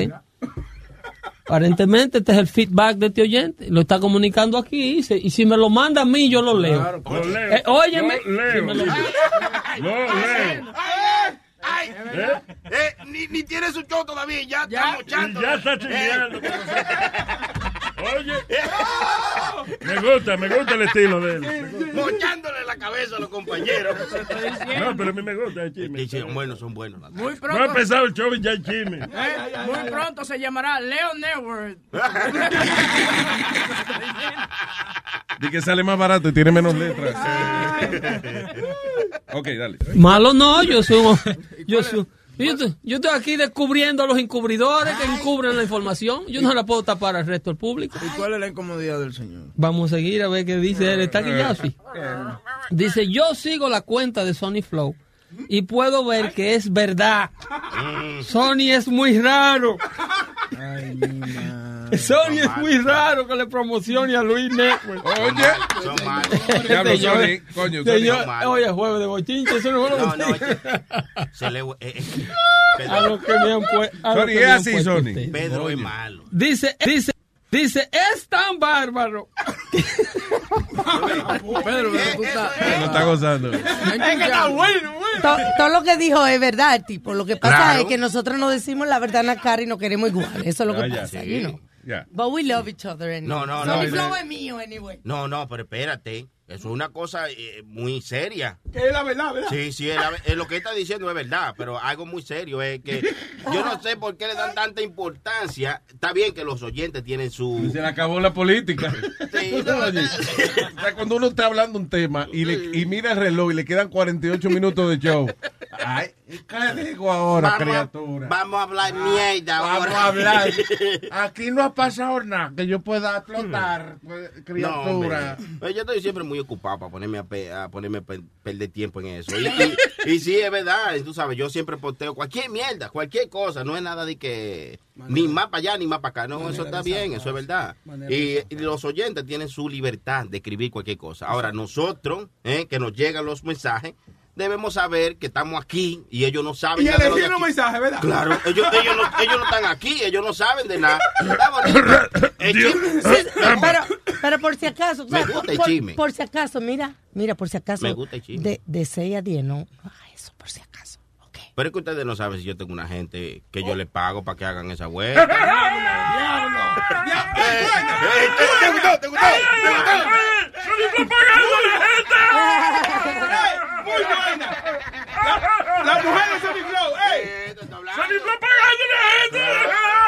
Aparentemente este es el feedback de este oyente, lo está comunicando aquí y, se- y si me lo manda a mí yo lo leo. Lo leo. Eh, óyeme, Lo leo. si me lo- Lo leo. Ay, ¿Eh? eh, ni, ni tiene su show todavía, ya, está Y mochando. ya está chingueando. Oye, me gusta, me gusta el estilo de él. Mochándole la cabeza a los compañeros. No, pero a mí me gusta el chisme. Sí, sí, son buenos, son buenos. Muy No ha pronto, empezado el show y ya hay chisme. eh, muy pronto se llamará Leo Network. Di que sale más barato y tiene menos letras. ok, dale. Malo no, yo soy, un- yo soy, yo estoy, yo estoy aquí descubriendo a los encubridores que encubren la información. Yo no la puedo tapar al resto del público. ¿Y cuál es la incomodidad del señor? Vamos a seguir a ver qué dice él. Está aquí Yassi. Dice, yo sigo la cuenta de Sony Flow y puedo ver que es verdad. Sony es muy raro. Sony es muy raro que le promocione a Luis Network. Oye, Son malos. Diablo, Señor- Sony, coño, señor- oye, jueves de bochinche, eso no es No, juego de no, se le, eh, eh, A lo que me han pue- a lo Sony, es así, puesto Sony. Pedro es malo. Dice, dice, dice, es tan bárbaro. Pedro, pero tú estás... Lo está gozando. Es que está bueno, To- Todo lo que dijo es verdad, tipo. Lo que pasa Claro. es que nosotros no decimos la verdad en la cara y nos queremos igual. Eso es lo que Ah, ya, pasa, sí. you know. Ya. But we love each other anyway. No, no, Sony no. Flow es mío, anyway. No, no, pero espérate. Eso es una cosa eh, muy seria. Que es la verdad, ¿verdad? Sí, sí, es la- es lo que está diciendo es verdad, pero algo muy serio es que yo no sé por qué le dan tanta importancia. Está bien que los oyentes tienen su... Se le acabó la política. Sí, Oye, o sea, cuando uno está hablando un tema y, le, y mira el reloj y le quedan 48 minutos de show. Ay, ¿qué digo ahora, Vamos a- criatura? Vamos a hablar mierda Vamos ahora. a hablar. Aquí no ha pasado nada que yo pueda explotar, pues, No, criatura. hombre. Pero yo estoy siempre muy ocupado para ponerme a, pe- a ponerme a pe- perder tiempo en eso. Y, y- y sí, es verdad, tú sabes, yo siempre posteo cualquier mierda, cualquier cosa, no es nada de que ni más para allá ni más para acá, no, eso está bien, eso es verdad. Y, y los oyentes tienen su libertad de escribir cualquier cosa. Ahora, nosotros, eh, que nos llegan los mensajes, debemos saber que estamos aquí y ellos no saben Y elegir un mensaje, ¿verdad? Claro, ellos, ellos, no, ellos no están aquí, ellos no saben de nada. Está bonito. El chisme- Sí, pero, pero por si acaso, o sea, Me gusta por, el por- chisme. por si acaso, mira, mira, por si acaso, Me gusta el chisme. de, de 6 a 10, no, no haga eso, por si acaso. Pero es que ustedes no saben si yo tengo una gente que yo le pago para que hagan esa vuelta. ¿Te gustó? ¿Te gustó? ¿Te gustó? Muy buena. La, la mujer de Sony Flow, ¡ey! ¡Sony Flow pagando Venga acá, y este tipo. Estate tranquilo.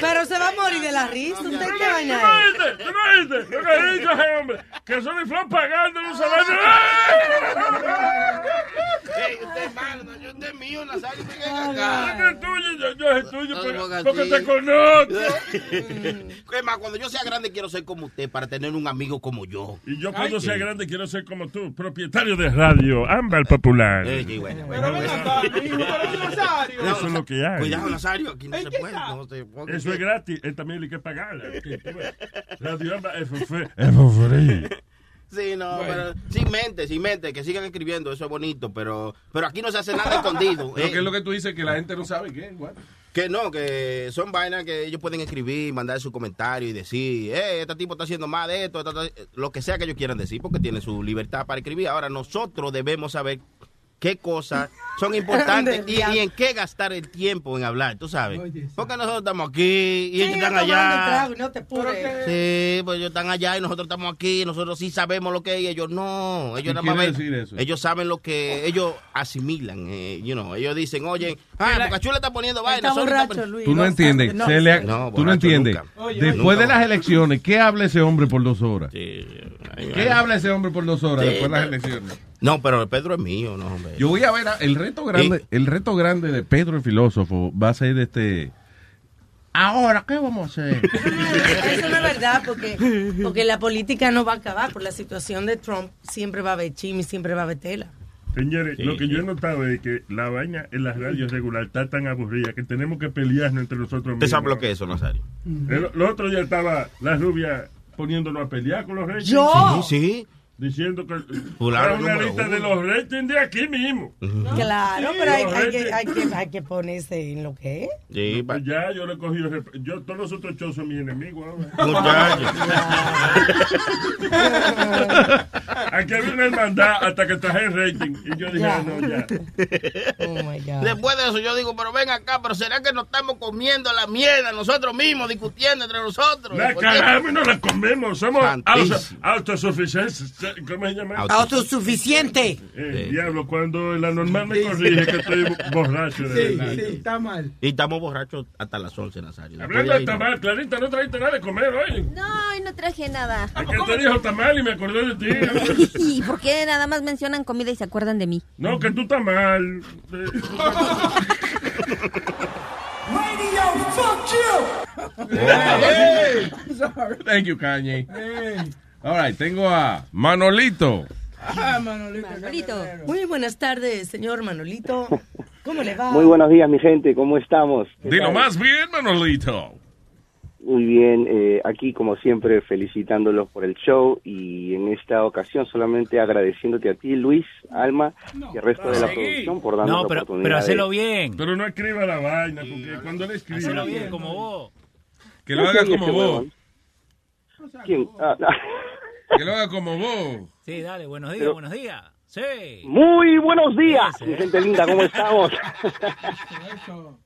Pero se va a morir de la risa, ¿usted qué vaina? ¿Tú no viste? ¿Tú no viste? Lo que ese hombre. Que Sony Flow pagando no se Ey, usted es malo, no, yo- usted es mío, Nazario, usted es tuyo, yo, yo es tuyo, porque, te conozco. Es más, cuando yo sea grande quiero ser como usted para tener un amigo como yo. Y yo cuando sea grande quiero ser como tú, propietario de radio, Ámbar Popular. Sí, bueno. Pero Nazario. Eso es lo que hay. Cuidado, Nazario, aquí no se puede. No se puede. Eso es gratis, él también hay que pagarla. Radio Ámbar es free. Sí, no, Bueno. pero sin mente, sin mente, que sigan escribiendo, eso es bonito, pero, pero aquí no se hace nada escondido. Eh. que es lo que tú dices que la gente no sabe qué. What? Que no, que son vainas que ellos pueden escribir, mandar su comentario y decir, eh, este tipo está haciendo más de esto, esta- esta- lo que sea que ellos quieran decir, porque tienen su libertad para escribir. Ahora, nosotros debemos saber qué cosas son importantes y, y en qué gastar el tiempo en hablar, tú sabes. Porque nosotros estamos aquí y ellos están allá. no te apures. Sí, pues ellos están allá y nosotros estamos aquí, nosotros sí sabemos lo que es y ellos no. Ellos ¿Qué nada más quiere ven- decir eso? ellos saben lo que ellos asimilan, eh, you know, ellos dicen, oye, ah, Boca está poniendo vaina. Está borracho, pon-". Luis. Tú no entiendes. no, se le- no, tú no entiendes. Oye, Después nunca de las elecciones, ¿qué habla ese hombre por dos horas? Sí, ¿Qué habla ese hombre por dos horas Sí, después de las elecciones? No, pero el Pedro es mío, no, hombre. Yo voy a ver a- el reto grande, el reto grande de Pedro el filósofo va a ser este. Ahora, ¿qué vamos a hacer? Eso no es verdad, porque, porque la política no va a acabar. Por la situación de Trump, siempre va a haber chisme, siempre va a haber tela. Señores, lo que yo he notado es que la vaina en las radios regular está tan aburrida que tenemos que pelearnos entre nosotros ¿Usted mismos. que es eso, Nazario? El, el otro día estaba la rubia poniéndonos a pelear con los ratings. ¿Yo? Sí, sí. Diciendo que Fulano era una lista uno. de los ratings de aquí mismo. Claro, Sí, pero hay, hay que, hay, que, hay que ponerse en lo que es. Sí, Pues ya, yo le he cogido. Yo, todos los otros shows son mis enemigos ahora. Aquí había una hermandad hasta que traje el rating. Y yo dije, Ya. "Ah, no, ya. Oh my God. Después de eso yo digo, pero ven acá, pero ¿será que nos estamos comiendo la mierda nosotros mismos, discutiendo entre nosotros? La y no la comemos. Somos autosuficientes. ¿Cómo se llama? Autosuficiente. Eh, Diablo, cuando la normal me corrige que estoy borracho de Sí, verdad. sí, está mal. Y estamos borrachos hasta las 11, Nazario. Hablando de tamal, Clarita, no trajiste nada de comer hoy. No, y no traje nada. ¿A quién te dijo tamal y me acordé de ti? ¿Y por qué nada más mencionan comida y se acuerdan de mí? No, que tú estás mal. Radio, fuck you. Thank you, Kanye. All right, tengo a Manolito. Ah, Manolito. Muy buenas tardes, señor Manolito. ¿Cómo le va? Muy buenos días, mi gente. ¿Cómo estamos? ¿Qué Dilo tal? más bien, Manolito. Muy bien. eh, aquí, como siempre, felicitándolos por el show y en esta ocasión solamente agradeciéndote a ti, Luis, Alma y al resto de la producción por darnos No, la pero, oportunidad. pero de- hacelo bien. Pero no escriba la vaina, porque cuando él escribe... Hacelo bien, como vos. Que lo haga como Ese vos. ¿Quién? Ah, no. Que lo haga como vos. Sí, dale, buenos días, Pero- buenos días. Sí. Muy buenos días, mi gente linda, ¿cómo estamos?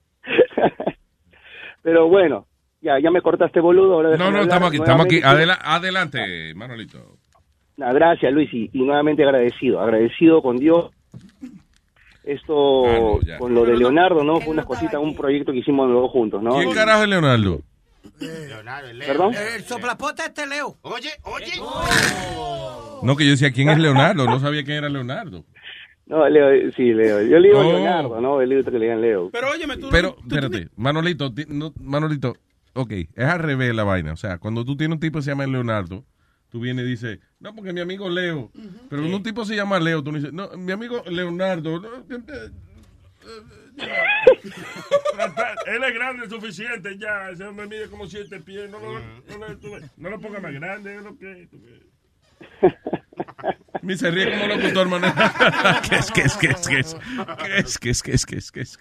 Pero bueno, ya, ya me cortaste boludo. Ahora No, no, hablar estamos aquí, estamos aquí. Adela- adelante, Manolito. Nah, gracias, Luis, y, y nuevamente agradecido, agradecido con Dios. Esto, Ah, con lo de Leonardo, ¿no? Fue una cosita, un proyecto que hicimos los dos juntos, ¿no? ¿Quién carajo es Leonardo? ¿Perdón? El soplapota este Leo. Oye, oye. No, que yo decía, ¿quién es Leonardo? No sabía quién era Leonardo. No, Leo, sí, Leo. Yo le digo Oh. Leonardo, ¿no? Él dice que le digan Leo. Pero óyeme, tú... Pero, espérate, Manolito, ti- no, Manolito, ok, es al revés la vaina. O sea, cuando tú tienes un tipo que se llama Leonardo, tú vienes y dices, no, porque mi amigo Leo. Pero cuando un tipo se llama Leo, tú no dices, no, mi amigo Leonardo. no, eh, Él es grande suficiente ya. Ese hombre mide como siete pies. No lo, no lo, no ponga más grande. es lo que-. Me se ríe como locutor, Manuel. ¿Qué es, qué es, qué es, qué es? ¿Qué es, qué es, qué es, qué es, qué es?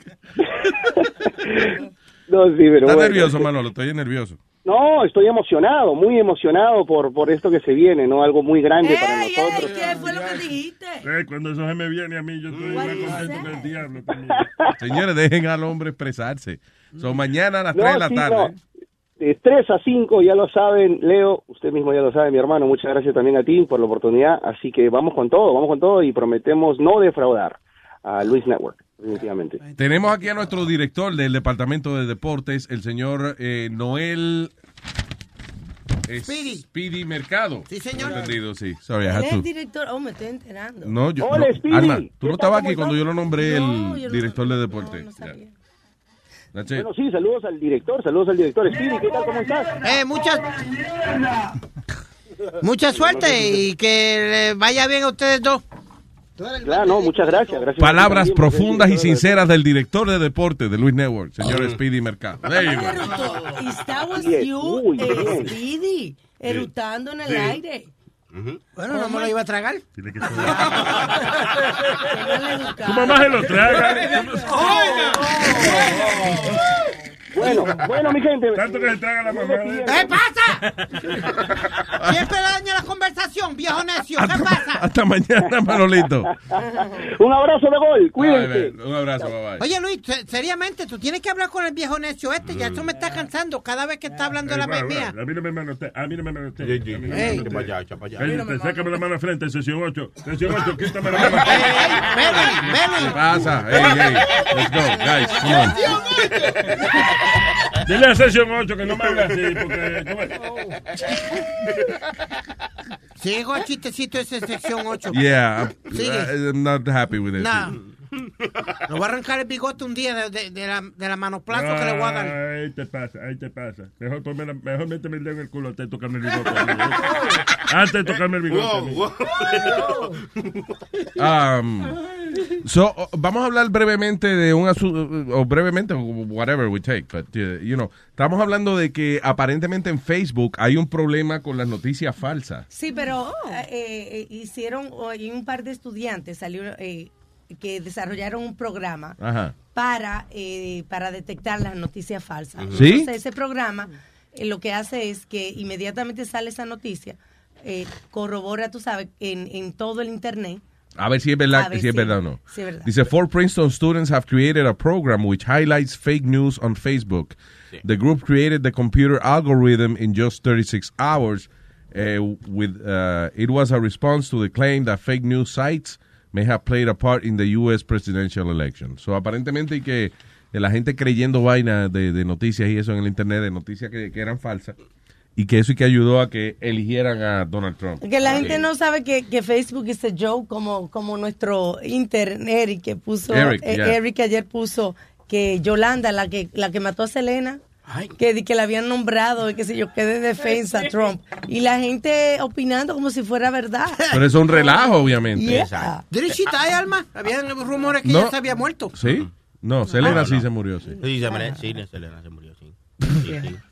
No, sí, pero ¿Estás bueno. nervioso, Manolo? Estoy nervioso. No, estoy emocionado, muy emocionado por, por esto que se viene, ¿no? Algo muy grande para nosotros. ¿Qué fue lo que dijiste? Eh, cuando eso se me viene a mí, yo estoy más contento que el diablo. también. Señores, dejen al hombre expresarse. Son mañana a las No, 3 de la sí, tarde. no. De 3 a 5, ya lo saben, Leo, usted mismo ya lo sabe, mi hermano, muchas gracias también a ti por la oportunidad, así que vamos con todo, vamos con todo y prometemos no defraudar a Luis Network, definitivamente. Tenemos aquí a nuestro director del Departamento de Deportes, el señor eh, Noel Speedy. Speedy Mercado. Sí, señor. Entendido, sí. Sorry, Él es to- director. Oh, me estoy enterando. No, yo, Hola, no, Speedy. Alma, tú ¿Qué no estabas ¿Cómo aquí cuando yo lo nombré No, el yo no- director de deporte. Bueno, sí, saludos al director, saludos al director. Speedy, ¿qué tal? ¿Cómo estás? Eh, muchas, mucha suerte y que le vaya bien a ustedes dos. Claro, no, muchas gracias. gracias Palabras profundas y sinceras del director de deporte de Luis Network, señor Speedy Mercado. Y estabas Bien, you, eh. Speedy, erutando en el Sí. aire. Bueno, no me lo iba a tragar. Tiene que ser. Tu mamá se lo traga. Bueno, bueno, mi gente. Tanto que se traga la mamá. de- ¿Qué pasa? Siempre daña la conversación, viejo necio. ¿Qué pasa? Hasta mañana, Manolito. Un abrazo de gol, Ay, cuídense. un abrazo, bye bye. Oye, Luis, se- seriamente, tú tienes que hablar con el viejo necio este. Ya eso me está cansando cada vez que está hablando de la Eh, mía. va, A mí no me manotea. A mí no me manotea. Sí, sí, A mí no me Ey. manotea. Echa pa' allá, echa pa' allá. Ey, te sácame la mano al frente, sesión 8. Sesión 8, quítame la mano. ¿Qué pasa? Hey, hey, let's go, guys, come on. Dile a sesión 8 que no me haga así, porque... Sigo el chistecito ese sección 8. Yeah, I'm, Sigue. I'm not happy with it. Nah. Le voy a arrancar el bigote un día de, de- de la, de la manoplazo que le voy a dar. Ahí te pasa, ahí te pasa. Mejor, ponme la- mejor méteme el dedo en el culo antes de tocarme el bigote. antes de tocarme el bigote. Um, so, vamos a hablar brevemente de un asunto, o brevemente, whatever we take, but, uh, you know, estamos hablando de que aparentemente en Facebook hay un problema con las noticias falsas. Sí, pero eh, eh, hicieron, hoy un par de estudiantes salieron, eh, que desarrollaron un programa Ajá. para, eh, para detectar las noticias falsas. ¿Sí? Entonces, ese programa eh, lo que hace es que inmediatamente sale esa noticia, eh, corrobora, tú sabes, en, en todo el Internet. A ver si es verdad, si es verdad o no. si es verdad. Dice, four Princeton students have created a program which highlights fake news on Facebook. The group created the computer algorithm in just 36 hours. Uh, with uh, It was a response to the claim that fake news sites may have played a part in the U.S. presidential election. So, aparentemente, y que la gente creyendo vainas de, de noticias y eso en el Internet, de noticias que, que eran falsas, y que eso y que ayudó a que eligieran a Donald Trump. Que la gente no sabe que, que Facebook es a joke, como, como nuestro internet y que puso, Eric, eh, yeah. Eric ayer puso que Yolanda, la que, la que mató a Selena, que, que le habían nombrado, y qué sé yo, que de defensa a Trump. Y la gente opinando como si fuera verdad. Pero eso es un relajo, obviamente. Yeah. ¿Did she die, Alma? Habían rumores que No. ella se había muerto. ¿Sí? No, Selena No, sí no. se murió, sí. Sí, se murió, sí, Selena se murió,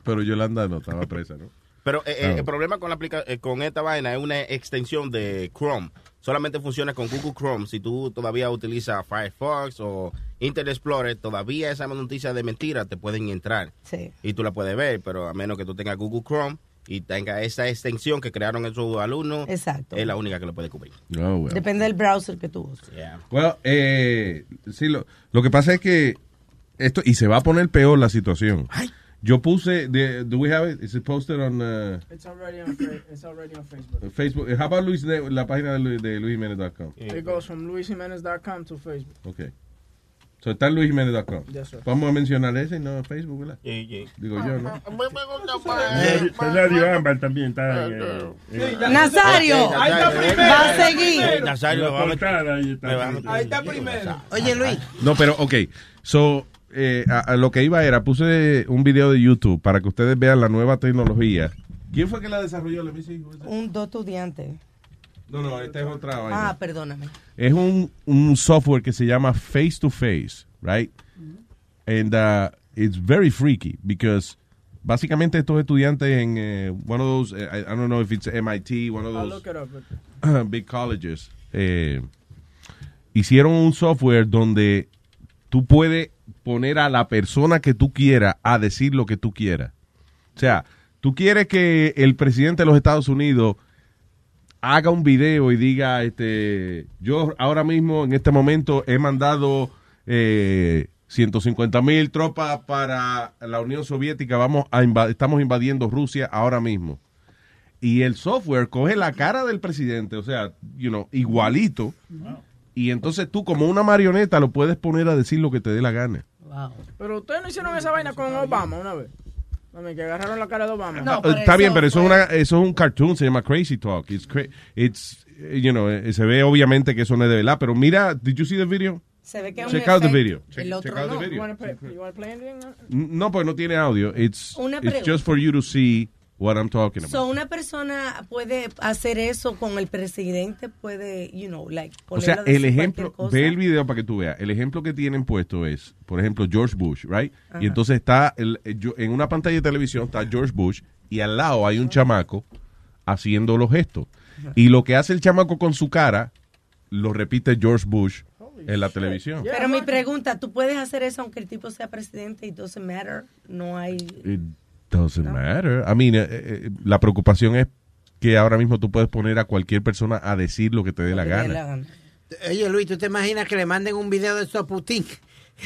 Pero Yolanda no estaba presa, ¿no? Pero eh, eh, Ah. el problema con, la aplica eh, con esta vaina es una extensión de Chrome. Solamente funciona con Google Chrome. Si tú todavía utilizas Firefox o Internet Explorer, todavía esa noticia de mentira te pueden entrar. Sí. Y tú la puedes ver, pero a menos que tú tengas Google Chrome y tenga esa extensión que crearon esos alumnos, Exacto. es la única que lo puede cubrir. Oh, well. Depende del browser que tú uses. Well, eh, sí, lo, lo que pasa es que esto, y se va a poner peor la situación. Yo puse, de, do we have it? Is it posted on uh, It's already on, it's already on Facebook. Facebook? How about Luis, la página de, de luisjimenez.com? It goes from luisjimenez.com to Facebook. Okay. So está en luisjimenez.com. Yes, sir. Vamos a mencionar ese y no Facebook, ¿verdad? Digo yo, ¿no? Nazario- Nazario Ámbar también está eh, Nazario, Ahí está primero. va a seguir. Nazario, lo vamos a- portada, ahí está. Ahí está primero. Oye, Luis. No, pero, ok. So, eh, a, a lo que iba era, puse un video de YouTube para que ustedes vean la nueva tecnología. ¿Quién fue que la desarrolló? Let me see. Un dos estudiantes. No, no, esta es otra vaina. Ah, perdóname. Es un, un software que se llama Face to Face, right? And uh, it's very freaky because básicamente estos estudiantes en eh, one of those, eh, I, I don't know if it's MIT, one of I'll those look it up. big colleges, eh, hicieron un software donde tú puedes poner a la persona que tú quieras a decir lo que tú quieras. O sea, tú quieres que el presidente de los Estados Unidos haga un video y diga, este, yo ahora mismo en este momento he mandado eh, 150 mil tropas para la Unión Soviética, vamos a estamos invadiendo Rusia ahora mismo. Y el software coge la cara del presidente, o sea, you know, igualito, y entonces tú como una marioneta lo puedes poner a decir lo que te dé la gana. Pero ustedes no hicieron esa vaina con Obama una vez. Mami, que agarraron la cara de Obama. Ah, Está bien, pero eso es, una, eso es un cartoon, se llama Crazy Talk. It's, cra- it's, you know, eh, se ve obviamente que eso no es de verdad, pero mira, did you see the video? Se ve que es un Check out the video. Check, El otro check out no. the You video. wanna play, you wanna play anything? No, pues no tiene audio. It's, it's just for you to see what I'm talking about. So, una persona puede hacer eso con el presidente, puede, you know, like, O sea, el ejemplo, ve el video para que tú veas. El ejemplo que tienen puesto es, por ejemplo, George Bush, right? Ajá. Y entonces está, el, eh, yo- en una pantalla de televisión está George Bush y al lado hay un chamaco haciendo los gestos. Y lo que hace el chamaco con su cara, lo repite George Bush en la televisión. Pero mi pregunta, ¿tú puedes hacer eso aunque el tipo sea presidente y doesn't matter? No hay... It doesn't matter. I mean, eh, eh, la preocupación es que ahora mismo tú puedes poner a cualquier persona a decir lo que te dé la gana. la gana. Oye, Luis, ¿tú te imaginas que le manden un video de esto a Putin?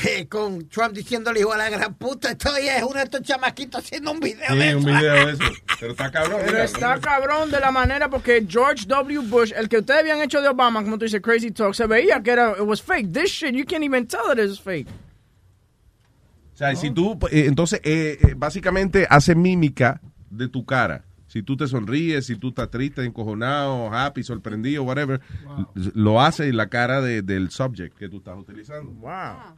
eh, con Trump diciéndole igual a la gran puta, estoy es uno de estos chamaquitos haciendo un video de eso. un video de eso. Pero está cabrón. Pero mira. está cabrón de la manera porque George W. Bush, el que ustedes habían hecho de Obama, como tú dices, Crazy Talk, se veía que era, it was fake. This shit, you can't even tell that it's fake. O sea, si tú, eh, entonces, eh, eh, básicamente hace mímica de tu cara. Si tú te sonríes, si tú estás triste, encojonado, happy, sorprendido, whatever, lo hace en la cara de- del subject que tú estás utilizando. Wow.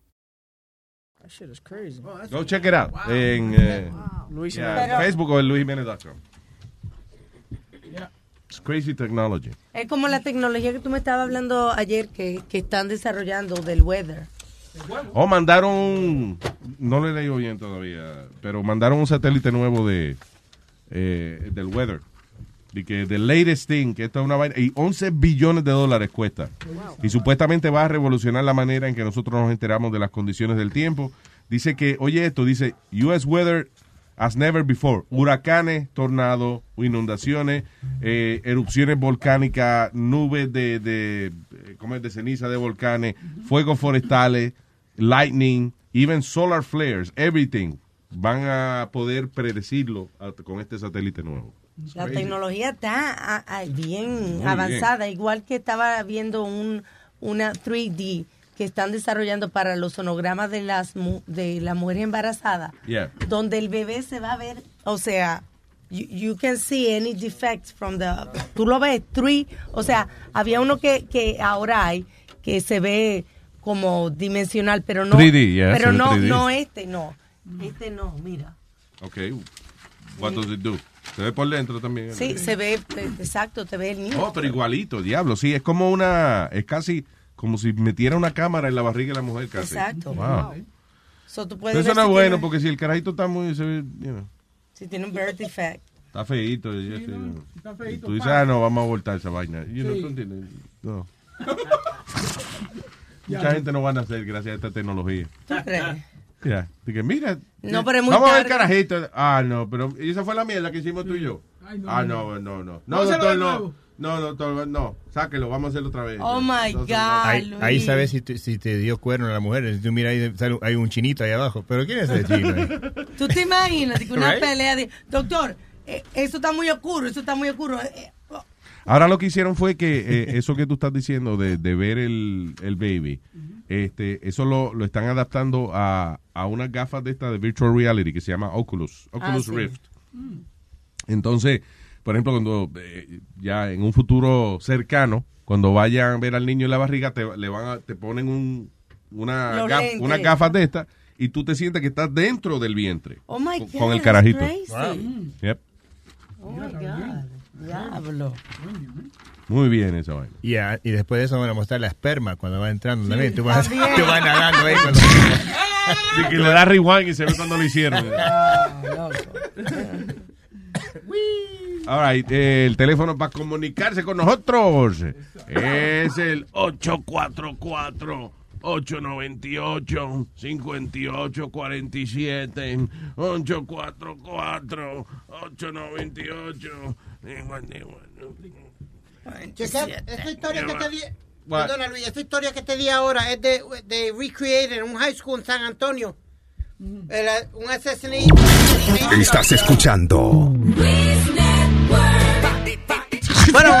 That shit is crazy. Go check it out. En eh, Luis yeah, Jiménez. Facebook o en luisjimenez.com. It's crazy technology. Es como la tecnología que tú me estabas hablando ayer que, que están desarrollando del weather. O mandaron, un- no lo he leído bien todavía, pero mandaron un satélite nuevo de eh, del weather. De que the latest thing, que esto es una vaina, y 11 billones de dólares cuesta. Y supuestamente va a revolucionar la manera en que nosotros nos enteramos de las condiciones del tiempo. Dice que, oye esto, dice, US weather as never before. Huracanes, tornados, inundaciones, eh, erupciones volcánicas, nubes de, de, eh, ¿cómo es? de ceniza de volcanes, fuegos forestales, lightning, even solar flares, everything. Van a poder predecirlo con este satélite nuevo. It's La crazy. tecnología está ah, bien Muy avanzada, igual que estaba viendo un, una 3D que están desarrollando para los sonogramas de las de la mujer embarazada, Yeah. donde el bebé se va a ver, o sea, you, you can see any defects from the, tú lo ves, three, o sea, había uno que, que ahora hay que se ve como dimensional, pero no, 3D, yeah, pero no, 3D. no este, no, este no, mira. Ok. What does it do? Se ve por dentro también. Sí, se ve, eh, exacto, te ve el niño. Oh, pero igualito, diablo. Sí, es como una. Es casi como si metiera una cámara en la barriga de la mujer, casi. Exacto. Wow. So, tú puedes Pero eso no es si bueno, tiene- porque si el carajito está muy. Se ve, you know, Si tiene un birth defect. está feíto. y eso, está y feíto, tú dices, ah, no, vamos a voltar esa vaina. Sí. ¿tú entiendes? No. Ya. Mucha gente no van a hacer gracias a esta tecnología. ¿Tú crees? Ya. De que, mira. No, pero es muy Vamos a ver tarde. carajito. Ah, no, pero ¿y esa fue la mierda que hicimos tú y yo. Ay, no, ah, no. no, no, no. A doctor, no. No, doctor, no. Sáquelo, vamos a hacerlo otra vez. Oh my Entonces, God, Ahí, Luis. ahí sabes si te, si te dio cuerno la mujer. Si tú miras ahí, sale- hay un chinito ahí abajo. ¿Pero quién es ese chino ahí? ¿Tú te imaginas que una Right? pelea de, doctor, eh, eso está muy oscuro, eso está muy oscuro. eh, eh, Ahora lo que hicieron fue que eh, eso que tú estás diciendo de, de ver el, el baby, este, eso lo, lo están adaptando a, a unas gafas de esta de virtual reality que se llama Oculus, Oculus Ah, sí. Rift. Entonces, por ejemplo, cuando eh, ya en un futuro cercano, cuando vayan a ver al niño en la barriga, te, le van a- te ponen un, una gaf- unas gafas de estas y tú te sientes que estás dentro del vientre. Oh my con, God, con el carajito. crazy. Yep. Oh my God. Diablo. Muy bien esa vaina. y después de eso van a mostrar la esperma cuando va entrando también. Tú vas, también. tú vas nadando ahí. Cuando... Y que le da rewind y se ve cuando lo hicieron. All right, eh, el teléfono para comunicarse con nosotros es el 844-898-5847. 844-898-5847. Checa, esta historia que te di, perdona Luis, esta historia que te di ahora es de, de recreate en un high school en San Antonio. Era un asesinato. Estás escuchando Bueno,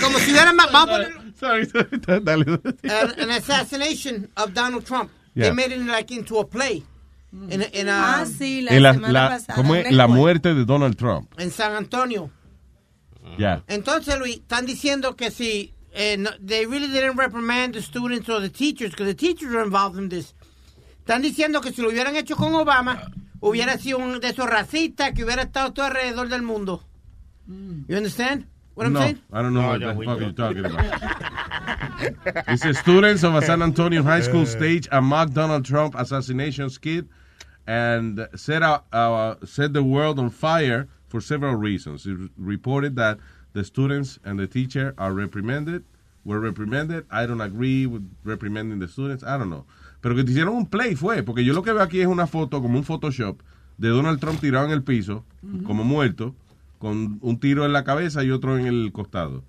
como si hubiera ma- vamos a poner- Sorry, sorry, dale. an, an assassination of Donald Trump. Yeah. They made it like into a play. In, in, Ah, um, sí, la, En la- semana la- pasada. ¿Cómo es? La muerte de Donald Trump. en San Antonio. Ya. Entonces, Luis, están diciendo que si eh, no- they really didn't reprimand the students or the teachers, because the teachers were involved in this. Están diciendo que si lo hubieran hecho con Obama, hubiera sido un de esos racistas que hubiera estado todo alrededor del mundo. You understand what I'm no, saying? I don't know what the fuck you're talking about. Dice, students of a San Antonio high school stage a mock Donald Trump assassination skit and set, out, uh, set the world on fire for several reasons. It reported that the students and the teacher are reprimanded, were reprimanded. I don't agree with reprimanding the students. I don't know. Pero que te hicieron un play fue, porque yo lo que veo aquí es una foto, como un Photoshop, de Donald Trump tirado en el piso, como muerto, con un tiro en la cabeza y otro en el costado.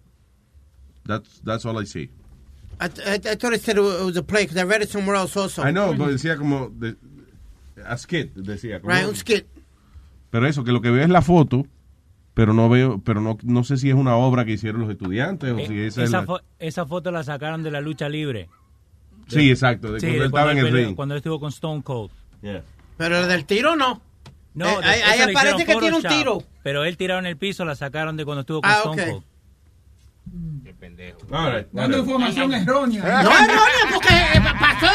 That's, that's all I see. I, I, I thought it said it was a play because I read it somewhere else also. I know, pero decía como de- a skit, decía. como- Right, un skit. Pero eso, que lo que veo es la foto, pero no veo, pero no, no sé si es una obra que hicieron los estudiantes o si esa es esa, la- fo- esa foto la sacaron de la lucha libre. Sí, exacto, de Sí, cuando de él estaba en el peleó- ring. Cuando él estuvo con Stone Cold. Pero el del tiro no. No, Eh, de- ahí- ahí aparece que tiene un tiro. Pero él tirado en el piso la sacaron de cuando estuvo con Ah, Stone. Cold. Dando información errónea. No es erróneo porque eh, pasó,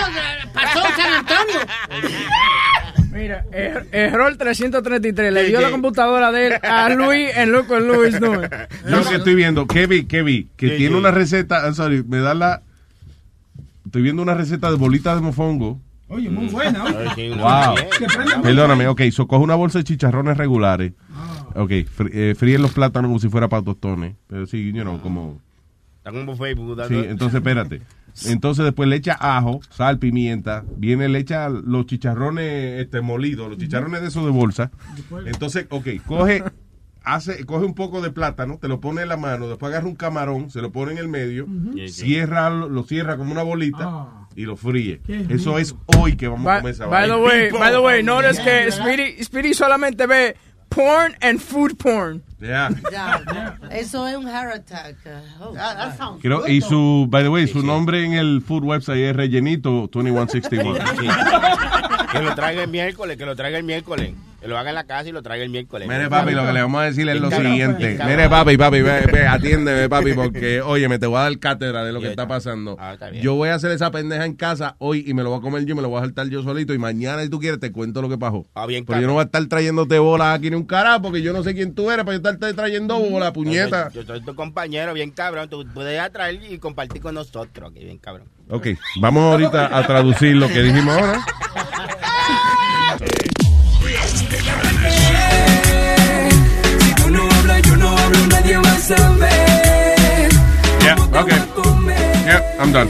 pasó en San Antonio. Mira, er- error 333. Le dio la computadora de él a Luis en Loco en Luis. No. Yo que estoy viendo, que vi, que tiene una receta, I'm sorry, me da la... Estoy viendo una receta de bolitas de mofongo. Oye, muy buena. oye. Wow. Perdóname, ok, so coge una bolsa de chicharrones regulares. Ok, fr- eh, fríen los plátanos como si fuera para tostones. Pero sí, you know, como... Está como Facebook. Sí, entonces espérate. Entonces después le echa ajo, sal, pimienta, viene, le echa los chicharrones este, molidos, los chicharrones de esos de bolsa. Entonces, ok, coge, hace, coge un poco de plátano, te lo pone en la mano, después agarra un camarón, se lo pone en el medio, cierra, lo lo cierra como una bolita y lo fríe. Qué Eso rico. es hoy que vamos a comer esa by the way, by the way, notice que Speedy, Speedy solamente ve porn and food porn. Yeah. Ya, Eso es un heart attack. Oh, God. Creo- y su, by the way, su nombre en el food website es Rellenito 2161. Que lo traiga el miércoles, que lo traiga el miércoles. Que lo haga en la casa y lo traiga el miércoles. Mire, papi, lo que le vamos a decir es lo siguiente. Mire, papi, papi, ve, ve, atiéndeme, papi, porque, oye, me te voy a dar cátedra de lo que está pasando. Ah, está. Yo voy a hacer esa pendeja en casa hoy y me lo voy a comer yo, me lo voy a saltar yo solito y mañana, si tú quieres, te cuento lo que pasó. Ah, bien, Pero yo no voy a estar trayéndote bolas aquí ni un carajo porque yo no sé quién tú eres para yo estarte trayendo bolas, puñeta. Yo, yo soy tu compañero, bien cabrón. Tú puedes atraer y compartir con nosotros, que bien cabrón. Ok, vamos ahorita a traducir lo que dijimos ahora. Yeah, okay. Yeah, I'm done.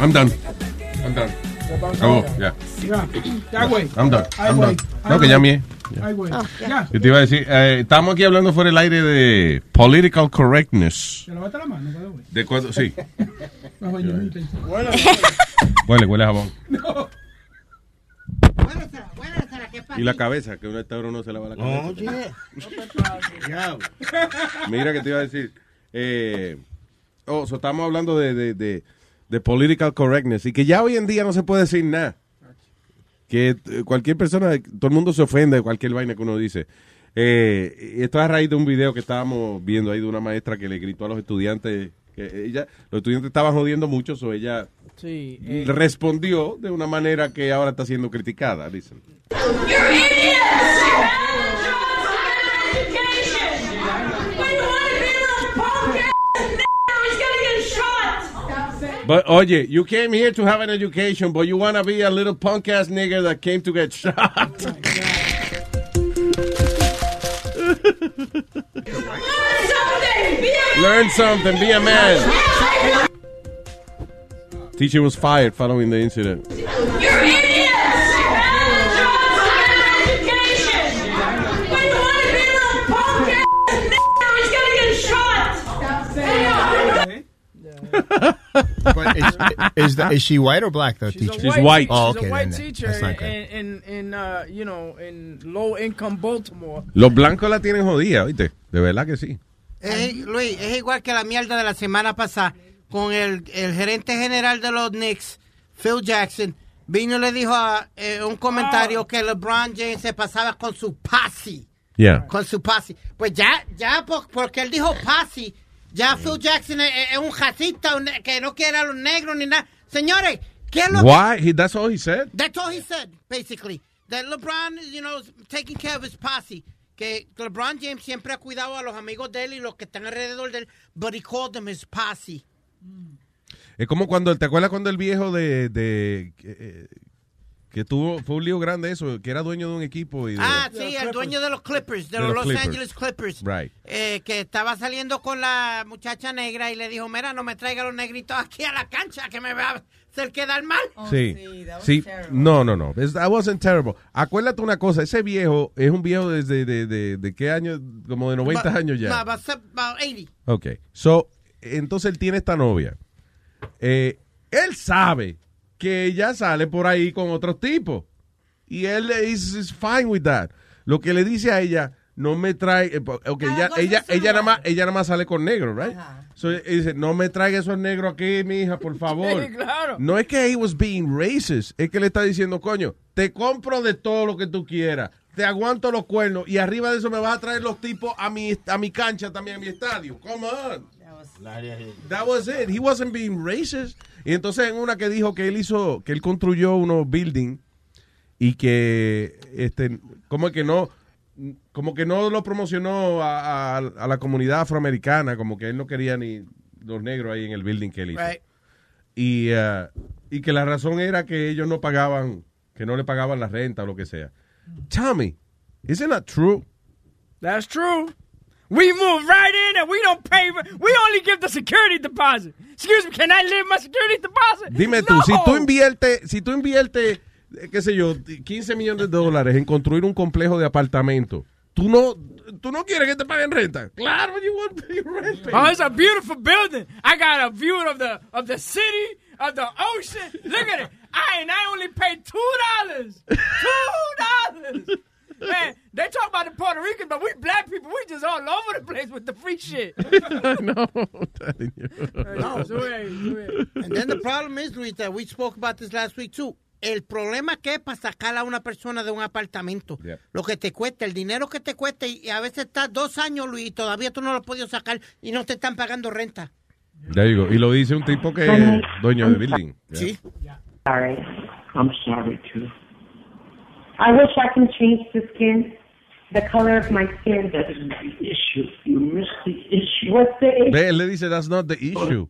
I'm done. I'm done. Oh, yeah. Ya, ya, güey. I'm done. I'm güey. done. No, que güey. ya. Ay, güey. Oh, Ya. Yo te iba a decir, eh, estamos aquí hablando fuera del aire de political correctness. ¿Te lavaste la mano, way? ¿De cuándo? Sí. Huele, huele a jabón. No. Y la cabeza, que uno está uno se lava la cabeza. Oye. Mira que te iba a decir. Eh, oh, so estamos hablando de, de, de, de political correctness y que ya hoy en día no se puede decir nada. Que eh, cualquier persona, todo el mundo se ofende de cualquier vaina que uno dice. Eh, y esto es a raíz de un video que estábamos viendo ahí de una maestra que le gritó a los estudiantes. Que ella, los estudiantes estaban jodiendo mucho, so ella Sí. eh, respondió de una manera que ahora está siendo criticada, dicen. But oye, you came here to have an education, but you want to be a little punk ass nigger that came to get shot. Learn something, be a man. Teacher was fired following the incident. You're idiots! but is, is, the, is she white or black, the She's teacher? a white, Oh, she's okay. a white then teacher that's not in, good. in, in, uh, you know, in low income Baltimore. Los blancos la tienen jodida, ¿viste? De verdad que sí. Es, Luis, es igual que la mierda de la semana pasada con el, el gerente general de los Knicks, Phil Jackson. Vino y le dijo a, eh, un comentario que LeBron James se pasaba con su posse. Yeah. Con su posse. Pues ya, ya por- porque él dijo posse, ya Phil Jackson es, es un racista un que no quiere a los negros ni nada. Señores, ¿qué es lo que... Why? He, that's all he said? That's all he said, basically. That LeBron, you know, taking care of his posse. Que LeBron James siempre ha cuidado a los amigos de él y los que están alrededor de él, but he called them his posse. Es como cuando, ¿te acuerdas cuando el viejo de, de eh, que tuvo, fue un lío grande eso, que era dueño de un equipo y de- Ah, sí, el dueño de los Clippers, de, De los, los Los Clippers. Angeles Clippers. Right. eh, que estaba saliendo con la muchacha negra y le dijo, mira, no me traiga los negritos aquí a la cancha, que me va quedar mal. sí, sí, no, no, no, It's- that wasn't terrible. Acuérdate una cosa, ese viejo es un viejo desde de, de, de qué año, como de 90 Ba- años ya. about 80. Ok, so, entonces él tiene esta novia. Eh, él sabe que ella sale por ahí con otros tipos. Y él is, is fine with that. Lo que le dice a ella, no me trae, eh, ok, ella, cosa ella, su ella, nada más, ella nada más sale con negro, right? So, él dice, no me traiga esos negros aquí, mi hija, por favor. Sí, claro. No es que he was being racist, es que le está diciendo, coño, te compro de todo lo que tú quieras, te aguanto los cuernos y arriba de eso me vas a traer los tipos a mi, a mi cancha también, a mi estadio. Come on. That was it. He wasn't being racist. Y entonces en una que dijo que él hizo, que él construyó unos buildings y que, este, como que no, como que no lo promocionó a, a- a la comunidad afroamericana, como que él no quería ni los negros ahí en el building que él hizo. Right. Y, uh, y que la razón era que ellos no pagaban, que no le pagaban la renta o lo que sea. Me, isn't that true? That's true. We move right in and we don't pay. We only give the security deposit. Excuse me, can I leave my security deposit? Dime tú, No. si tú inviertes, si tú inviertes, eh, qué sé yo, 15 millones de dólares en construir un complejo de apartamentos, tú no, tú no quieres que te paguen renta. Claro, you want your rent paid. Oh, it's a beautiful building. I got a view of the of the city, of the ocean. Look at it. I and I only paid two dollars. Two dollars. Man, they talk about the Puerto Rican, but we black people, we just all over the place with the free shit. no, I'm telling you. No. Sube ahí, sube ahí. And then the problem is, Luis, that we spoke about this last week too. El problema que es para sacar a una persona de un apartamento. Lo que te cuesta, el dinero que te cuesta, y y a veces estás dos años, Luis, y todavía tú no lo has podido sacar y no te están pagando renta. There you go. Y lo dice un tipo que es dueño de building. Sí. Sorry. I'm sorry too. I wish I can change the skin, the color of my skin. That isn't the issue. You missed the issue. What's the issue? Ve, él le dice, that's not the issue.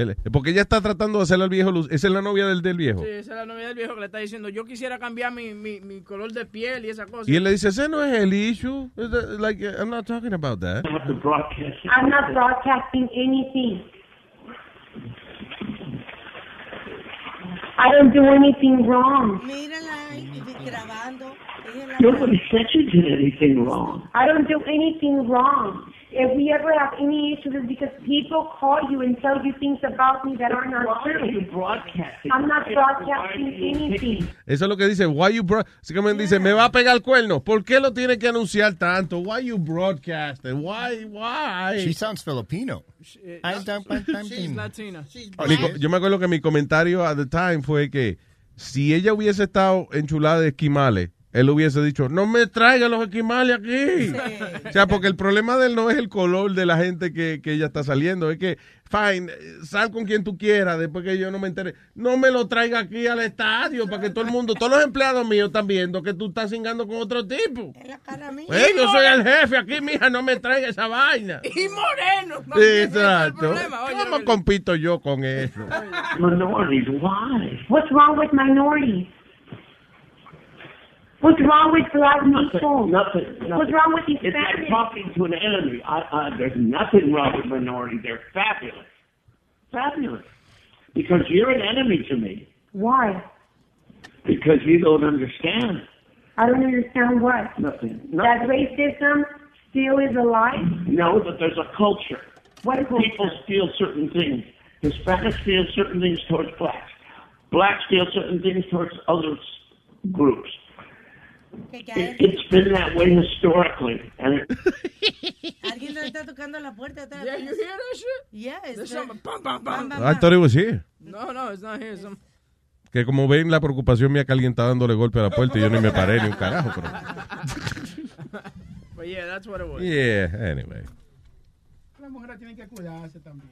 Él- porque ella está tratando de hacerle al viejo luz. Esa es la novia del, del viejo. Sí, esa es la novia del viejo que le está diciendo, yo quisiera cambiar mi, mi, mi color de piel y esa cosa. Y él le dice, ese no es el issue. Uh, Like, I'm not talking about that. I'm not broadcasting anything. I don't do anything wrong. Mírala ahí, grabando. Nobody said you did anything wrong. I don't do anything wrong. If we ever have any issues, it's because people call you and tell you things about me that are not Why are you true. broadcasting? I'm not broadcasting anything. Eso es lo que dice. Why you que me dice, me va a pegar el cuerno. ¿Por qué lo tiene que anunciar tanto? Why you broadcasting? Why, why? She sounds Filipino. Ay, tan- tan- tan- She's Latina. Co- yo me acuerdo que mi comentario at the time fue que si ella hubiese estado enchulada de esquimales, él hubiese dicho, no me traiga los esquimales aquí. O sea, porque el problema de él no es el color de la gente que, que ella está saliendo, es que, fine, sal con quien tú quieras, después que yo no me entere, no me lo traiga aquí al estadio para que todo el mundo, todos los empleados míos están viendo que tú estás cingando con otro tipo. Eh, yo soy el jefe aquí, mija, no me traiga esa vaina. Y moreno. no, Sí, Exacto. ¿Cómo compito yo con eso? Minorities, why? What's wrong with minorities? What's wrong with black people? Nothing. nothing. What's wrong with It's like talking to an enemy. I, I, there's nothing wrong with minorities. They're fabulous. Fabulous. Because you're an enemy to me. Why? Because you don't understand. I don't understand what. Nothing. That racism still is alive? No, but there's a culture. What People steal certain things. Hispanics feel certain things towards blacks. Blacks steal certain things towards other groups. It, it's been that way historically. Alguien le está tocando la puerta. Yeah, you hear that shit? Yes. There's something, bam, bam, bam. I thought it was here. No, no, it's not here. Some... Que como ven, la preocupación mía que alguien está dándole golpe a la puerta y yo ni me paré ni un carajo. Pero... But yeah, that's what it was. Yeah, anyway. Las mujeres tienen que cuidarse también.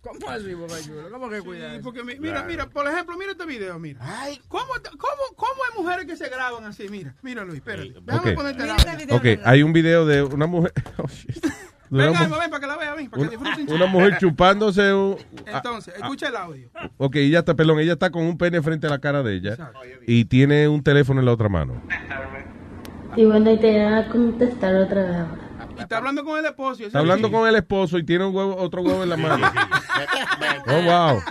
¿Cómo así, Boca Chula? ¿Cómo que cuida Sí, eso? porque mi- mira, Claro. mira, por ejemplo, mira este video, mira. ¿Cómo, cómo, ¿Cómo hay mujeres que se graban así? Mira, mira Luis, espérate. Déjame ponerte el audio. Ok, hay un video de una mujer. oh, shit. Venga, ven para que la vea, ven, para que una, disfruten. una mujer chupándose un. ah, Entonces, escucha el audio. Ok, ella está, perdón, ella está con un pene frente a la cara de ella y tiene un teléfono en la otra mano. Y bueno, y te voy a contestar otra vez ahora. Y está hablando con el esposo. y Está hablando con el esposo y tiene un huevo, otro huevo en la mano. Oh, wow.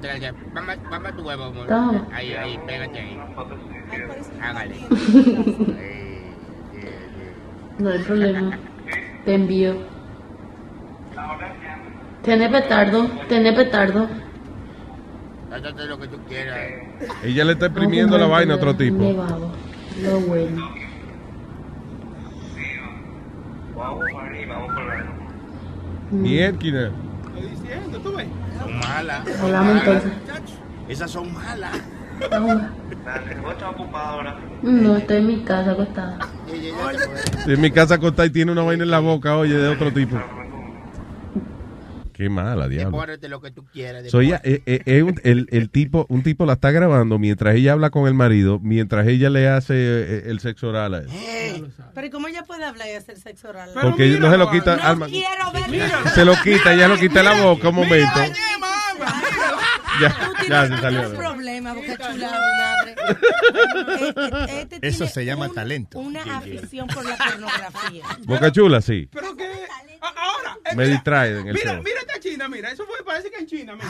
Trae, Mamá, mamá tu huevo, amor. Toma. Ahí, ahí, pégate ahí. Hágale. No hay problema. Te envío. Tiene petardo, tiene petardo. Date lo que tú quieras. Ella le está imprimiendo la vaina a otro tipo. Nevado. Lo bueno. Mierda. Estoy diciendo, tú ves. Son malas. Hablamos entonces. Esas son malas. No, estoy en mi casa acostada. En mi casa acostada y tiene una vaina en la boca, oye, de otro tipo. Qué mala, diablo. Pórrete lo que tú quieras. So, ella, eh, eh, eh, un- el, el tipo, un tipo la está grabando mientras ella habla con el marido, mientras ella le hace eh, el sexo oral a él. Pero ¿y cómo ella puede hablar y hacer sexo oral? Porque no se lo quita No Alma. quiero ver. Se lo quita, ella lo quita la boca un momento. Ya, Tú ya se salió. un problema, boca madre. Este, este Eso se llama talento. una afición por la pornografía. Boca chula, sí. Pero que. A- Ahora. eh, Me mira, distrae en el Mira, show. mira esta China, mira. Eso fue, parece que en China. Mira.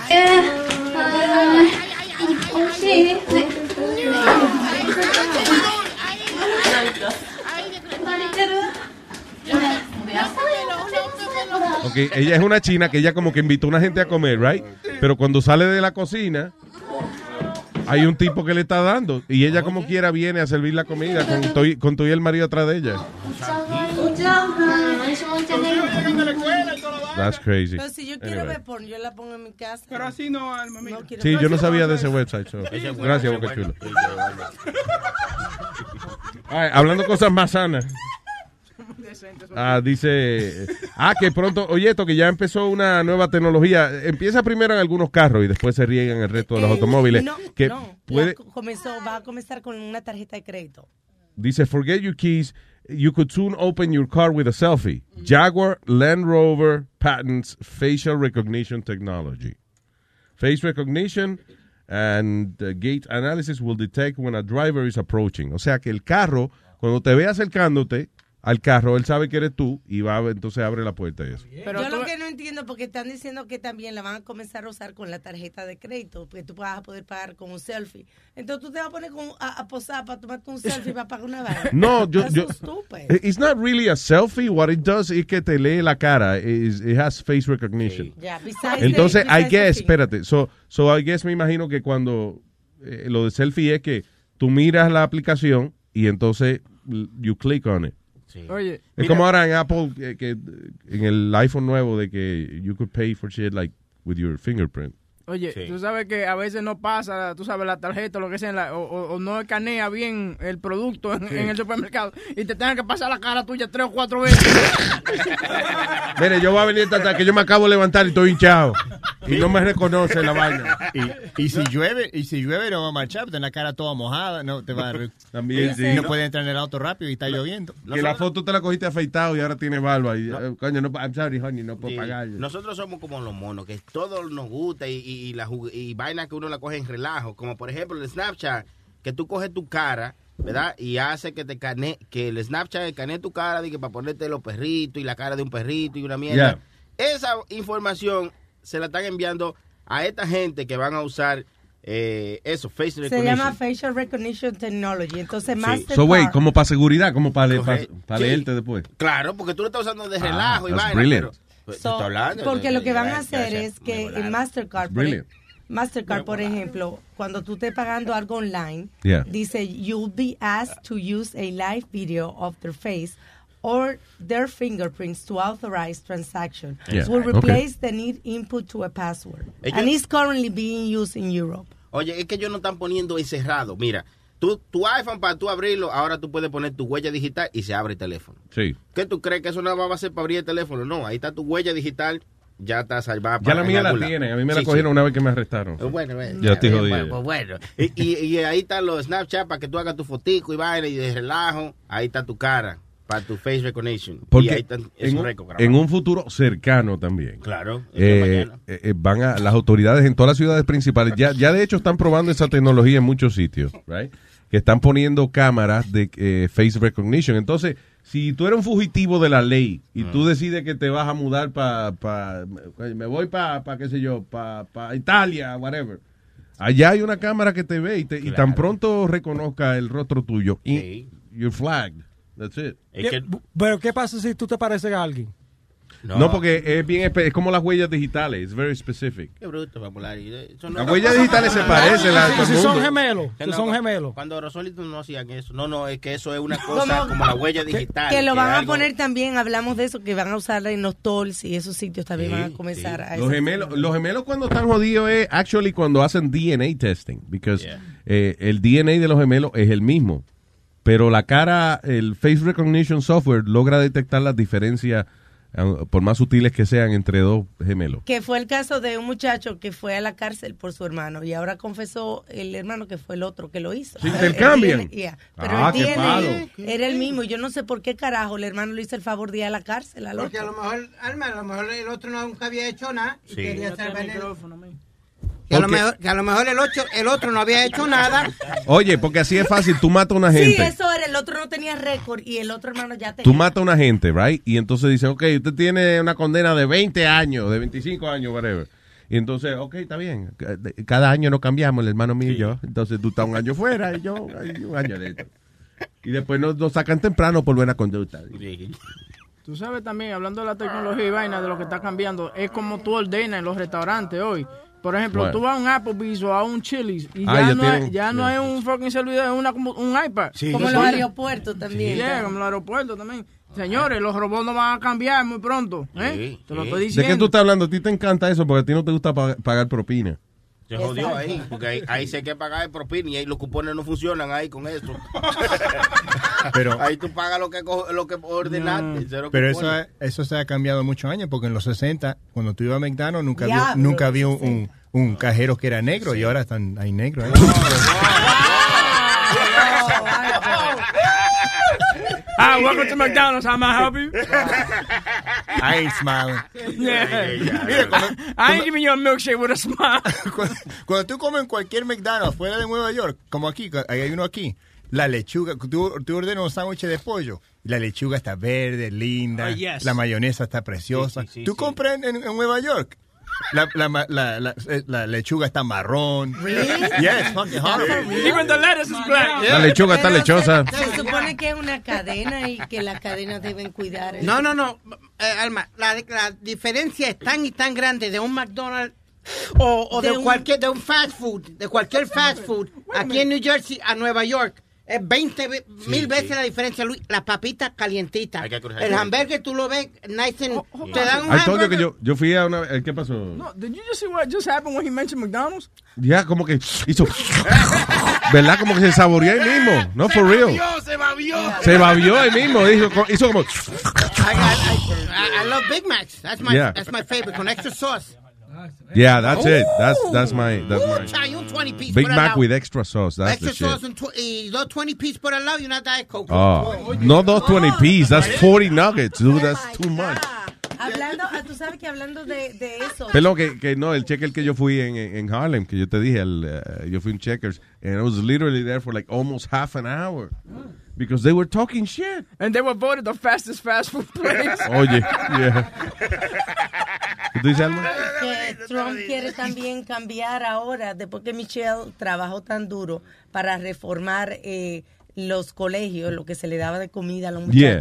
Ok, ella es una china que ella como que invitó a una gente a comer, right? Pero cuando sale de la cocina, hay un tipo que le está dando. Y ella como quiera viene a servir la comida con y- con todo y el marido atrás de ella. That's crazy. Pero si yo quiero Anyway. ver porno, yo la pongo en mi casa. Pero así no, Alma, mira. Sí, yo no sabía de ese website. so. Gracias, Boca. Chula. Ay, hablando cosas más sanas. Ah, dice, ah, que pronto, oye, esto que ya empezó una nueva tecnología. Empieza primero en algunos carros y después se riega en el resto de los automóviles. Eh, No, que no. puede, comenzó, va a comenzar con una tarjeta de crédito. dice, forget your keys. You could soon open your car with a selfie. Jaguar Land Rover patents facial recognition technology. Face recognition and uh, gait analysis will detect when a driver is approaching. O sea que el carro, cuando te ve acercándote al carro, él sabe que eres tú y va a- entonces abre la puerta y eso. yo lo que no entiendo, porque están diciendo que también la van a comenzar a usar con la tarjeta de crédito, porque tú vas a poder pagar con un selfie. Entonces tú te vas a poner con- a, a posar para tomarte un selfie para pagar una vaina. No, yo, yo, it's not really a selfie. What it does is que te lee la cara. It has face recognition. Yeah, Entonces, the- I guess, espérate, so, so I guess me imagino que cuando eh, lo de selfie es que tú miras la aplicación y entonces you click on it. Oye, Es mira- como ahora en Apple, que, que, en el iPhone nuevo, de que you could pay for shit like with your fingerprint. Oye, tú sabes que a veces no pasa, tú sabes, la tarjeta o lo que sea, en la- o, o- o no escanea bien el producto en, Sí. en el supermercado y te tengan que pasar la cara tuya tres o cuatro veces. Mire, yo voy a venir hasta que yo me acabo de levantar y estoy hinchado. Y no me reconoce la vaina. Y, y si llueve, y si llueve no va a marchar, tener la cara toda mojada, no te va a También, sí. no puede entrar en el auto rápido y está lloviendo. Que la foto te la cogiste afeitado y ahora tiene barba. Y, eh, coño, no, I'm sorry, honey, no puedo Sí. pagar. Nosotros somos como los monos, que todo nos gusta y, y, y la y vaina que uno la coge en relajo. Como por ejemplo el Snapchat, que tú coges tu cara, ¿verdad? Y hace que te cane, que el Snapchat escanee tu cara de que para ponerte los perritos y la cara de un perrito y una mierda. Esa información se la están enviando a esta gente que van a usar eh, eso, face Se recognition. llama Facial Recognition Technology. Entonces, Sí. So, wait, como para seguridad, como para, Correcto. Sí. leerte después. Claro, porque tú lo estás usando de Ah, relajo y vaina. brilliant. pero- So, hablando porque lo que van a hacer es que en. Mastercard, brilliant. Mastercard, por ejemplo, cuando tú estés pagando algo online, Yeah. dice you'll be asked to use a live video of their face or their fingerprints to authorize transaction. Yeah. Will Okay. replace the need input to a password. Ellos- and it's currently being used in Europe. Oye, es que ellos no están poniendo encerrado. Mira, tú, tu iPhone para tú abrirlo, ahora tú puedes poner tu huella digital y se abre el teléfono. Sí. ¿Qué tú crees que eso más va a ser para abrir el teléfono? No, ahí está tu huella digital ya está salvada. Ya la mía la tienen. A mí me la cogieron una vez que me arrestaron. Eh, Bueno, bueno, Ya estoy eh, jodido. Bueno, bueno. Y, y- y ahí están los Snapchat para que tú hagas tu fotico y vaina y de relajo. Ahí está tu cara para tu face recognition. y ahí Porque están en un, en un futuro cercano también. Claro. Eh, eh, eh, van a las autoridades en todas las ciudades principales ya ya de hecho están probando esa tecnología en muchos sitios right? Que están poniendo cámaras de eh, face recognition. Entonces si tú eres un fugitivo de la ley y tú decides que te vas a mudar para me voy para qué sé yo para Italia whatever allá hay una cámara que te ve y, te- y tan pronto reconozca el rostro tuyo y you're flagged. That's it. ¿Qué- Pero, ¿qué pasa si tú te pareces a alguien? No, porque es bien espe- es como las huellas digitales it's very specific Qué bruto, Popular. no- Las huellas digitales se parecen a todo si son gemelos, Que si no, son gemelos. Cuando Rosolito no hacían eso. No, no, es que eso es una cosa Como- como la huella digital. Que lo van es a algo- poner también, hablamos de eso, que van a usar en los tolls y esos sitios también van a comenzar a Los gemelos, los gemelos cuando están jodidos es actually cuando hacen DNA testing, because eh, el DNA de los gemelos es el mismo, pero la cara, el face recognition software logra detectar las diferencias eh, por más sutiles que sean entre dos gemelos. Que fue el caso de un muchacho que fue a la cárcel por su hermano y ahora confesó el hermano que fue el otro que lo hizo. Se El- intercambian. el yeah. Pero Ah, el qué palo. era el mismo. Yo no sé por qué carajo el hermano le hizo el favor de ir a la cárcel al Porque a otro. lo mejor, Alma, a lo mejor el otro nunca había hecho nada y Sí. quería No ser tiene veneno. Que a, lo mejor, que a lo mejor el, ocho, el otro no había hecho nada. Oye, porque así es fácil, tú matas a una Sí, gente. eso era. El otro no tenía récord y el otro hermano ya tenía. Tú matas a una gente, right? Y entonces dice, ok, usted tiene una condena de 20 años, de 25 años, whatever. Y entonces, ok, está bien. Cada año nos cambiamos, el hermano mío y yo. Entonces tú estás un año fuera y yo un año dentro. Y después nos, nos sacan temprano por buena conducta. Tú sabes también, hablando de la tecnología y vaina, de lo que está cambiando, es como tú ordenas en los restaurantes hoy. Por ejemplo, Bueno. tú vas a un Applebee's o a un Chili's y Ah, ya, ya no, tienen- es, ya no es un fucking servidor, es una, como un iPad. Como en los aeropuertos también. Sí, como en los aeropuertos también. Señores, los robots no van a cambiar muy pronto. ¿eh? Te lo estoy ¿De diciendo. qué tú estás hablando? A ti te encanta eso porque a ti no te gusta pa- pagar propina. Se jodió ahí, porque ahí, ahí se hay que pagar el propina y ahí los cupones no funcionan ahí con eso. Pero- ahí tú pagas lo que, lo que ordenaste. cero Pero eso, ha- eso se ha cambiado muchos años, porque en los 60, cuando tú ibas a McDonald's, nunca había, nunca había un, sí. un- un cajero que era negro y ahora están, hay negro. ahí. Ah, welcome to McDonald's. How may I help you? I ain't smiling. Yeah. Mira, cuando- I ain't giving you a milkshake with a smile. cuando, cuando tú comes en cualquier McDonald's fuera de Nueva York, como aquí, hay uno aquí, la lechuga, tú, tú ordenas un sándwich de pollo, la lechuga está verde, linda, Oh, yes. la mayonesa está preciosa. tú compras en- en Nueva York. La, la, la, la- eh, la lechuga está marrón. Really? Yes, fucking horrible. Even the lettuce is black. La lechuga está lechosa. Se, se supone que es una cadena y que las cadenas deben cuidar. No, no, no. Eh, Alma, la, la diferencia es tan y tan grande de un McDonald's o, o de, De un- cualquier de un fast food, de cualquier fast food, aquí en New Jersey a Nueva York. Es 20 ve- mil veces la diferencia, Luis. Las papitas calientitas. El hamburger tú lo ves nice and... te dan un Ay, told you que hamburger. yo, yo fui a una... ¿Qué pasó? No, did you just see what just happened when he mentioned McDonald's? Ya, como que hizo... ¿Verdad? Como que se saboreó ahí mismo. No, for real. se babió. Se babió ahí mismo. Hizo, hizo como... I, I- I- I love Big Macs. That's my, Yeah. that's my favorite, con extra sauce. Yeah, that's it. That's, that's my... That's my chay, un 20 piece Big por Mac with extra sauce. That's extra the shit. sauce and tw- y dos 20 piece por al lado y una Diet Coke. Oh, no those 20 P's. That's 40 nuggets, dude. That's too much. Hablando, ah, tú sabes que hablando de, de eso. Pero que, que no, el checker que yo fui en, en Harlem, que yo te dije, el, eh, yo fui en Checkers, and I was literally there for like almost half an hour. Because they were talking shit. And they were voted the fastest fast food place. Oye, yeah. ¿Tú dices algo? que Trump quiere también cambiar ahora, después que Michelle trabajó tan duro para reformar eh, los colegios, lo que se le daba de comida a los Yeah.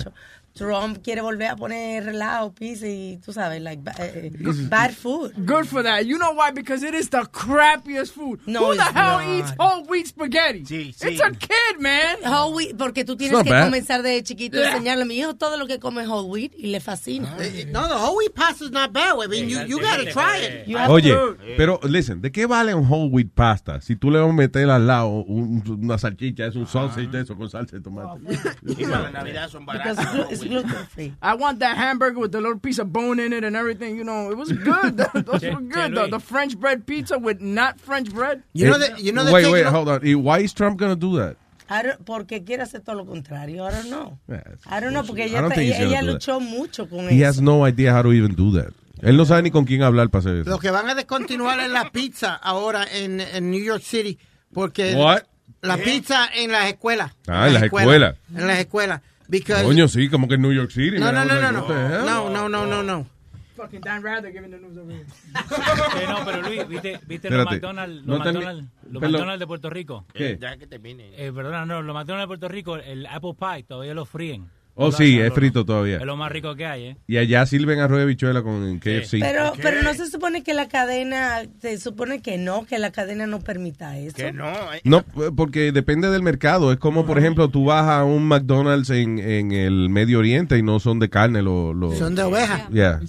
Trump quiere volver a poner relajo, pizza y tú sabes, like, ba- eh, bad food. Good for that. You know why? Because it is the crappiest food. No, Who the hell not. eats whole wheat spaghetti? It's a kid, man. Whole wheat, porque tú tienes que bad. comenzar de chiquito a Yeah. enseñarle a mi hijo todo lo que come whole wheat y le fascina. No, the whole wheat pasta is not bad. I mean, you, you gotta try it. You have Oye, to- pero listen, ¿de qué vale un whole wheat pasta si tú le vas a meter al lado un- una salchicha, es un sausage de eso con salsa de tomate? Y para la Navidad son baratos. Gluten free. I want that hamburger with the little piece of bone in it and everything. You know, it was good. Those were good. The, the French bread pizza with not French bread. You know that- you know that wait, wait, hold on. Why is Trump going to do that? I don't- porque quiere hacer todo lo contrario. I don't know. Yeah, I don't know, porque ella, ella, luchó mucho con He eso. has no idea how to even do that. Él no sabe ni con quién hablar para hacer eso. Lo que van a descontinuar es la pizza ahora en, en New York City. Porque What? la pizza en las escuelas. Ah, en las escuelas. En las escuelas. Because Coño, sí, como que en New York City. no, no, no, no, no. hell? No, no, no, no, no. Fucking Dan Rather giving the news over here. Eh, no, pero Luis, ¿viste, viste los. McDonald's, No los, McDonald's, los. McDonald's de Puerto Rico? ¿Qué? Ya que termine. Eh, perdona, no, los McDonald's de Puerto Rico, el Apple Pie todavía lo fríen. Oh, Lo sí, es lo- frito todavía. Es lo más rico que hay, ¿eh? Y allá sirven arroz de bichuela con KFC. Pero, pero no se supone que la cadena, se supone que no, que la cadena no permita eso. Que no. eh. No, porque depende del mercado. Es como, por ejemplo, tú vas a un McDonald's en, en el Medio Oriente y no son de carne. Los, los- Son de oveja. Yeah.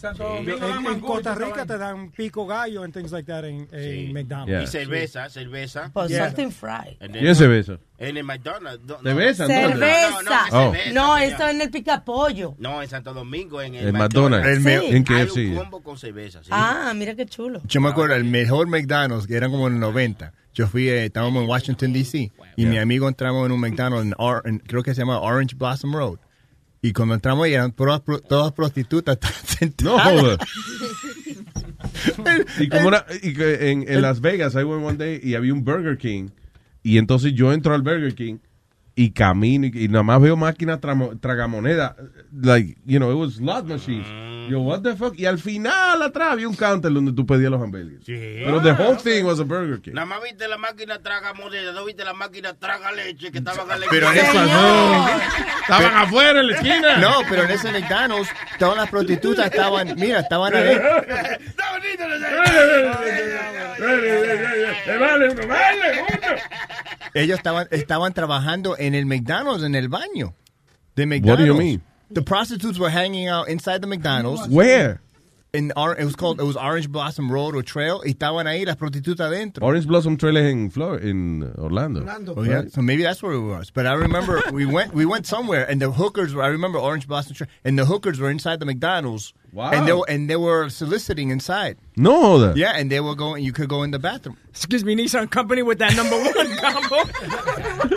En, en Costa Rica te dan pico gallo and things like that en, en McDonald's. Yeah. Y cerveza, cerveza. Pues Yeah. something fried. And then- ¿Quién se besa? En el McDonald's. No, ¿Te no. Cerveza. No, no, No, no, cerveza, señor. eso en el picapollo. No, en Santo Domingo, en el, En McDonald's. El me- En Hay KFC. un combo con cerveza, sí. Ah, mira qué chulo. Yo me acuerdo, el mejor McDonald's, que eran como en el 90. Yo fui, eh, estábamos en Washington, D.C. Y mi amigo entramos en un McDonald's, en Or- en- creo que se llama Orange Blossom Road. Y cuando entramos ahí eran todas, todas prostitutas No joder. y como una, y que en, en Las Vegas, I went one day y había un Burger King. Y entonces yo entro al Burger King y camino y, y nada más veo máquinas tragamoneda. Like, you know, it was slot machines. Yo, what the fuck? Y al final atrás había un counter donde tú pedías los hamburgues. Pero the whole thing was a Burger King. Nada más viste la máquina traga moneda, no viste la máquina traga leche que estaban a Pero en esa no. Estaban afuera en la esquina. No, pero en ese McDonald's, todas las prostitutas estaban, mira, estaban ahí. Ellos estaban, estaban trabajando en el McDonald's, en el baño de What do you mean? The prostitutes were hanging out inside the McDonald's. Where? In Or- it was called it was Orange Blossom Road or Trail. Y estaban ahí las prostitutas adentro. Orange Blossom Trail es en, Flor en Orlando. Orlando. Oh, yeah. So maybe that's where it was. But I remember we went we went somewhere and the hookers were I remember Orange Blossom Trail and the hookers were inside the McDonald's. Wow. And they were, and they were soliciting inside. No joda. Yeah, and they were going you could go in the bathroom. Excuse me, Nissan Company with that number one combo.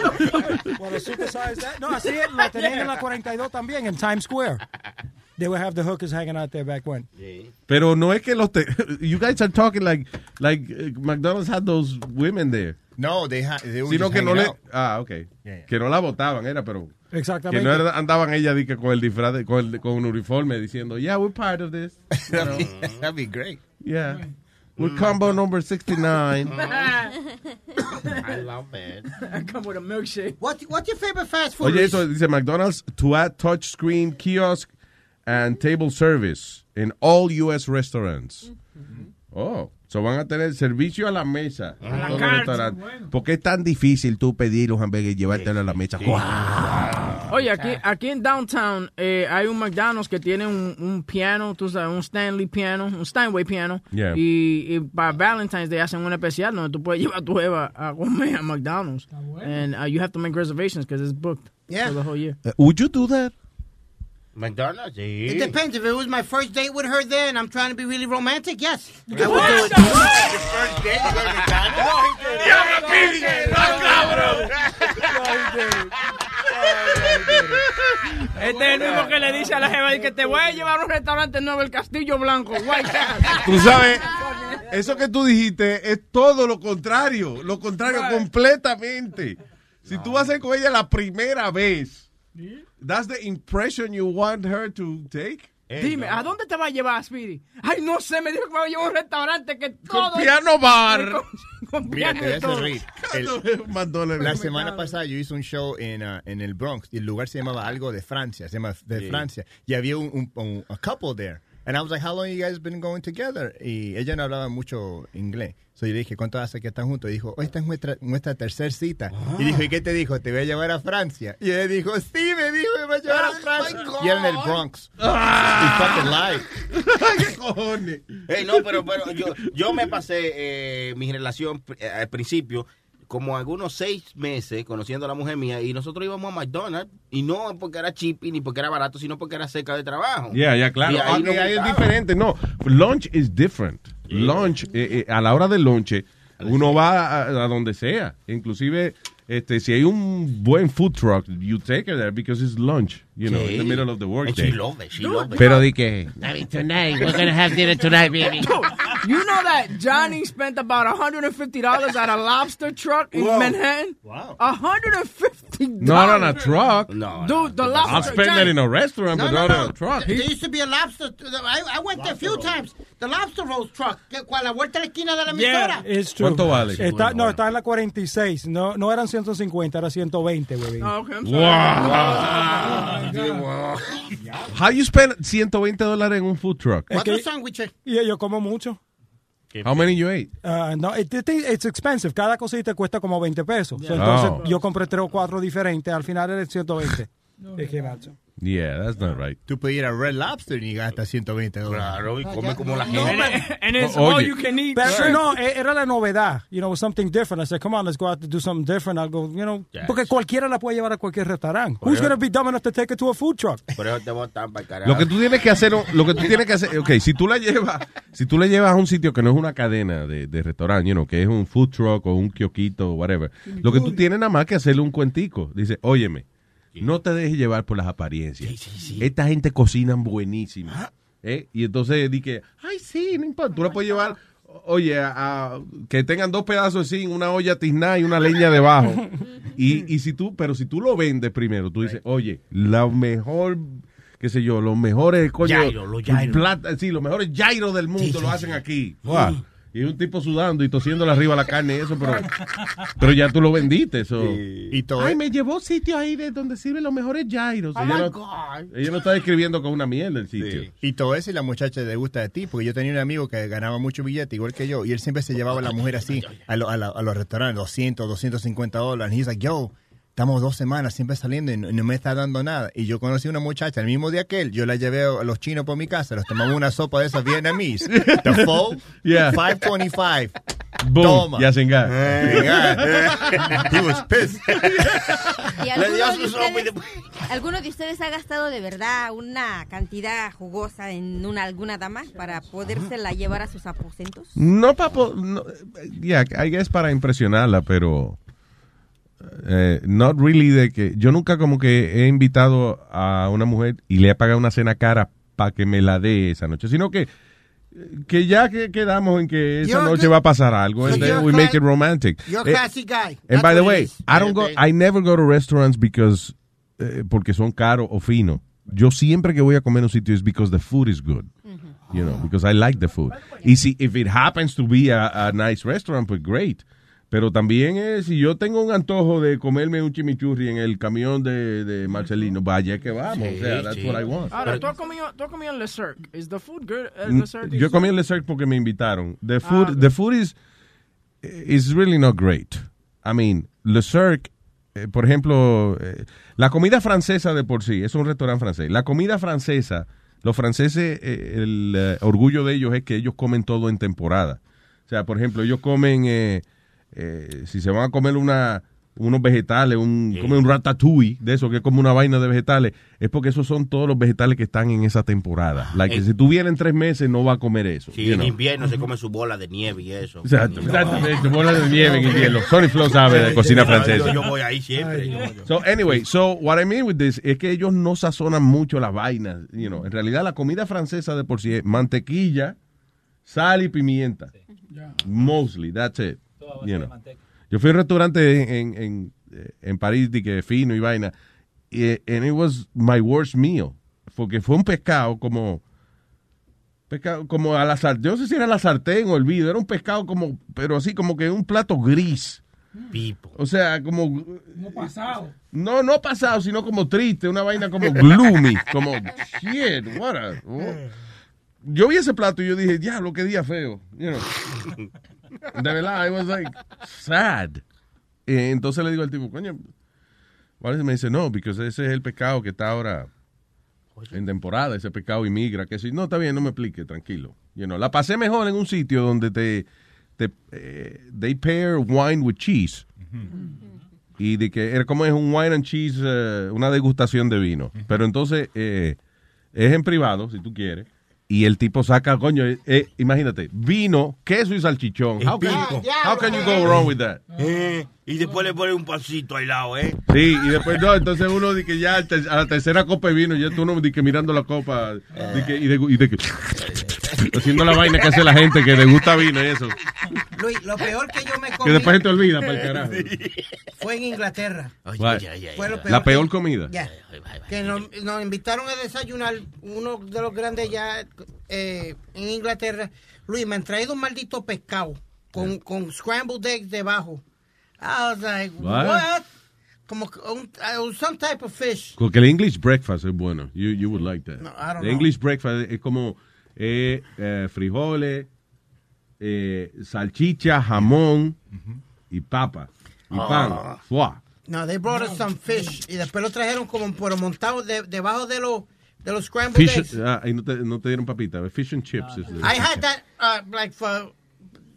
Well, the supersized that. No, así es, lo tenían en la 42 también, en Times Square. They would have the hookers hanging out there back when. Pero no es que los te you guys are talking like like uh, McDonald's had those women there. No, they had they were Sino que no le out. ah, okay. Yeah, yeah. Que no la votaban era, pero que Exactamente. no era- andaban ella di que con el disfraz con, el- con un uniforme diciendo, "Yeah, we're part of this." You know? that'd, be, that'd be great. yeah. We're combo number 69. I love it. I come with a milkshake. What, what's your favorite fast food? Oye, eso dice McDonald's to add touch screen kiosk and table service in all US restaurants. Oh, so van a tener servicio a la mesa en la los bueno. ¿Por qué es tan difícil tú pedir un hamburger y llevártelo a la mesa? Oye, aquí, aquí en downtown eh, hay un McDonald's que tiene un, un piano, tú sabes, un Stanley piano, un Steinway piano. Yeah. Y, y para Valentine's Day hacen un especial donde tú puedes llevar a tu Eva a comer a McDonald's. And uh, you have to make reservations because it's booked Yeah. for the whole year. Uh, would you do that? McDonald's, sí. It depends. If it was my first date with her there and I'm trying to be really romantic, yes. I would do What? it. First date, to McDonald's? ¡Diablo, Pili! ¡No, cabrón! Este es el mismo que le dice a la jeva que te voy a llevar a un restaurante nuevo, el Castillo Blanco. Tú sabes, eso que tú dijiste es todo lo contrario, lo contrario completamente. Si tú vas a ir con ella la primera vez, that's the impression you want her to take. Dime, ¿a dónde te va a llevar, Speedy? Ay, no sé, me dijo que me va a llevar a un restaurante que todo... Con piano bar. Con, piano todo. reír. El- la semana pasada yo hice un show en, uh, en el Bronx y el lugar se llamaba algo de Francia, se llama de Sí. Francia y había un, un, un- a couple there. And I was like, how long you guys been going together? Y ella no hablaba mucho inglés. So yo le dije, ¿cuánto hace que están juntos? Y dijo, oh, esta es nuestra, nuestra tercera cita. Y dijo, ¿y qué te dijo? Te voy a llevar a Francia. Y ella dijo, sí, me dijo, me va a llevar a Francia. Y era en el Bronx. Ah. Y fucking lied. ¿Qué cojones? Hey, no, pero, pero yo, yo me pasé eh, mi relación eh, al principio como algunos seis meses conociendo a la mujer mía y nosotros íbamos a McDonald's y no porque era cheap ni porque era barato, sino porque era cerca de trabajo. Ya, ya, claro. Y ahí Ah, es diferente. No, lunch is different. Lunch, eh, eh, a la hora del lunch, uno va a, a donde sea. Inclusive, este, si hay un buen food truck, you take it there because it's lunch, you know, in the Sí. middle of the And workday. she love it, she love it. Pero di que... I mean, tonight, we're gonna have dinner tonight, baby. you know that Johnny spent about $150 at a lobster truck in Whoa. Manhattan? Wow. $150. Not on a truck. No. Dude, the lobster I'll spend that in a restaurant, No, but no, not no. on a truck. There used to be a lobster. I, I went there a few times. The lobster rolls truck, que cual la vuelta de la esquina de la Yeah, emisora. it's true. ¿Cuánto vale? Está, no, está en la 46. No, no eran 150, era 120, güey. Oh, okay, I'm Wow. How you spend 120 dólares en un food truck? ¿Cuántos sándwiches? Y yo como mucho. How many you ate? Uh, no, it, it- it's expensive. Cada cosita cuesta como 20 pesos. So, Yeah. entonces, Oh. yo compré tres o cuatro diferentes. Al final era 120. Es que, macho. Yeah, that's not right. Tú puedes ir a Red Lobster y gastas 120 dólares. Claro, y come como la No, gente. And it's Oye. all you can eat. Pero no, e- era la novedad. You know, something different. I said, come on, let's go out to do something different. I'll go, you know, porque cualquiera la puede llevar a cualquier restaurante. Who's going to be dumb enough to take it to a food truck? Por eso te botan para el carajo. Lo que tú tienes que hacer, lo que tú tienes que hacer, ok, si tú la llevas, si tú la llevas a un sitio que no es una cadena de, de restaurante, you know, que es un food truck o un kiosquito o whatever, lo que tú tienes nada más que hacerle un cuentico. Dice, óyeme, no te dejes llevar por las apariencias. Esta gente cocina buenísimo. ¿eh? Y entonces di que, ay, sí, no importa, tú la puedes llevar, oye, a, a- que tengan dos pedazos así, una olla tiznada y una leña debajo. Y, y si tú, pero si tú lo vendes primero, tú dices, oye, la mejor, qué sé yo, los mejores, coño, Gyro, los gyro. plata- sí, los mejores gyros del mundo lo hacen aquí. Wow. Y un tipo sudando y tosiéndole arriba la carne y eso, pero, pero ya tú lo vendiste. Eso. Y todo Ay, me llevó sitio ahí de donde sirven los mejores gyros. Oh, ella, no, God. ella no está describiendo con una mierda el sitio. Y todo eso y la muchacha le gusta de ti, porque yo tenía un amigo que ganaba mucho billete, igual que yo, y él siempre se llevaba a la mujer así a, lo- a la- a los restaurantes, 200, 250 dólares. Y he's like, yo, estamos dos semanas siempre saliendo y no, no me está dando nada. Y yo conocí una muchacha el mismo día que él, yo la llevé a los chinos por mi casa, los tomamos una sopa de esas vietnamese. The full, Yeah. 525. Boom, Toma. ya se enga- Eh, He was pissed. ¿Y alguno de, ustedes, alguno de ustedes ha gastado de verdad una cantidad jugosa en una, alguna dama para podérsela llevar a sus aposentos? No, papo, no, yeah, I guess para impresionarla, pero eh, not really de que yo nunca como que he invitado a una mujer y le he pagado una cena cara para que me la dé esa noche, sino que que ya que quedamos en que esa You're noche good- va a pasar algo, So then we make it romantic. You're a Eh, classy guy. And That's by the way. I don't go, I never go to restaurants because eh, porque son caros o finos. Yo siempre que voy a comer a un sitio es because the food is good. You know, because I like the food. Y si if it happens to be a, a nice restaurant, pues great. Pero también es, si yo tengo un antojo de comerme un chimichurri en el camión de, de Marcelino, vaya que vamos. o sea, that's what I want. Ahora, tú has comido, tú has comido en Le Cirque. ¿Is the food good at Le Cirque? Yo comí en Le Cirque porque me invitaron. Ah, The food, the food is, is really not great. I mean, Le Cirque, eh, por ejemplo, eh, la comida francesa de por sí, es un restaurante francés. La comida francesa, los franceses, eh, el eh, orgullo de ellos es que ellos comen todo en temporada. O sea, por ejemplo, ellos comen, eh, si se van a comer una unos vegetales, un, comen un ratatouille, de eso que es como una vaina de vegetales, es porque esos son todos los vegetales que están en esa temporada. Like, Eh. si tú vienes en tres meses, no va a comer eso. Sí, en know. invierno se come su bola de nieve y eso. Exacto, exactamente, bola de nieve en invierno. Sonny Flow sabe de cocina francesa. Yo, voy ahí siempre. yo- yo- So anyway, so what I mean with this es que ellos no sazonan mucho las vainas, you know. En realidad la comida francesa de por sí es mantequilla, sal y pimienta. Mostly, that's it. You know. Yo fui a un restaurante en, en, en París de que fino y vaina y and it was my worst meal porque fue un pescado como pescado como a la sartén, yo no sé si era la sartén o el vidrio, era un pescado como pero así como que un plato gris. Pipo. O sea, como No pasado. no, no pasado, sino como triste, una vaina como gloomy, como shit, what a- what- Yo vi ese plato y yo dije, diablo, qué día feo. You know. De verdad, it was like sad. Entonces le digo al tipo, coño, ¿cuál es? me dice, no, porque ese es el pescado que está ahora en temporada, ese pescado inmigra, que si no, está bien, no me explique, tranquilo. You know, la pasé mejor en un sitio donde te, te eh, they pair wine with cheese. Y de que era como es un wine and cheese, eh, una degustación de vino. Pero entonces eh, es en privado, si tú quieres. Y el tipo saca, coño, eh, eh, imagínate, vino, queso y salchichón. How can, how can you go wrong with that? Eh, y después le pone un pancito al lado, ¿eh? Sí, y después no, entonces uno dice que ya a la tercera copa de vino, ya tú no di que mirando la copa di que- y, de, y de que haciendo la vaina que hace la gente que le gusta vino y eso. Luis, lo peor que yo me comí Que después se te olvida para el carajo. fue en Inglaterra. What? Fue lo La peor que- comida. Ya. Que nos, nos invitaron a desayunar uno de los grandes ya eh, en Inglaterra. Luis, me han traído un maldito pescado con, con scrambled eggs debajo. I was like, What? what? Como un, uh, some type of fish. Porque el English breakfast es bueno. You, you would like that. No, I don't The know. English breakfast es como eh, eh, frijoles, eh, salchicha, jamón y papa. Y Ah. pan. No, they brought us some fish. Y después lo trajeron como pero montado de- debajo de los de los scrambled Fish, eggs. ah, y no te, no te dieron papita. Fish and chips. is the- I had that uh, like for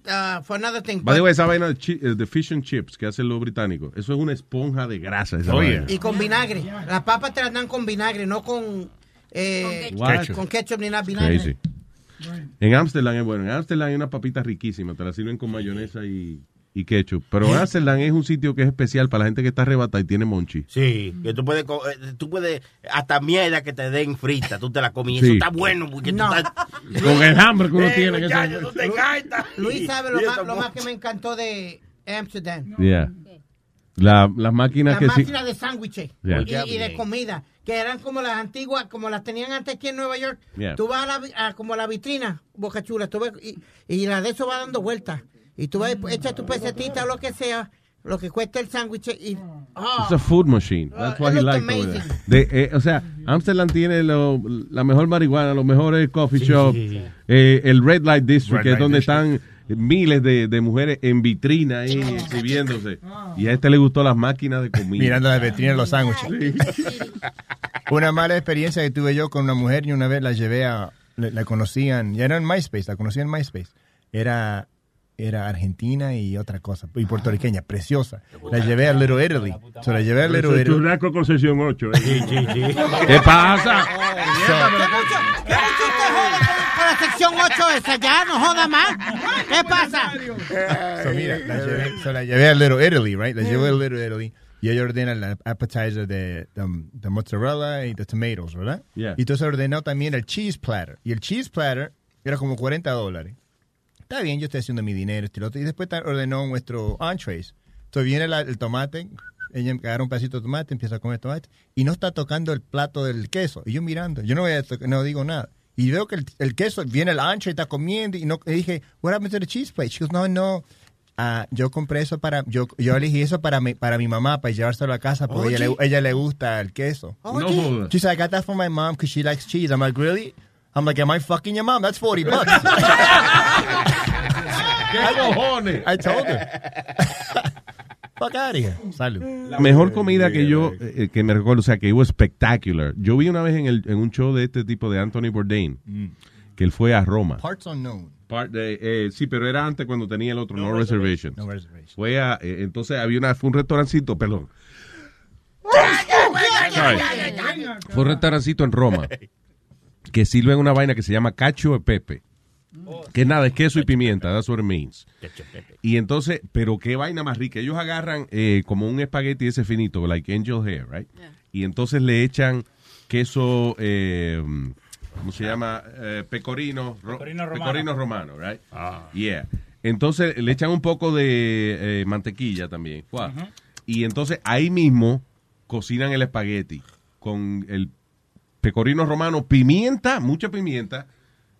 uh, for another thing. By the way, esa vaina de, chi- eh, de fish and chips que hacen los británicos, eso es una esponja de grasa. Esa Oye. vaina. y con vinagre. Las papas te las dan con vinagre, no con eh, Con ketchup. con ketchup ni nada vinagre. Crazy. En Amsterdam es bueno. En Amsterdam hay una papita riquísima. Te la sirven con mayonesa y, y ketchup. Pero Amsterdam es un sitio que es especial para la gente que está arrebatada y tiene monchi. Sí, que tú puedes, eh, tú puedes, hasta mierda que te den frita, tú te la Sí. Eso está bueno porque No. tú estás... Con el hambre que uno Eh, tiene. muchacho, tú te. Luis sabe lo más, lo no- más que me encantó de Amsterdam. Yeah. La- las máquinas Las que sí. máquinas de sándwiches Yeah. y, y de comida, que eran como las antiguas, como las tenían antes aquí en Nueva York. Yeah. Tú vas a, la, vi- a como la vitrina, Boca Chula, tú ves, y, y la de eso va dando vueltas. Y tú vas, echa tu pesetita o lo que sea, lo que cuesta el sándwich y... oh, It's a food machine. That's Uh, what it he there. De, eh, o sea, Amsterdam tiene lo- la mejor marihuana, los mejores coffee shops, eh, el Red Light District, Red que es donde District. están miles de, de mujeres en vitrina ahí exhibiéndose. Y a este le gustó las máquinas de comida. Mirando las vitrinas de los sándwiches. Una mala experiencia que tuve yo con una mujer y una vez la llevé a, la, la conocían, ya era en MySpace, la conocí en MySpace. Era, era argentina y otra cosa, y puertorriqueña, preciosa. La llevé a Little Italy. So, la llevé a Little Italy. churrasco con sesión 8. ¿Qué pasa? ¿Qué con, con la sección 8 esa? Ya, no joda más. ¿Qué pasa? So, mira, la llevé, so, la llevé a Little Italy, right? La llevé a Little Italy. Y ella ordena la appetizer de, de, de mozzarella y de tomatoes, ¿verdad? Yeah. Y entonces ordenó también el cheese platter. Y el cheese platter era como 40 dólares. Está bien, yo estoy haciendo mi dinero, este y otro. Y después ordenó nuestro entrees. Entonces viene la- el tomate, ella agarra un pedacito de tomate, empieza a comer tomate, y no está tocando el plato del queso. Y yo mirando, yo no, voy a no digo nada. Y veo que el, el queso, viene el entree, está comiendo, y no, y dije, what happened to the cheese plate? She goes, no, no. Ah, yo compré eso para, yo, yo elegí eso para mi, para mi mamá, para llevárselo a casa, porque ella, le, ella le gusta el queso. No jodas. She said, I got that for my mom because she likes cheese. I'm like, really? I'm like, am I fucking your mom? That's 40 bucks. ¿Qué cojones? I told her. Fuck out of here. Salud. La mejor comida que yo, eh, que me recuerdo, o sea, que hubo espectacular. Yo vi una vez en, el, en un show de este tipo de Anthony Bourdain, que él fue a Roma. Parts unknown. Part de- eh, sí, pero era antes cuando tenía el otro, No, Reservations. No reservations. Fue a, eh, entonces había una, fue un restaurancito, perdón. Sorry. Fue un restaurancito en Roma que sirve una vaina que se llama cacho de pepe. Que nada, es queso y pimienta, that's what it means. Y entonces, pero qué vaina más rica. Ellos agarran eh, como un espagueti ese finito, like angel hair, right? Y entonces le echan queso, eh, ¿cómo se llama? Eh, pecorino, ro- Pecorino romano. pecorino romano, right? Yeah. Entonces le echan un poco de eh, mantequilla también. Wow. Y entonces ahí mismo cocinan el espagueti con el pecorino romano, pimienta, mucha pimienta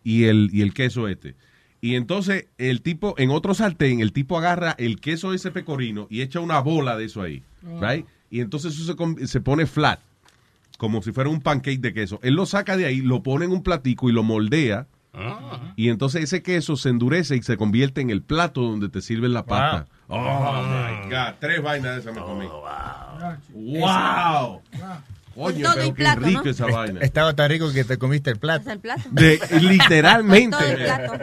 y el, y el queso este. Y entonces el tipo, en otro sartén, el tipo agarra el queso de ese pecorino y echa una bola de eso ahí, right? Y entonces eso se, se pone flat, como si fuera un pancake de queso. Él lo saca de ahí, lo pone en un platico y lo moldea. Y entonces ese queso se endurece y se convierte en el plato donde te sirven la pasta. Oh, my God. Tres vainas de esas me comí. Wow. Coño, todo pero y qué plato, rico ¿no? esa vaina. Estaba tan rico que te comiste el plato. El plato. De- literalmente. Todo el plato.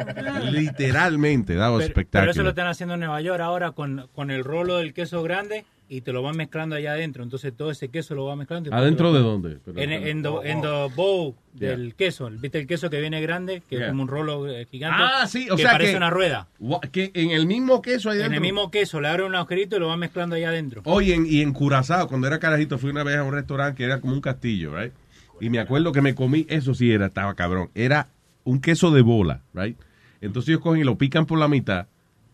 Literalmente, daba Pero, pero eso lo espectáculo. están haciendo en Nueva York ahora con, con el rolo del queso grande y te lo van mezclando allá adentro. Entonces todo ese queso lo van mezclando. ¿Adentro de dónde? Pero- En, en, the, en the bowl del queso. ¿Viste el queso que viene grande? Que Yeah. es como un rolo eh, gigante. Ah, sí, o que sea parece que- una rueda. Que en el mismo queso ahí En dentro. el mismo queso, le abren un agujerito y lo van mezclando allá adentro. Oye, en- y en Curazao, cuando era carajito, fui una vez a un restaurante que era como un castillo, right? Y me acuerdo que me comí, eso sí era, estaba cabrón. Era un queso de bola, right? Entonces ellos cogen y lo pican por la mitad,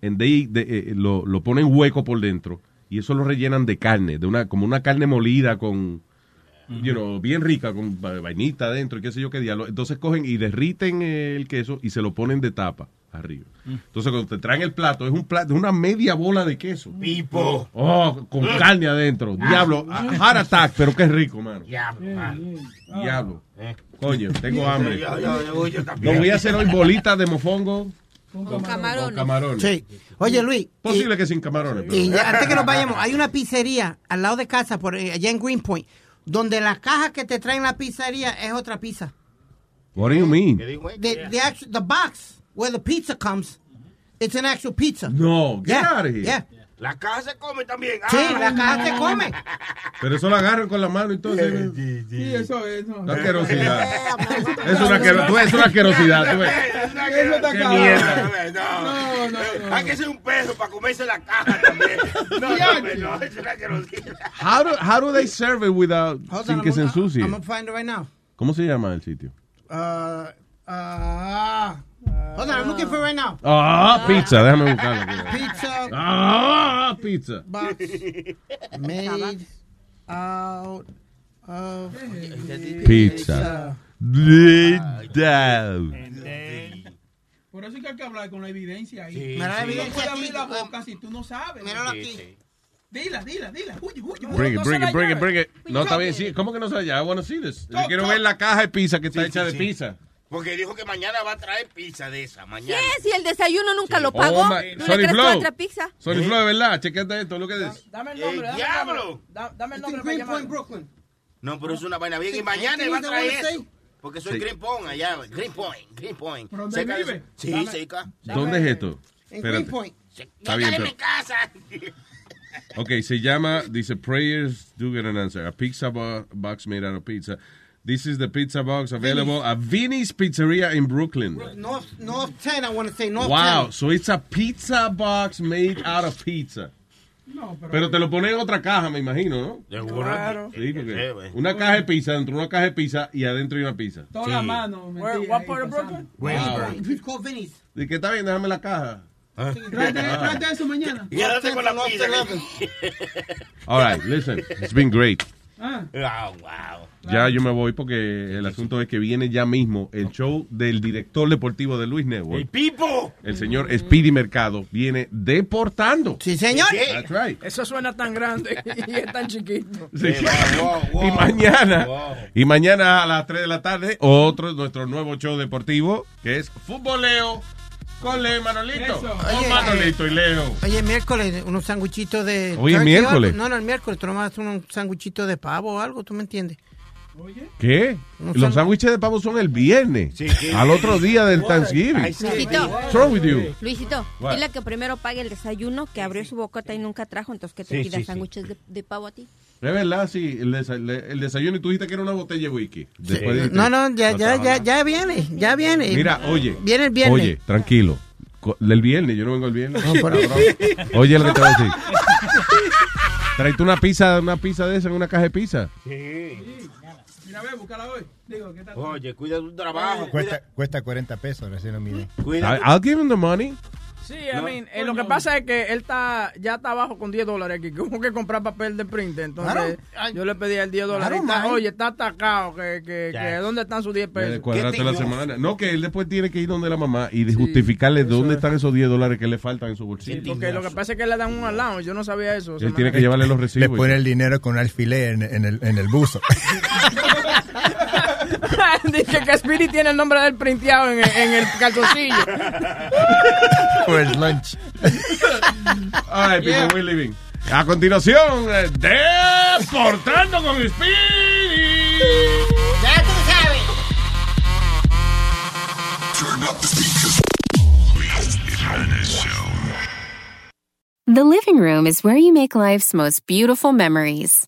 and they- de- eh, lo, lo ponen hueco por dentro, y eso lo rellenan de carne, de una como una carne molida con, you know, bien rica, con va- vainita adentro y qué sé yo qué diablo. Entonces cogen y derriten eh, el queso y se lo ponen de tapa arriba. Entonces cuando te traen el plato, es un plato, es una media bola de queso. Pipo. Oh, con carne adentro. Diablo, a- heart attack, pero qué rico, mano. Diablo, mano. Diablo. Coño, tengo hambre. Lo voy a hacer hoy bolitas de mofongo Con camarones. con camarones. Sí. Oye, Luis. Posible que sin camarones. pero- Y antes que nos vayamos, hay una pizzería al lado de casa, por eh, allá en Greenpoint, donde la caja que te traen la pizzería es otra pizza. What do you mean? The, the, actu- the box where the pizza comes, it's an actual pizza. No, get Yeah, out of here. yeah. La caja se come también. Sí, Ah. la caja se come. Pero eso lo agarran con la mano y todo. ¿sí? Sí, eso es. no. Una asquerosidad. Es una, asquero- tú ves, es una asquerosidad. Eso está Qué cabrón. mierda. No, No, no, no. Hay que ser un peso para comerse la caja también. No, no, no, es una asquerosidad. How do, how do they serve it without, Hold sin on, que I'm se ensucie? I'm gonna find it right now. ¿Cómo se llama el sitio? Uh, uh, hold on, I'm looking for it right now. Ah, pizza. Déjame buscarlo. aquí. Pizza Ah, pizza. box made out of Pizza. Pizza. Por eso es que hay que hablar con la evidencia ahí. Sí, Mira la Tú evidencia no puedes aquí, abrir la tú- boca si tú no sabes. Míralo aquí. Dila, dila, dila. Bring it, No bring it, bring it, bring it. No, está bien, sí. ¿Cómo que no se la llama? I wanna see this. Yo Talk, quiero ver la caja de pizza que está hecha de pizza. Porque dijo que mañana va a traer pizza de esa. Mañana. ¿Qué? Si el desayuno nunca lo Oh, pagó. my- ¿No Sorry, le crees Flo. otra pizza? Sorry, Flo, de verdad. Chequete esto, lo que es. Dame el nombre, dame el diablo! nombre. Da- Dame el nombre para Greenpoint, llamar. Brooklyn. No, pero es una vaina bien. Y Sí, mañana ¿qué él va a traer eso. Porque soy Sí. Greenpoint allá. Greenpoint, Greenpoint. ¿Pero dónde Cerca de- vive? Sí, Dame- cerca. ¿Dónde es esto? En Espérate. Greenpoint. Está bien, en pero- mi casa. Ok, se llama, dice, prayers do get an answer. A pizza bo- box made out of pizza. This is the pizza box available at Vinny's Pizzeria in Brooklyn. North, North 10, I want to say North Wow, 10. so it's a pizza box made out of pizza. No, pero. Pero te lo ponen en otra caja, me imagino, ¿no? Seguro. Claro. Sí, porque Sí, una caja de pizza, dentro de una caja de pizza y adentro hay una pizza. Toda la mano. Where- What part of. Brooklyn? It's called Vinny's. ¿De qué está bien? Déjame la caja. Tráete tráete eso mañana. Quédate con la pizza. 11. All right, listen, it's been great. Ah, Wow, wow. Ya yo me voy porque el asunto es que viene ya mismo el show del director deportivo de Luis ¡El Network. Pipo! El señor Speedy Mercado viene deportando. Sí, señor. That's right. Eso suena tan grande y es tan chiquito. Sí. Wow, wow, y mañana, Wow. y mañana a las 3 de la tarde, otro nuestro nuevo show deportivo que es Futboleo con Leo y Manolito. Eso. Con Oye, Manolito y Leo. Oye, miércoles, unos sanguichitos de. Hoy es turkey o miércoles. No, no, el miércoles. Tú nomás un sanguichito de pavo o algo, ¿tú me entiendes? ¿Qué? Unos Los sánd- sándwiches de pavo son el viernes. Al otro día del Thanksgiving. Sí. Luisito, What's wrong with you? Luisito, What? dile que primero pague el desayuno, que abrió su bocota y nunca trajo, entonces que te Sí, pida sí, sí. sándwiches de, de pavo a ti. Es verdad, sí. El, desa- el desayuno y tú dijiste que era una botella de whisky. No, no, ya, ya, ya, ya viene, ya viene. Mira, oye. Viene el viernes. Oye, tranquilo. Co- El viernes, yo no vengo el viernes. No, pero-. Oye, lo que te voy a decir. Una pizza, una pizza de esa en una caja de pizza. Mira, ve, búscala hoy. Digo, ¿qué tal? Oye, cuida tu trabajo. Cuesta, cuesta 40 pesos, recién lo cuida tu- I'll give him the money. Sí, I mean, eh, lo que pasa es que él está ya está abajo con 10 dólares aquí. Como que comprar papel de print. Entonces, yo le pedí el 10 dólares. Oye, está atacado. Que, que, ¿Dónde están sus 10 De pesos? cuadrarse ¿Qué la semana. No, que él después tiene que ir donde la mamá y de justificarle dónde están esos 10 dólares que le faltan en su bolsillo. Porque lo que pasa es que le dan un allowance. Yo no sabía eso. Él tiene que llevarle los Le recibos. pone el dinero con alfiler en, en el, en el buzo. Dice que Spirit tiene el nombre del printeado en, el- en el calzoncillo. For his lunch. All right, people, we're leaving. A continuación, eh, Deportando con Speedy. Ya tú sabes. The living room is where you make life's most beautiful memories.